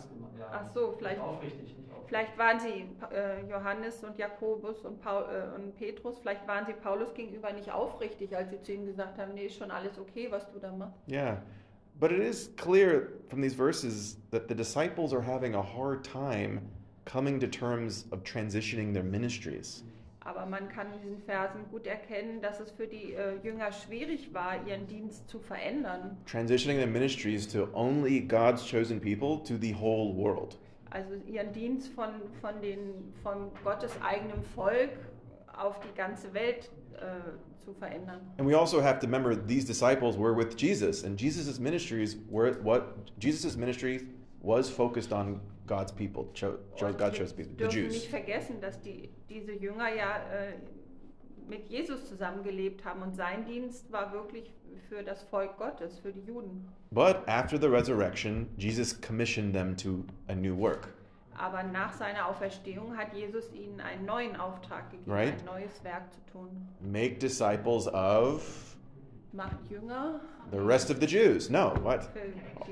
Ach so, vielleicht- aufrichtig, nicht aufrichtig. Vielleicht waren sie äh, Johannes und Jakobus und, Paul, äh, und Petrus, vielleicht waren sie Paulus gegenüber nicht aufrichtig, als sie zu ihm gesagt haben, nee, ist schon alles okay, was du da machst. yeah, but it is clear from these verses that the disciples are having a hard time coming to terms of transitioning their ministries. Aber man kann in diesen Versen gut erkennen, dass es für die äh, Jünger schwierig war, ihren Dienst zu verändern. Transitioning their ministries to only God's chosen people to the whole world. Also ihren Dienst von, von, den, von Gottes eigenem Volk auf die ganze Welt äh, zu verändern. And we also have to remember these disciples were with Jesus, and Jesus' ministries were what Jesus' ministry was focused on God's people. Cho- cho- Und God chose people, the Jews. nicht vergessen, dass die, diese Jünger ja äh, mit Jesus zusammengelebt haben und sein Dienst war wirklich für das Volk Gottes, für die Juden. But after the resurrection, Jesus commissioned them to a new work. Aber nach seiner Auferstehung hat Jesus ihnen einen neuen Auftrag gegeben, Right. ein neues Werk zu tun. Make disciples of Macht Jünger the rest of the Jews. No, what?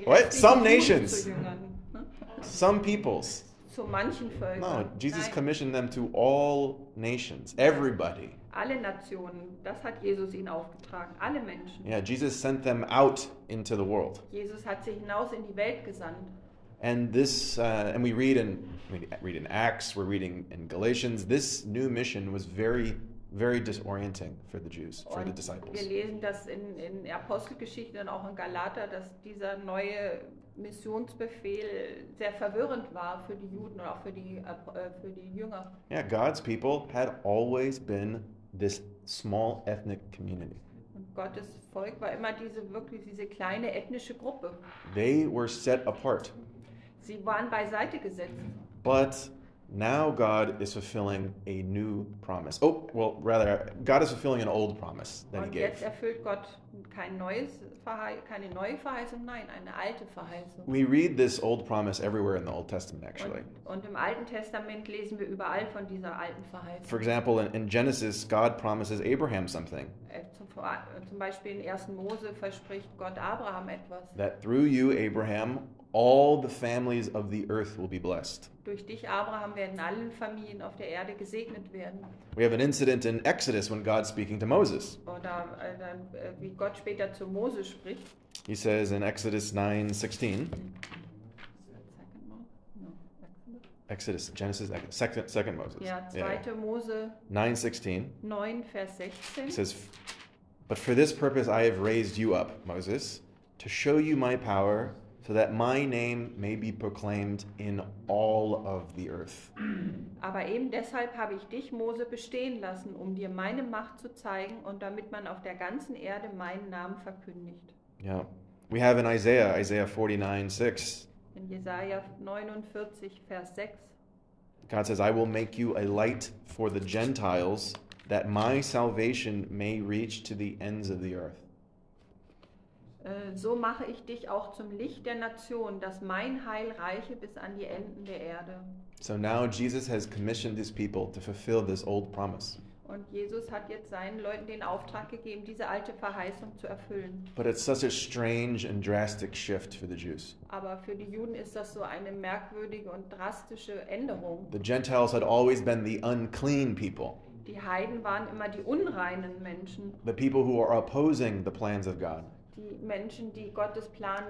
What? Some nations. ne? Some peoples. Zu manchen Völkern. No, Jesus Nein, commissioned them to all nations, everybody. alle Nationen, das hat Jesus ihnen aufgetragen, alle Menschen. Yeah, Jesus sent them out into the world. Jesus hat sie hinaus in die Welt gesandt. And this, uh, and we read in we read in Acts, we're reading in Galatians. This new mission was very, very disorienting for the Jews, for the Und wir disciples. lesen das in, in der Apostelgeschichte und auch in Galater, dass dieser neue Missionsbefehl sehr verwirrend war für die Juden und auch für die, äh, für die Jünger. Yeah, God's people had always been this small ethnic community. Und Gottes Volk war immer diese wirklich diese kleine ethnische Gruppe. They were set apart. Sie waren beiseite gesetzt. But now God is fulfilling a new promise. Oh, well, rather, God is fulfilling an old promise that He Und jetzt gave. erfüllt Gott kein neues keine neue Verheißung, nein, eine alte Verheißung. We read this old promise everywhere in the Old Testament, actually. Und, und im Alten Testament lesen wir überall von dieser alten Verheißung. For example, in, in Genesis, God promises Abraham something Äh, Zum, zum Beispiel in 1. Mose verspricht Gott Abraham etwas. that through you, Abraham, all the families of the earth will be blessed. Durch dich, Abraham, werden alle Familien auf der Erde gesegnet werden. We have an incident in Exodus when God's speaking to Moses. Oder äh, äh, wie Gott später zu Mose spricht. He says in Exodus 9 16, Second Mose? No, Exodus. Exodus, Genesis, second, second Moses. Ja, Yeah. 2. Mose 9 16. 9, Vers 16. It says, But for this purpose I have raised you up, Moses, to show you my power, so that my name may be proclaimed in all of the earth. Aber eben deshalb habe ich dich, Mose, bestehen lassen, um dir meine Macht zu zeigen und damit man auf der ganzen Erde meinen Namen verkündigt. Yeah. We have in Isaiah, Isaiah 49 6, In Jesaja 49, Vers 6. God says, I will make you a light for the Gentiles, that my salvation may reach to the ends of the earth. Äh, So mache ich dich auch zum Licht der Nation, dass mein Heil reiche bis an die Enden der Erde. So now Jesus has commissioned these people to fulfill this old promise. Und Jesus hat jetzt seinen Leuten den Auftrag gegeben, diese alte Verheißung zu erfüllen. But it's such a strange and drastic shift for the Jews. Aber für die Juden ist das so eine merkwürdige und drastische Änderung. The Gentiles had always been the unclean people. Die Heiden waren immer die unreinen Menschen, the people who are opposing the plans of God. Die Menschen, die Gottes Plan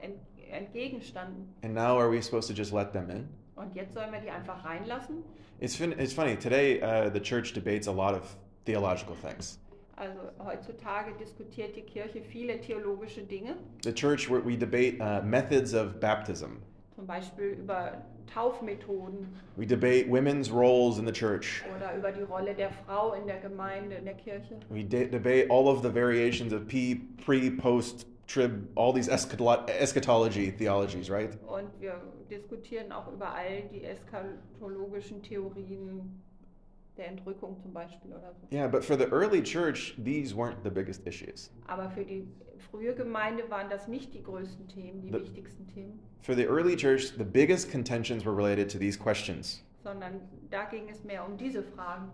ent entgegenstanden. And now are we supposed to just let them in? Und jetzt sollen wir die einfach reinlassen? It's, it's funny. Today, uh, the church debates a lot of theological things. Also heutzutage diskutiert die Kirche viele theologische Dinge, The church, we debate uh, methods of baptism. Zum Beispiel über Taufmethoden We debate women's roles in the church. oder über die Rolle der Frau in der Gemeinde, in der Kirche. We de- debate all of the variations of pre, post trib, all these eschatolo- eschatology theologies, right? Und wir diskutieren auch über all die eschatologischen Theorien der Entrückung zum Beispiel oder so. Yeah, but for the early church, these weren't the biggest issues. Aber für die frühe Gemeinde waren das nicht die größten Themen, die The- wichtigsten Themen, For the early church, the biggest contentions were related to these questions sondern da ging es mehr um diese Fragen.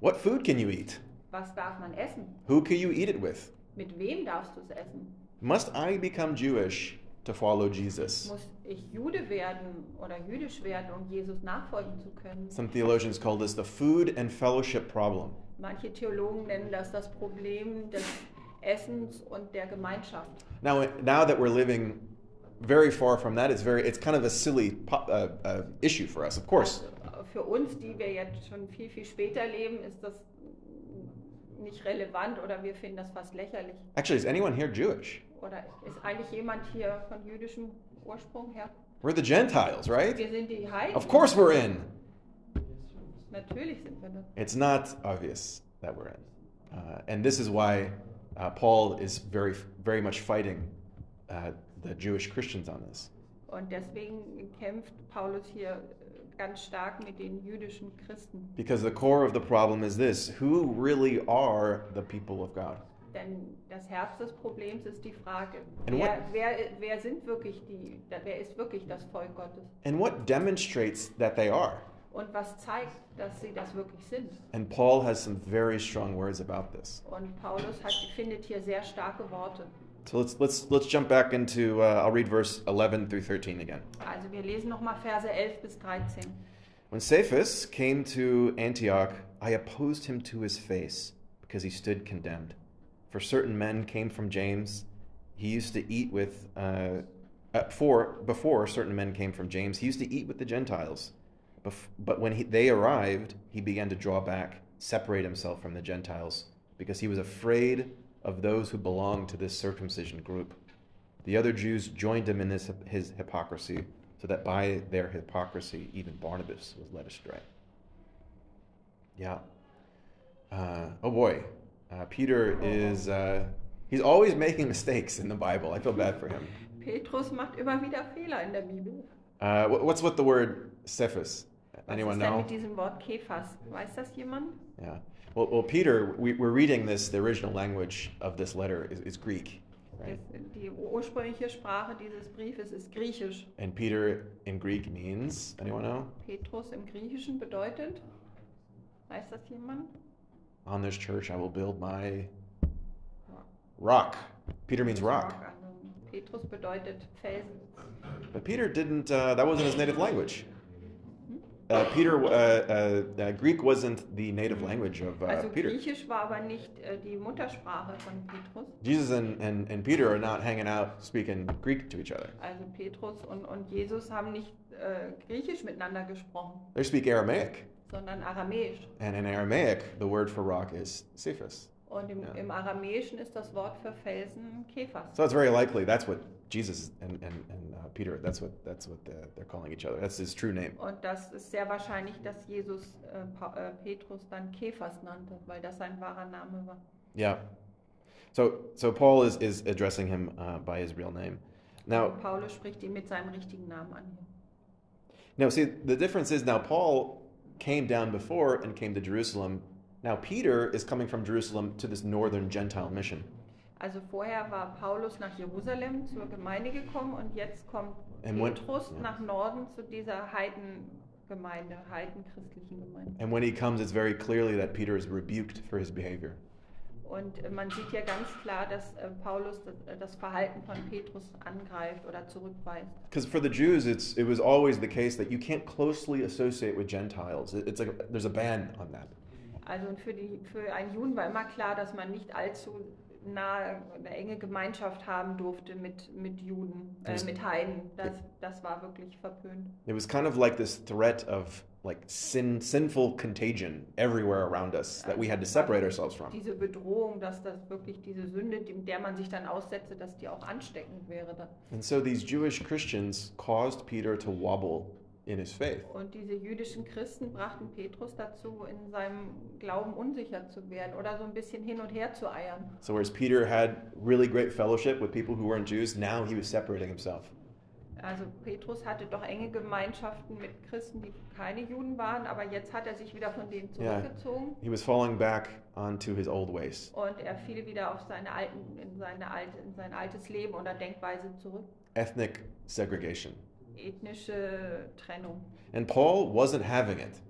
What food can you eat? Was darf man essen? Who can you eat it with? Mit wem darfst du es essen? Must I become Jewish to follow Jesus? Muss ich Jude werden oder jüdisch werden, um Jesus nachfolgen zu können? Some theologians call this the food and fellowship problem. Manche Theologen nennen das das Problem des Essens und der Gemeinschaft. Now, now that we're living very far from that, it's very it's kind of a silly uh, uh, issue for us, of course. Also, für uns, die wir jetzt schon viel, viel später leben, ist das nicht relevant oder wir finden das fast lächerlich. Actually, is anyone here Jewish? Oder ist eigentlich jemand hier von jüdischem Ursprung her? We're the Gentiles, right? Wir sind die Heiden. Of course we're in. Natürlich sind wir das. It's not obvious that we're in. Uh, and this is why uh, Paul is very, very much fighting uh, the Jewish Christians on this. Und deswegen kämpft Paulus hier äh, ganz stark mit den jüdischen Christen. Because the core of the problem is this who really are the people of God? Denn das Herz des Problems ist die Frage, And wer, what- wer, wer sind wirklich die, wer ist wirklich das Volk Gottes? And what demonstrates that they are? Und was zeigt, dass sie das wirklich sind? And Paul has some very strong words about this. Und Paulus hat, findet hier sehr starke Worte. So let's let's let's jump back into uh, I'll read verse 11 through 13 again. Also wir lesen nochmal Verse 11 bis 13. When Cephas came to Antioch, I opposed him to his face because he stood condemned. For certain men came from James. He used to eat with uh, uh, for before certain men came from James. He used to eat with the Gentiles. But when he, they arrived, he began to draw back, separate himself from the Gentiles, because he was afraid of those who belonged to this circumcision group. The other Jews joined him in this, his hypocrisy, so that by their hypocrisy, even Barnabas was led astray. Yeah. Uh, oh boy. Uh, Peter is, uh, he's always making mistakes in the Bible. I feel bad for him. Petrus macht immer wieder Fehler in der Bibel. Uh, what- what's with the word Cephas? Was Anyone ist denn know? mit diesem Wort Kephas? Weiß das jemand? Yeah. Well, well Peter, we, we're reading this, the original language of this letter is, is Greek, right? Die ursprüngliche Sprache dieses Briefes ist Griechisch. And Peter in Greek means, anyone know? Petrus im Griechischen bedeutet, weiß das jemand? On this church I will build my rock. Peter means rock. Petrus bedeutet Felsen. But Peter didn't, uh, that wasn't his native language. Uh, Peter, uh, uh, uh, Greek wasn't the native language of uh, Also Peter. Griechisch war aber nicht äh, die Muttersprache von Petrus. Jesus and, and, and Peter are not hanging out speaking Greek to each other. Also Petrus und, und Jesus haben nicht äh, Griechisch miteinander gesprochen, They speak Aramaic. sondern Aramäisch. And in Aramaic, the word for rock is Cephas. Und im, Ja. im Aramäischen ist das Wort für Felsen Kephas. So it's very likely that's what Jesus and, and, and uh, Peter, that's what, that's what they're, they're calling each other. That's his true name. Und das ist sehr wahrscheinlich, dass Jesus äh, äh, Petrus dann Kephas nannte, weil das sein wahrer Name war. Yeah. So, so Paul is, is addressing him uh, by his real name. Now, Und Paulus spricht ihn mit seinem richtigen Namen an. now, see, the difference is now Paul came down before and came to Jerusalem. Now Peter is coming from Jerusalem to this northern Gentile mission. Also vorher war Paulus nach Jerusalem zur Gemeinde gekommen und jetzt kommt And when- Petrus ja. nach Norden zu dieser Heidengemeinde, heidenchristlichen Gemeinde. And when he comes, it's very clearly that Peter is rebuked for his behavior. Und äh, man sieht ja ganz klar, dass äh, Paulus das, äh, das Verhalten von Petrus angreift oder zurückweist. Because for the Jews, it's, it was always the case that you can't closely associate with Gentiles. It- It's like there's a ban on that. Also für, die, für einen Juden war immer klar, dass man nicht allzu nahe eine enge Gemeinschaft haben durfte mit, mit Juden, äh, mit Heiden. Das, das war wirklich verpönt. It was kind of like this threat of like sin, sinful contagion everywhere around us that we had to separate ourselves from. Diese Bedrohung, dass das wirklich diese Sünde, der man sich dann aussetze, dass die auch ansteckend wäre. And so these Jewish Christians caused Peter to wobble in his faith. Und diese jüdischen Christen brachten Petrus dazu, in seinem Glauben unsicher zu werden oder so ein bisschen hin und her zu eiern. So, whereas Peter had really great fellowship with people who weren't Jews, now he was separating himself. Also Petrus hatte doch enge Gemeinschaften mit Christen, die keine Juden waren, aber jetzt hat er sich wieder von denen zurückgezogen He was falling back onto his old ways. und er fiel wieder auf seine alten, in, seine alte, in sein altes Leben oder Denkweise zurück. Ethnic segregation. Ethnische Trennung. And Paul wasn't having it.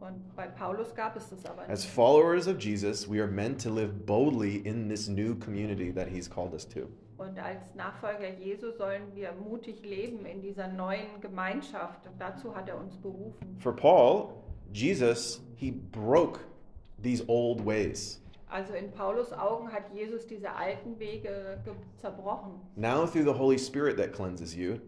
Und bei Paulus gab es das aber As followers of Jesus, we are meant to live boldly in this new community that he's called us to. Und als Nachfolger Jesu sollen wir mutig leben in dieser neuen Gemeinschaft. Und dazu hat er uns berufen. For Paul, Jesus, he broke these old ways. Also in Paulus Augen hat Jesus diese alten Wege zerbrochen. Now, through the Holy Spirit that cleanses you,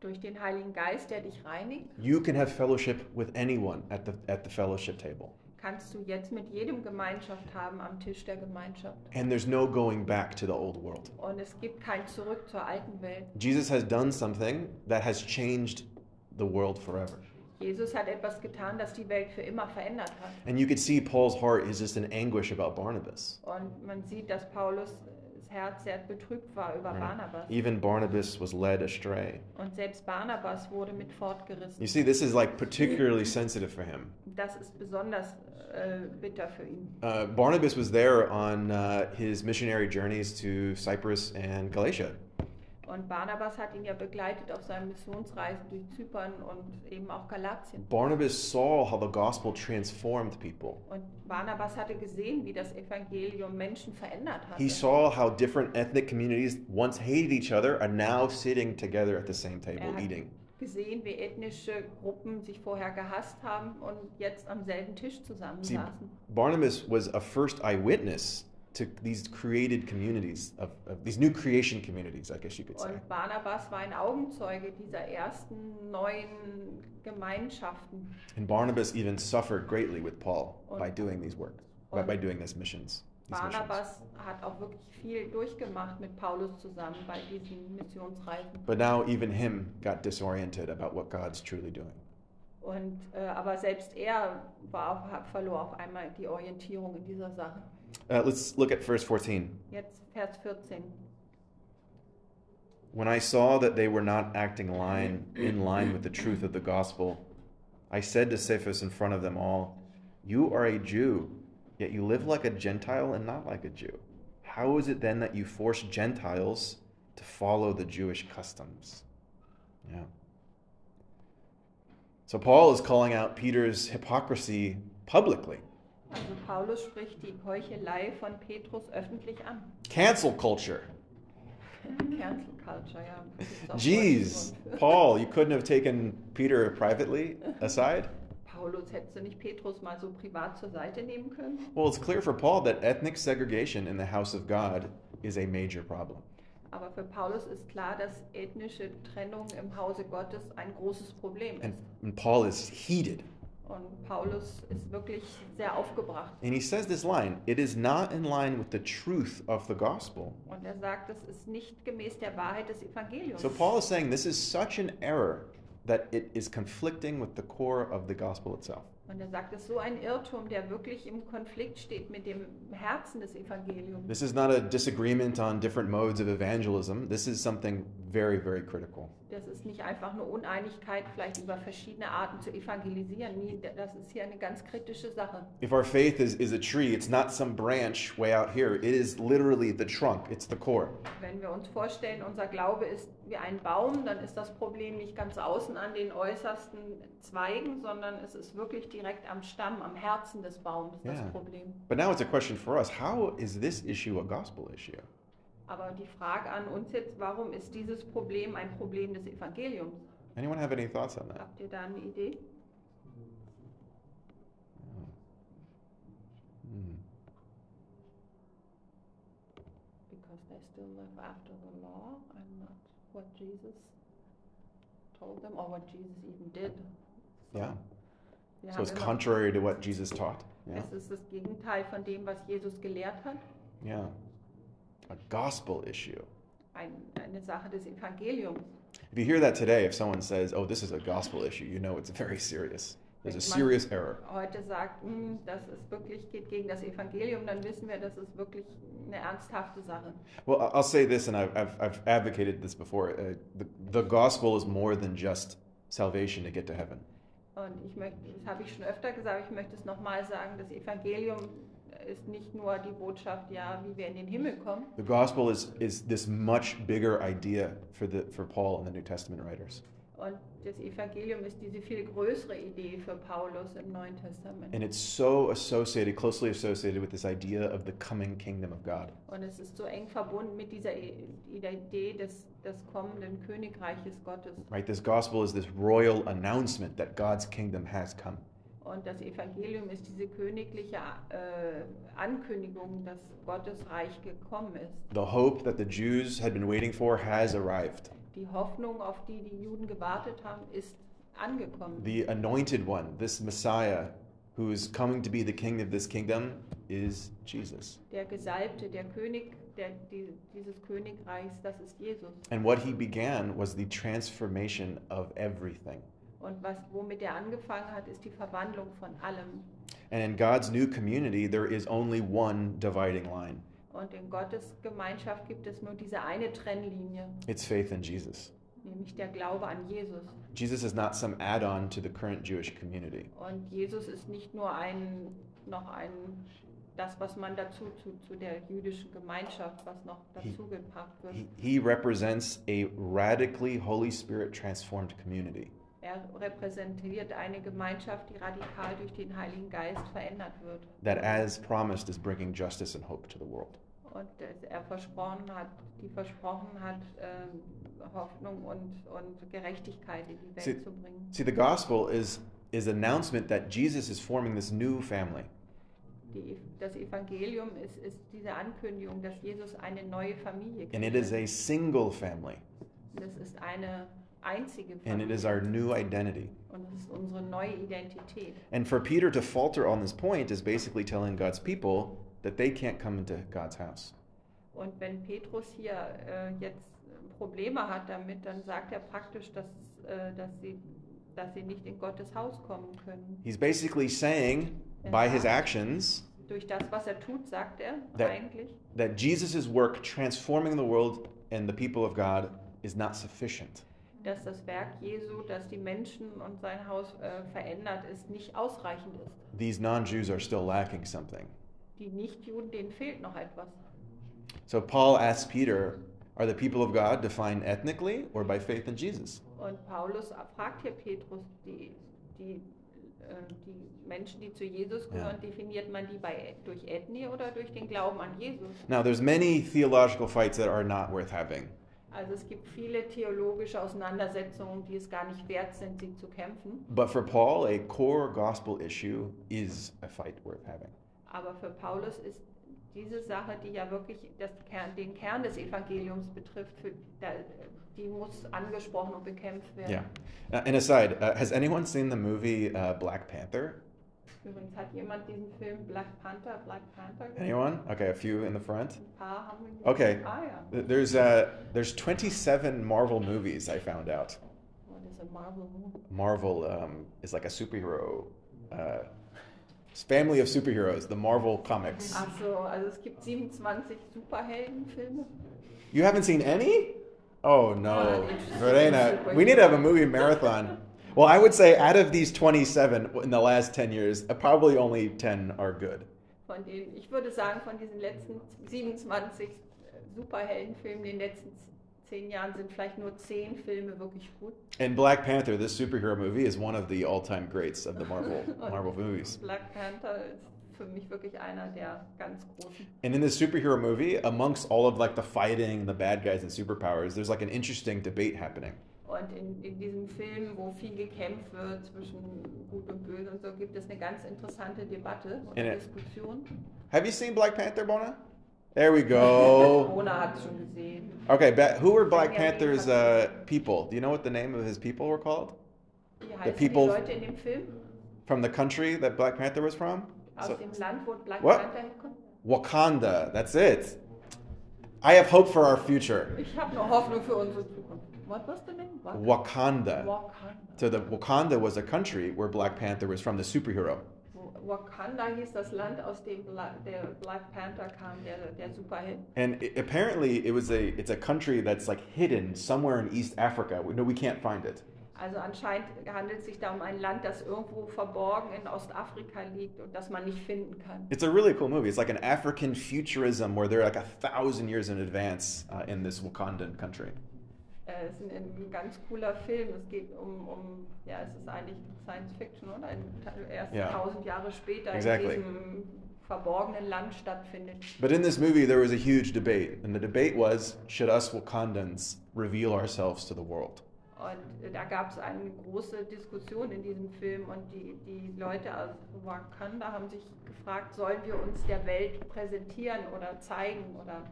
Durch den Heiligen Geist, der dich reinigt, you can have fellowship with anyone at the, at the fellowship table. kannst du jetzt mit jedem Gemeinschaft haben am Tisch der Gemeinschaft. And there's no going back to the old world. Und es gibt kein Zurück zur alten Welt. Jesus has done something that has changed the world forever. Jesus hat etwas getan, das die Welt für immer verändert hat. And you could see Paul's heart is just in anguish about Barnabas. Und man sieht, dass Paulus das Herz sehr betrübt war über Barnabas. Even Barnabas was led astray. Und selbst Barnabas wurde mit fortgerissen. You see, this is like particularly sensitive for him. Das ist besonders äh, bitter für ihn. Uh, Barnabas was there on uh, his missionary journeys to Cyprus and Galatia. Und Barnabas hat ihn ja begleitet auf seinen Missionsreisen durch Zypern und eben auch Galatien. Barnabas saw how the gospel transformed people. Und Barnabas hatte gesehen, wie das Evangelium Menschen verändert hatte. He saw how different ethnic communities once hated each other are now sitting together at the same table Er hat eating. gesehen, wie ethnische Gruppen sich vorher gehasst haben und jetzt am selben Tisch See, zusammensaßen. Barnabas was a first eyewitness to these created communities, of, of these new creation communities, I guess you could say. Und Barnabas war ein Augenzeuge dieser ersten neuen Gemeinschaften. And Barnabas even suffered greatly with Paul by Und- doing these work, by, by doing missions. These missions. Barnabas hat auch wirklich viel durchgemacht mit Paulus zusammen bei diesen Missionsreisen. But now even him got disoriented about what God's truly doing. Und, äh, aber selbst er war verlor auf einmal die Orientierung in dieser Sache. Uh, let's look at verse 14. Jetzt Vers 14. When I saw that they were not acting line in line with the truth of the gospel, I said to Cephas in front of them all, You are a Jew, yet you live like a Gentile and not like a Jew. How is it then that you force Gentiles to follow the Jewish customs? Yeah. So Paul is calling out Peter's hypocrisy publicly. Also Paulus spricht die Heuchelei von Petrus öffentlich an. Cancel culture. Cancel Culture, ja. Jeez. Paul, you couldn't have taken Peter privately aside? Paulus, hättest du nicht Petrus mal so privat zur Seite nehmen können? Well, it's clear for Paul that ethnic segregation in the house of God is a major problem. Aber für Paulus ist klar, dass ethnische Trennung im Hause Gottes ein großes Problem And, ist. and Paul is heated. Und Paulus ist wirklich sehr aufgebracht. And he says this line it is not in line with the truth of the gospel. Und er sagt, es ist nicht gemäß der Wahrheit des Evangeliums. So Paul is saying this is such an error that it is conflicting with the core of the gospel itself. Und er sagt, es ist so ein Irrtum, der wirklich im Konflikt steht mit dem Herzen des Evangeliums. This is not a disagreement on different modes of evangelism. This is something very, very critical. Das ist nicht einfach eine Uneinigkeit, vielleicht über verschiedene Arten zu evangelisieren. Nie, das ist hier eine ganz kritische Sache. If our faith is, is a tree, it's not some branch way out here. It is literally the trunk, it's the core. Wenn wir uns vorstellen, unser Glaube ist wie ein Baum, dann ist das Problem nicht ganz außen an den äußersten Zweigen, sondern es ist wirklich direkt am Stamm, am Herzen des Baums das Ja. Problem. But now it's a question for us how is this issue a gospel issue? Aber die Frage an uns jetzt, warum ist dieses Problem ein Problem des Evangeliums? Anyone have any thoughts on that? Habt ihr da eine Idee? Hmm. Because they still live after what Jesus told them or what Jesus even did. So, Yeah. So it's contrary to what Jesus taught. Yeah. Es ist das Gegenteil von dem, was Jesus gelehrt hat. Yeah. A gospel issue. Ein, eine Sache des Evangeliums. If you hear that today, if someone says, "Oh, this is a gospel issue," you know it's very serious. There's a serious error. heute sagt, "Hm, das ist wirklich geht gegen das Evangelium, dann wissen wir, das ist wirklich eine ernsthafte Sache. Well, I'll say this, and I've, I've, I've advocated this before. Uh, the, the gospel is more than just salvation to get to heaven. Und ich möchte, das habe ich schon öfter gesagt, ich möchte es nochmal sagen, das Evangelium ist nicht nur die Botschaft, ja, wie wir in den Himmel kommen. The gospel is, is this much bigger idea for, the, for Paul and the New Testament writers. Und das Evangelium ist diese viel größere Idee für Paulus im Neuen Testament. And it's so associated, closely associated with this idea of the coming kingdom of God. Und es ist so eng verbunden mit dieser Idee des, des kommenden Königreiches Gottes. Right? This gospel is this royal announcement that God's kingdom has come. Und das Evangelium ist diese königliche äh, Ankündigung, dass Gottes Reich gekommen ist. The hope that the Jews had been waiting for has arrived. Die Hoffnung, auf die die Juden gewartet haben, ist angekommen. The anointed one, this Messiah who is coming to be the king of this kingdom, is Jesus. Der Gesalbte, der König der, die, dieses Königreichs, das ist Jesus. And what he began was the transformation of everything. Und was, womit er angefangen hat, ist die Verwandlung von allem. And in God's new community, there is only one dividing line Und in Gottes Gemeinschaft gibt es nur diese eine Trennlinie, it's faith in Jesus. nämlich der Glaube an Jesus. Jesus is not some add on to the current Jewish community. Und Jesus ist nicht nur ein, noch ein, das, was man dazu zu, zu der jüdischen Gemeinschaft, was noch He- dazu gepackt wird. He, he represents a radically Holy Spirit transformed community. Er repräsentiert eine Gemeinschaft, die radikal durch den Heiligen Geist verändert wird. that, as promised, is bringing justice and hope to the world. Und er versprochen hat, die versprochen hat, ähm, Hoffnung und, und Gerechtigkeit in die Welt Sie- zu bringen. See, the gospel is is announcement that Jesus is forming this new family. Die, das Evangelium ist, ist diese Ankündigung, dass Jesus eine neue Familie And it is a single family. Das ist eine einzige And it is Familie. our new identity. Und das ist unsere neue Identität. And for Peter to falter on this point is basically telling God's people that they can't come into God's house. Und wenn Petrus hier äh, jetzt Probleme hat damit, dann sagt er praktisch, dass, äh, dass, sie, dass sie nicht in Gottes Haus kommen können. He's basically saying, by his actions, Durch das, was er tut, sagt er That- eigentlich, that Jesus' work transforming the world and the people of God is not sufficient. dass das Werk Jesu, das die Menschen und sein Haus äh, verändert, ist, nicht ausreichend ist. These non Jews are still lacking something. Die Nichtjuden, denen fehlt noch etwas. So Paul asks Peter, Are the people of God defined ethnically or by faith in Jesus? Und Paulus fragt hier Petrus, die, die, äh, die Menschen, die zu Jesus gehören, definiert man die bei, durch Ethnie oder durch den Glauben an Jesus? Now, there's many theological fights that are not worth having. Also es gibt viele theologische Auseinandersetzungen, die es gar nicht wert sind, sie zu kämpfen. But for Paul, a core gospel issue is a fight worth having. Aber für Paulus ist diese Sache, die ja wirklich das Kern, den Kern des Evangeliums betrifft, für, die muss angesprochen und bekämpft werden. Yeah. Uh, and aside, uh, has anyone seen the movie uh, Black Panther? Übrigens hat jemand diesen Film Black Panther, Black Panther gesehen? Anyone? Okay, a few in the front. Ein paar haben wir. Okay. Ah ja. There's uh, there's 27 Marvel movies I found out. What is a Marvel movie? Marvel um, is like a superhero uh, family of superheroes, the Marvel comics. Ach so, also es gibt 27 Superheldenfilme. You haven't seen any? Oh no, Ah. Verena, we need to have a movie marathon. Well, I would say out of these 27 in the last 10 years, uh, probably only 10 are good. Von denen, ich würde sagen, von diesen letzten 27 Superheldenfilmen den letzten 10 Jahren sind vielleicht nur 10 Filme wirklich gut. And Black Panther, this superhero movie, is one of the all-time greats of the Marvel Marvel movies. Black Panther ist für mich wirklich einer der ganz großen. And in this superhero movie, amongst all of like the fighting, the bad guys and superpowers, there's like an interesting debate happening. Und in, in diesem Film, wo viel gekämpft wird zwischen Gut und Böse und so, gibt es eine ganz interessante Debatte und. Diskussion. Have you seen Black Panther, Bona? There we go. Mona hat es schon gesehen. Okay, ba- who were Black Panther's uh, people? Do you know what the name of his people were called? Heißen people- die Leute in dem Film? From the country that Black Panther was from? Aus So- dem Land, wo Black What? Wakanda. That's it. I have hope for our future. Ich habe noch Hoffnung für unsere Zukunft. what was the name? Wakanda. Wakanda. So the Wakanda was a country where Black Panther was from, the superhero. Wakanda hieß das Land, aus dem Bla der Black Panther kam, der, der Superheld. And i apparently, it was a it's a country that's like hidden somewhere in East Africa. We, no, we can't find it. Also anscheinend handelt es sich da um ein Land, das irgendwo verborgen in Ostafrika liegt und das man nicht finden kann. It's a really cool movie. It's like an African futurism where they're like a thousand years in advance uh, in this Wakandan country. Äh, Es ist ein, ein ganz cooler Film. Es geht um, um, ja, es ist eigentlich Science Fiction, oder? Erst Ja. tausend Jahre später Exactly. in diesem verborgenen Land stattfindet. But in this movie, there was a huge debate, and the debate was: Should us Wakandans reveal ourselves to the world? Und äh, da gab es eine große Diskussion in diesem Film und die, die Leute aus Wakanda haben sich gefragt, sollen wir uns der Welt präsentieren oder zeigen oder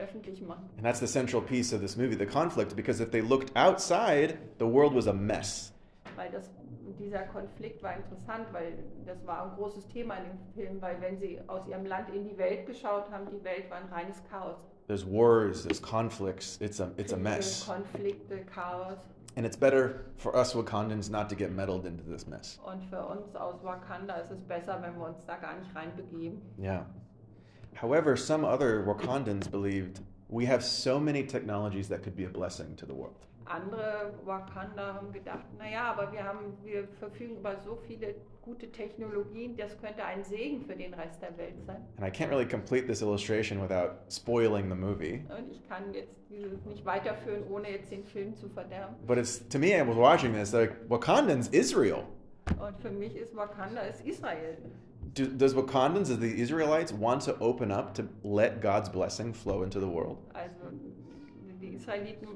öffentlich machen? And that's the central piece of this movie, the conflict, because if they looked outside, the world was a mess. Weil das, dieser Konflikt war interessant, weil das war ein großes Thema in dem Film, weil wenn sie aus ihrem Land in die Welt geschaut haben, die Welt war ein reines Chaos. There's wars, there's conflicts. It's a it's a mess, Konflikte, Chaos. and it's better for us Wakandans not to get meddled into this mess. Und für uns aus Wakanda ist es besser, wenn wir uns da gar nicht reinbegeben. Yeah. However, some other Wakandans believed we have so many technologies that could be a blessing to the world. Andere Wakanda haben gedacht, naja, aber wir, haben, wir verfügen über so viele gute Technologien, das könnte ein Segen für den Rest der Welt sein. And I can't really complete this illustration without spoiling the movie. Und ich kann jetzt dieses nicht weiterführen, ohne jetzt den Film zu verderben. But it's to me, I was watching this like Wakandans, Israel. Und für mich ist Wakanda ist Israel. Do, does Wakandans, as the Israelites, want to open up to let God's blessing flow into the world? Also die Israeliten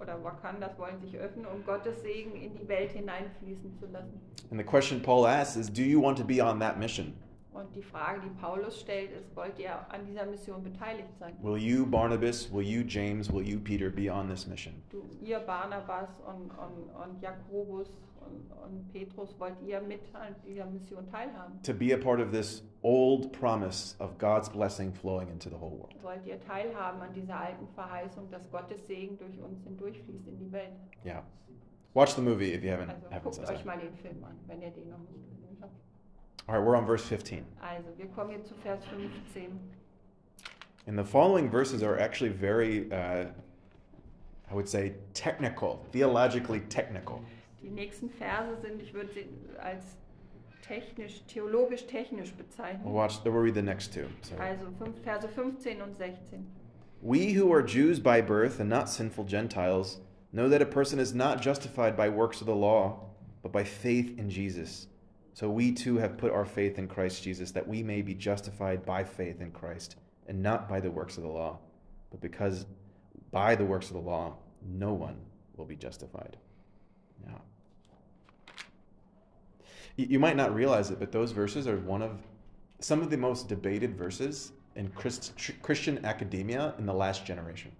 oder Wakandas wollen sich öffnen, um Gottes Segen in die Welt hineinfließen zu lassen. And the question Paul asks is, do you want to be on that mission? Und die Frage, die Paulus stellt, ist, wollt ihr an dieser Mission beteiligt sein? Will you, Barnabas, will you, James, will you, Peter, be on this mission? Du, ihr Barnabas und, und, und Jakobus und, und Petrus, wollt ihr mit an dieser Mission teilhaben? To be a part of this old promise of God's blessing flowing into the whole world. Wollt ihr teilhaben an dieser alten Verheißung, dass Gottes Segen durch uns hindurchfließt in die Welt? Yeah. Watch the movie if you haven't, Also haven't guckt euch mal den Film an, wenn ihr den noch nicht. All right, we're on verse 15. Also, wir kommen jetzt zu Vers 15. And the following verses are actually very, uh, I would say, technical, theologically technical. Die nächsten Verse sind, ich würde sie als technisch, theologisch-technisch We'll watch. We'll read the next two. So. Also fünf, Verse 15 und 16. We who are Jews by birth and not sinful Gentiles know that a person is not justified by works of the law, but by faith in Jesus. So we too have put our faith in Christ Jesus, that we may be justified by faith in Christ, and not by the works of the law, but because by the works of the law no one will be justified. You, you might not realize it, but those verses are one of some of the most debated verses in Christ, Christian academia in the last generation.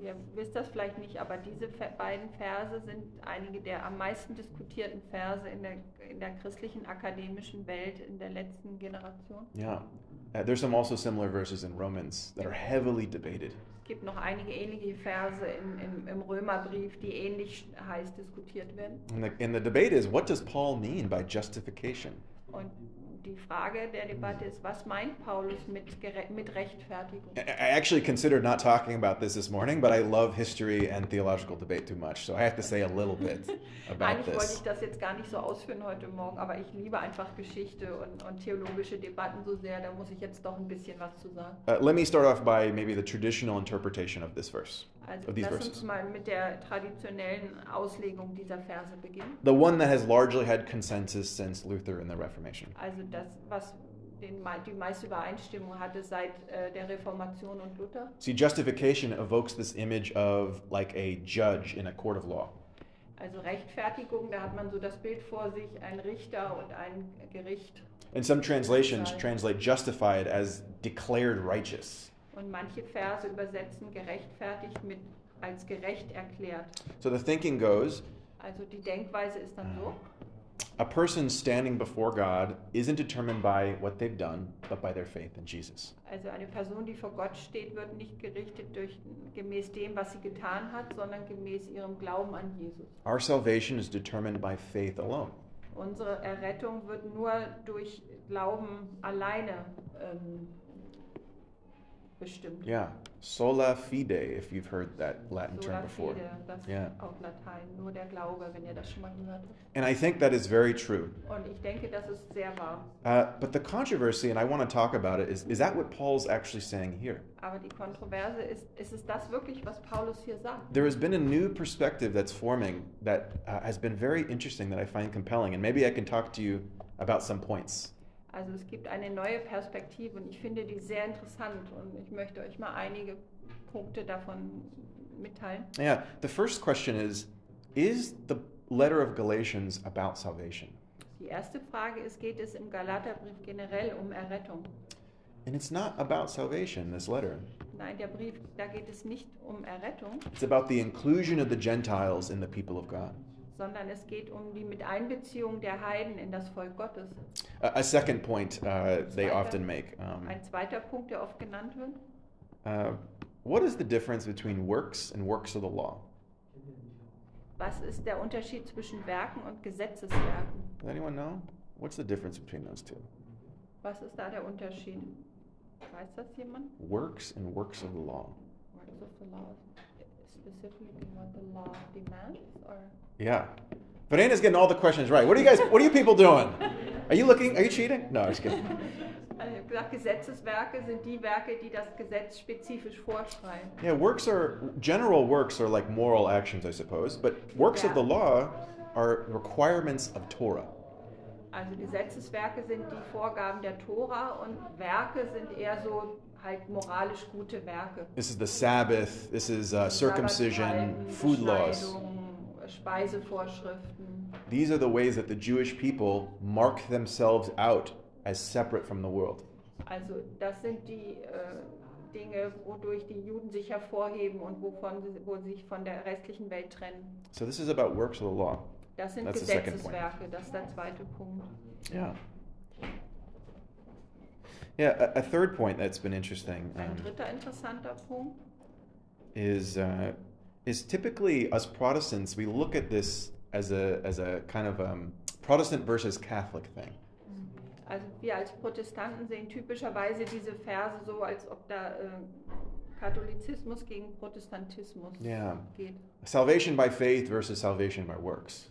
Äh, ihr wisst das vielleicht nicht, aber diese beiden Verse sind einige der am meisten diskutierten Verse in der, in der christlichen akademischen Welt in der letzten Generation. Yeah. Uh, there's some also similar verses in Romans that are heavily debated. Es gibt noch einige ähnliche Verse in, im, im Römerbrief, die ähnlich heiß diskutiert werden. And the, and the debate is what does Paul mean by justification? Und die Frage der Debatte ist, was meint Paulus mit, mit Rechtfertigung? I actually considered not talking about this this morning, but I love history and theological debate too much, so I have to say a little bit about Eigentlich wollte ich das jetzt gar nicht so ausführen heute Morgen, aber ich liebe einfach Geschichte und, und theologische Debatten so sehr, da muss ich jetzt doch ein bisschen was zu sagen. Uh, let me start off by maybe the traditional interpretation of this verse, Also of these lass uns mal mit der traditionellen Auslegung dieser Verse beginnen. The one that has largely had consensus since Luther and the Reformation. Also das, was den, die meiste Übereinstimmung hatte seit äh, der Reformation und Luther. See, justification evokes this image of like a judge in a court of law. Also Rechtfertigung, da hat man so das Bild vor sich, ein Richter und ein Gericht. And some translations translate justified as declared righteous. Und manche Verse übersetzen gerechtfertigt mit als gerecht erklärt. So the thinking goes Also die Denkweise ist dann so, a person standing before God isn't determined by what they've done, but by their faith in Jesus. Also eine Person, die vor Gott steht, wird nicht gerichtet durch, gemäß dem, was sie getan hat, sondern gemäß ihrem Glauben an Jesus. Our salvation is determined by faith alone. Unsere Errettung wird nur durch Glauben alleine ähm, bestimmt. Yeah, sola fide, if you've heard that Latin Sola term before. fide, das Ja. ist auch Latein, nur der Glaube, wenn ihr das schon mal gehört habt. And I think that is very true. Und ich denke, das ist sehr wahr. Uh, but the controversy, and I want to talk about it, is is that what Paul's actually saying here? Aber die Kontroverse ist, ist es das wirklich, was Paulus hier sagt? There has been a new perspective that's forming that uh, has been very interesting that I find compelling, and maybe I can talk to you about some points. Also es gibt eine neue Perspektive und ich finde die sehr interessant und ich möchte euch mal einige Punkte davon mitteilen. Yeah, the first question is Is the letter of Galatians about salvation? Die erste Frage ist, geht es im Galaterbrief generell um Errettung? And it's not about salvation, this letter. Nein, der Brief, da geht es nicht um Errettung, It's about the inclusion of the Gentiles in the people of God. Sondern es geht um die Miteinbeziehung der Heiden in das Volk Gottes. A, second point uh, they Zweiter- often make um, Ein zweiter Punkt, der oft genannt wird. uh, What is the difference between works and works of the law? Was ist der Unterschied zwischen Werken und Gesetzeswerken? Does anyone know? What's the difference between those two? Was ist da der Unterschied? Weiß das jemand? Works and works of the law. Works of the law, specifically what the law demands, or? Yeah. Verena's getting all the questions right. What are you guys, what are you people doing? Are you looking, are you cheating? No, I'm just kidding. Äh, also ich habe gesagt, Gesetzeswerke sind die Werke, die das Gesetz spezifisch vorschreiben. Yeah, works are, general works are like moral actions, I suppose, but works of the law are requirements of Torah. Also Gesetzeswerke sind die Vorgaben der Tora und Werke sind eher so halt moralisch gute Werke. This is the Sabbath, this is uh, circumcision, food laws. Speisevorschriften. These are the ways that the Jewish people mark themselves out as separate from the world. Also das sind die äh, Dinge, wodurch die Juden sich hervorheben und wovon wo sie sich von der restlichen Welt trennen. So this is about works of the law. Das sind That's. Gesetzeswerke, das ist der zweite Punkt. Yeah. Yeah, a, a third point that's been interesting Ein um, dritter interessanter Punkt is uh, is typically us Protestants we look at this as a as a kind of um, Protestant versus Catholic thing. Also wir als Protestanten sehen typischerweise diese Verse so, als ob da äh, Katholizismus gegen Protestantismus Yeah. geht. Salvation by faith versus salvation by works.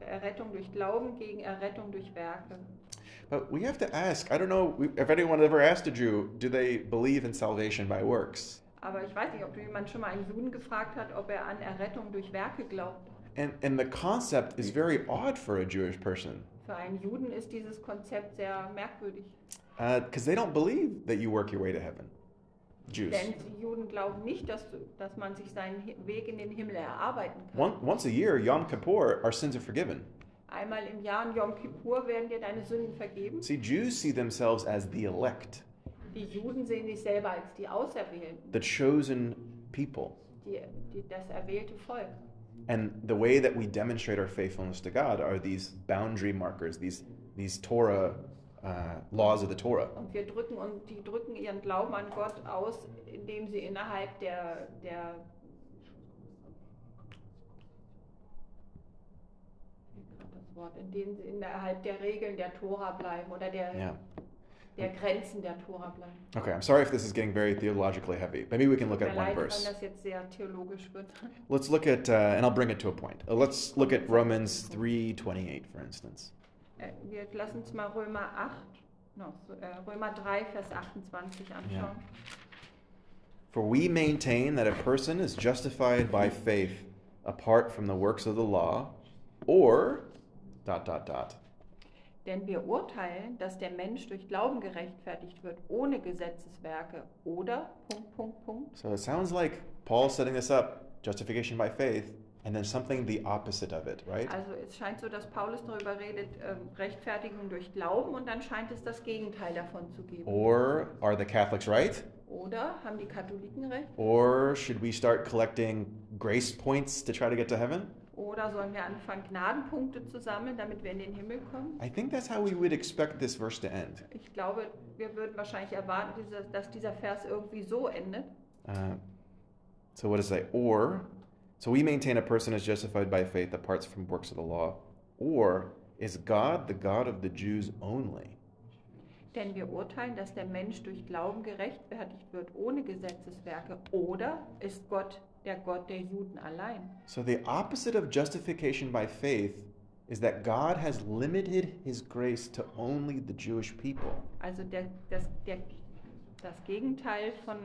Errettung durch Glauben gegen Errettung durch Werke. But we have to ask. I don't know if anyone ever asked a Jew, do they believe in salvation by works? Aber ich weiß nicht, ob jemand schon mal einen Juden gefragt hat, ob er an Errettung durch Werke glaubt. And and the concept is very odd for a Jewish person Für einen Juden ist dieses Konzept sehr merkwürdig. because they don't believe that you work your way to heaven. Jews. Denn die Juden glauben nicht, dass, dass man sich seinen Weg in den Himmel erarbeiten kann. Once a year, Yom Kippur, our sins are forgiven. Einmal im Jahr in Yom Kippur werden dir deine Sünden vergeben. See, Jews see themselves as the elect, Die Juden sehen sich selber als die Auserwählten, the chosen people. die, die, das erwählte Volk. And the way that we demonstrate our faithfulness to God are these boundary markers, these, these Torah uh, laws of the Torah. Und wir drücken und die drücken ihren Glauben an Gott aus, indem sie innerhalb der, der Wort, indem sie innerhalb der Regeln der Tora bleiben oder der, Yeah. der Grenzen der Tora bleiben. Okay, I'm sorry if this is getting very theologically heavy. Maybe we can look at one leid, wenn verse. das jetzt sehr theologisch wird. Let's look at, uh, and I'll bring it to a point. Uh, let's look at Romans 3:28, for instance. Äh, Wir lassen uns mal Römer 8, no, äh, Römer 3, Vers 28 anschauen. Yeah. For we maintain that a person is justified by faith apart from the works of the law, or dot dot dot. Denn wir urteilen, dass der Mensch durch Glauben gerechtfertigt wird, ohne Gesetzeswerke. Oder, Punkt, Punkt, Punkt. So it sounds like Paul's setting this up, justification by faith, and then something the opposite of it, right? Also es scheint so, dass Paulus darüber redet, ähm, Rechtfertigung durch Glauben und dann scheint es das Gegenteil davon zu geben. Or are the Catholics right? Oder haben die Katholiken recht? Or should we start collecting grace points to try to get to heaven? Oder sollen wir anfangen, Gnadenpunkte zu sammeln, damit wir in den Himmel kommen? I think that's how we would expect this verse to end. Ich glaube, wir würden wahrscheinlich erwarten, dass dieser Vers irgendwie so endet. Uh, so what does it say? Or, so we maintain a person is justified by faith apart from works of the law. Or is God the God of the Jews only? Denn wir urteilen, dass der Mensch durch Glauben gerechtfertigt wird, ohne Gesetzeswerke. Oder ist Gott der Gott der Juden allein? So the opposite of justification by faith is that God has limited his grace to only the Jewish people. Also der, das, der, das Gegenteil von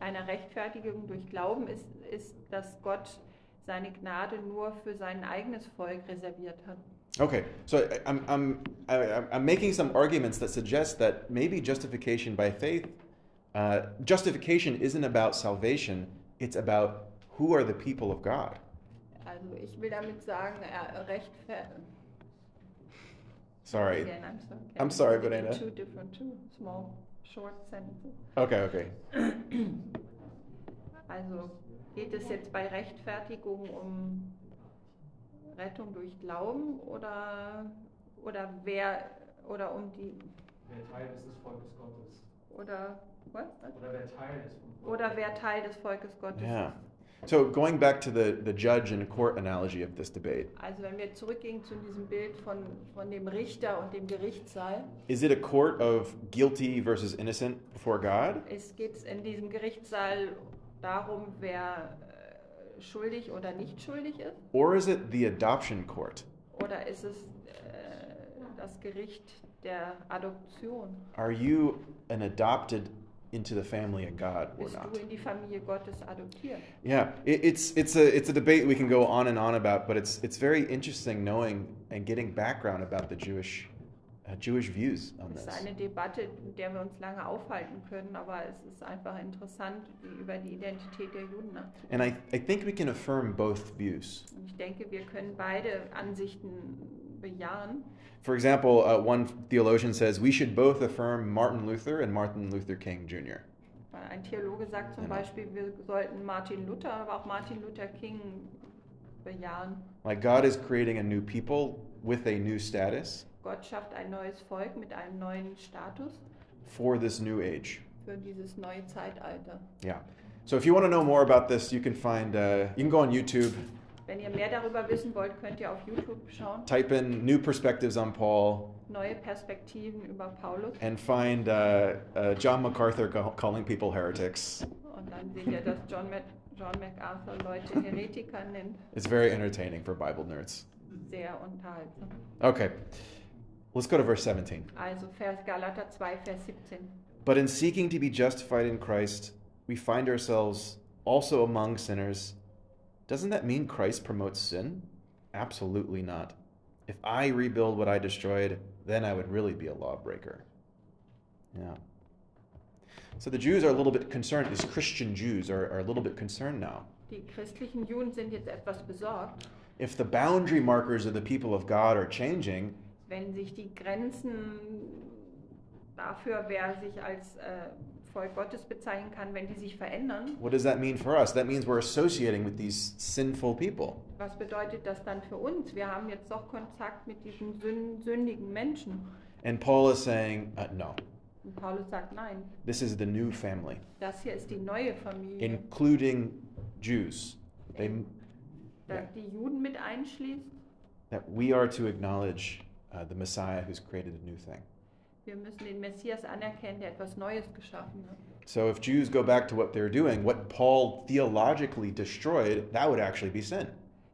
einer Rechtfertigung durch Glauben ist, ist, dass Gott seine Gnade nur für sein eigenes Volk reserviert hat. Okay, so I'm, I'm, I'm making some arguments that suggest that maybe justification by faith, uh, justification isn't about salvation, it's about who are the people of God. Also ich will damit sagen, er rechtfertigt. Sorry. Again, I'm sorry. I'm sorry, Banana. Two different, two small, short sentences. Okay, okay. Also geht es jetzt bei Rechtfertigung um Rettung durch Glauben oder, oder wer oder um die Wer Teil ist des Volkes Gottes. oder? Oder wer Teil des Volkes Gottes Yeah. ist. So going back to the, the judge and court analogy of this debate, Also wenn wir zurückgehen zu diesem Bild von, von dem Richter und dem Gerichtssaal, is it a court of guilty versus innocent before God? es geht in diesem Gerichtssaal darum, wer äh, schuldig oder nicht schuldig ist. Or is it the adoption court? Oder ist es äh, das Gericht der Adoption? Are you an adopted into the family of God or Bist not? du in die Familie Gottes adoptiert? Yeah, it, it's it's a it's a debate we can go on and on about, but it's it's very interesting knowing and getting background about the Jewish uh, Jewish views on this. Es ist eine Debatte, in der wir uns lange aufhalten können, aber es ist einfach interessant, über die Identität der Juden nachzudenken. And I, I think we can affirm both views. Und ich denke, wir können beide Ansichten bejahen. For example, uh, one theologian says we should both affirm Martin Luther and Martin Luther King Jr. Ein Theologe sagt zum Genau. Beispiel, wir sollten Martin Luther, aber auch Martin Luther King bejahen. Like God is creating a new people with a new status Gott schafft ein neues Volk mit einem neuen Status for this new age. für dieses neue Zeitalter. Yeah. So if you want to know more about this, you can find uh, you can go on YouTube, Wenn ihr mehr darüber wissen wollt, könnt ihr auf YouTube schauen. type in new perspectives on Paul, Neue Perspektiven über Paulus. and find uh, uh, John MacArthur calling people heretics. Und dann seht ihr, dass John, Mac John MacArthur Leute Heretiker nennt. It's very entertaining for Bible nerds. Sehr unterhaltsam. Okay, let's go to verse 17. Also Vers Galater 2, Vers 17. But in seeking to be justified in Christ, we find ourselves also among sinners. Doesn't that mean Christ promotes sin? Absolutely not. If I rebuild what I destroyed, then I would really be a lawbreaker. Yeah. So the Jews are a little bit concerned, these Christian Jews are, are a little bit concerned now. Die christlichen Juden sind jetzt etwas besorgt, If the boundary markers of the people of God are changing, wenn sich die Grenzen dafür, wer sich als äh, Volk Gottes bezeichnen kann, wenn die sich verändern. what does that mean for us? That means we're associating with these sinful people. Was bedeutet das dann für uns? Wir haben jetzt doch Kontakt mit diesen sün- sündigen Menschen. And Paul is saying, uh, no, Und Paulus sagt, nein, this is the new family. das hier ist die neue Familie, including Jews. They, yeah, die Juden mit einschließt. that we are to acknowledge uh, the Messiah who's created a new thing. Wir müssen den Messias anerkennen, der etwas Neues geschaffen hat. So if Jews go back to what they're doing, what Paul theologically destroyed, that would actually be sin.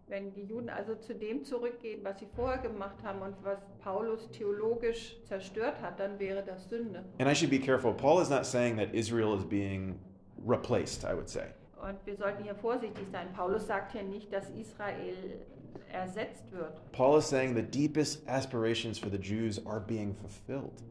Wenn die Juden also zu dem zurückgehen, was sie vorher gemacht haben und was Paulus theologisch zerstört hat, dann wäre das Sünde. And I should be careful. Paul is not saying that Israel is being replaced, I would say. Und wir sollten hier vorsichtig sein. Paulus sagt hier nicht, dass Israel ersetzt wird. Paul is saying the deepest aspirations for the Jews are being fulfilled.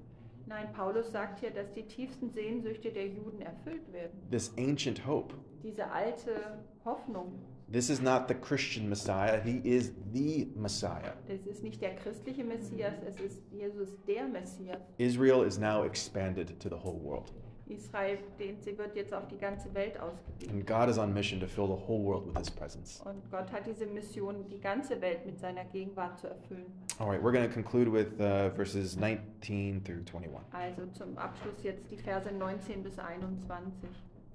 Nein, Paulus sagt hier, dass die tiefsten Sehnsüchte der Juden erfüllt werden. This ancient hope. Diese alte Hoffnung, This is not the Christian Messiah, he is the Messiah. das ist nicht der christliche Messias, es ist Jesus der Messias. Israel is now expanded to the whole world. Israel, den, sie wird jetzt auf die ganze Welt ausgedehnt. And God is on mission to fill the whole world with his presence. Und Gott hat diese Mission, die ganze Welt mit seiner Gegenwart zu erfüllen. All right, we're going to conclude with uh, verses 19 through 21. Also zum Abschluss jetzt die Verse 19 bis 21.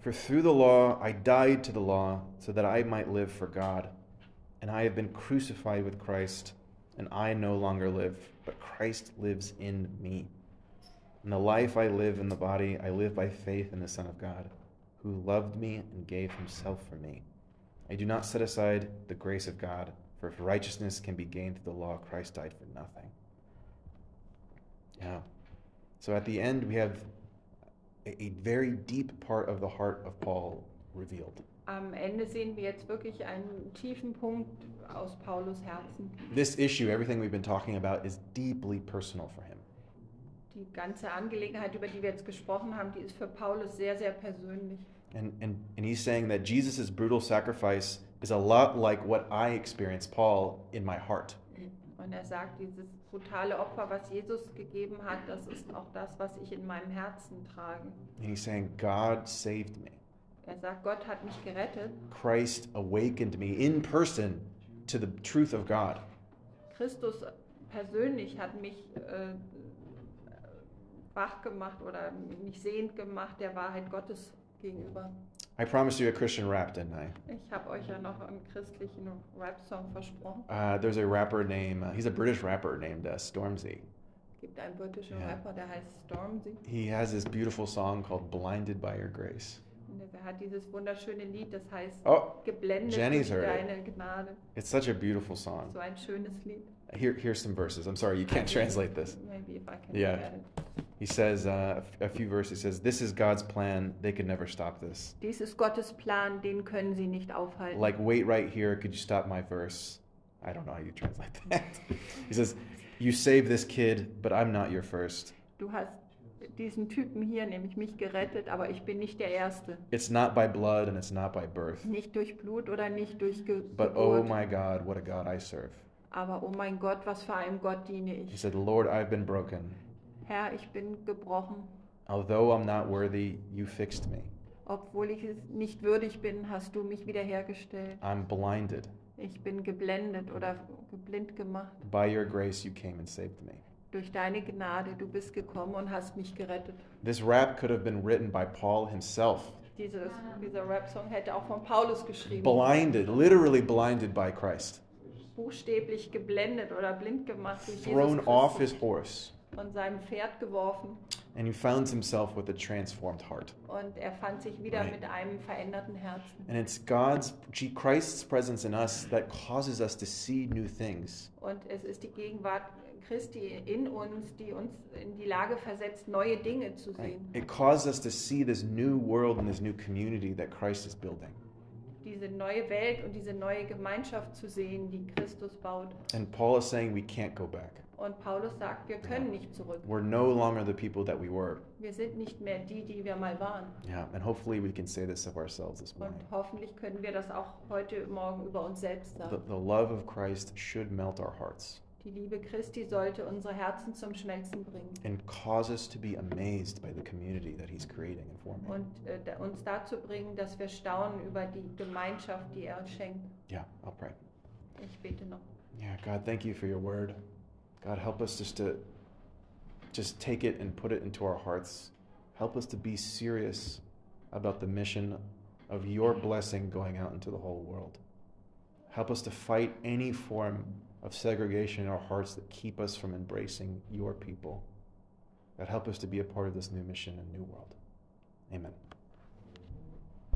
For through the law I died to the law so that I might live for God. And I have been crucified with Christ, and I no longer live, but Christ lives in me. And the life I live in the body, I live by faith in the Son of God, who loved me and gave himself for me. I do not set aside the grace of God, for if righteousness can be gained through the law, Christ died for nothing. Yeah. So at the end, we have a, a very deep part of the heart of Paul revealed. Am Ende sehen wir jetzt wirklich einen tiefen Punkt aus Paulus Herzen. This issue, everything we've been talking about, is deeply personal for him. Die ganze Angelegenheit, über die wir jetzt gesprochen haben, die ist für Paulus sehr, sehr persönlich. And, and, and he's saying that Jesus' brutal sacrifice is a lot like what I experienced, Paul, in my heart. Und er sagt, dieses brutale Opfer, was Jesus gegeben hat, das ist auch das, was ich in meinem Herzen trage. And he's saying, God saved me. Er sagt, Gott hat mich gerettet. Christ awakened me in person to the truth of God. Christus persönlich hat mich äh, wach gemacht oder mich sehend gemacht der Wahrheit Gottes gegenüber. I promised you a Christian rap, didn't I? Ich habe euch ja noch einen christlichen Rap-Song versprochen. Uh, there's a rapper named, uh, he's a British rapper named uh, Stormzy. Es gibt einen britischen Ja. Rapper, der heißt Stormzy. He has this beautiful song called Blinded by Your Grace. Er hat dieses wunderschöne Lied, das heißt Oh, Geblendet Jenny's durch deine Gnade. it's such a beautiful song. So ein schönes Lied. Here, here's some verses. I'm sorry, you can't translate this. Maybe if I can Yeah. He says, uh, a few verses, he says, This is God's plan. They could never stop this. Dies ist Gottes Plan, den können sie nicht aufhalten. Like, wait right here. Could you stop my verse? I don't know how you translate that. he says, You saved this kid, but I'm not your first. Du hast diesen Typen hier, nämlich mich gerettet, aber ich bin nicht der Erste. It's not by blood and it's not by birth. Nicht durch Blut oder nicht durch Ge But oh my God, what a God I serve. Aber oh mein Gott, was für einem Gott diene ich. He said, Lord, I've been broken. Herr, ich bin gebrochen. Although I'm not worthy, you fixed me. Obwohl ich es nicht würdig bin, hast du mich wiederhergestellt. I'm blinded. Ich bin geblendet oder geblind gemacht. By your grace, you came and saved me. Durch deine Gnade, du bist gekommen und hast mich gerettet. This rap could have been written by Paul himself. Dieses, dieser Rap-Song hätte auch von Paulus geschrieben. Blinded, literally blinded by Christ. Buchstäblich geblendet oder blind gemacht durch Thrown Jesus off his horse. Von seinem Pferd geworfen. And he found himself with a transformed heart. Und er fand sich wieder Right. mit einem veränderten Herzen. And it's God's, Christ's presence in us that causes us to see new things. Und es ist die Gegenwart Christi in uns, die uns in die Lage versetzt, neue Dinge zu Right? It causes us to see this new world and this new community that Christ is building. Diese neue Welt und diese neue Gemeinschaft zu sehen, die Christus baut. And Paul is saying we can't go back. Und Paulus sagt, wir können nicht zurück. We're no longer the people that we were. Wir sind nicht mehr die, die wir mal waren. Yeah, and hopefully we can say this of ourselves this morning. Und hoffentlich können wir das auch heute Morgen über uns selbst The, sagen. the love of Christ should melt our hearts Die Liebe Christi sollte unsere Herzen zum Schmelzen bringen and cause us to be amazed by the community that He's creating and forming. und äh, uns dazu bringen, dass wir staunen über die Gemeinschaft, die er schenkt. Yeah, I'll pray. Ich bete noch. Yeah, God, thank you for your word. God, help us just to just take it and put it into our hearts. Help us to be serious about the mission of your blessing going out into the whole world. Help us to fight any form of segregation in our hearts that keep us from embracing your people. God, help us to be a part of this new mission and new world. Amen.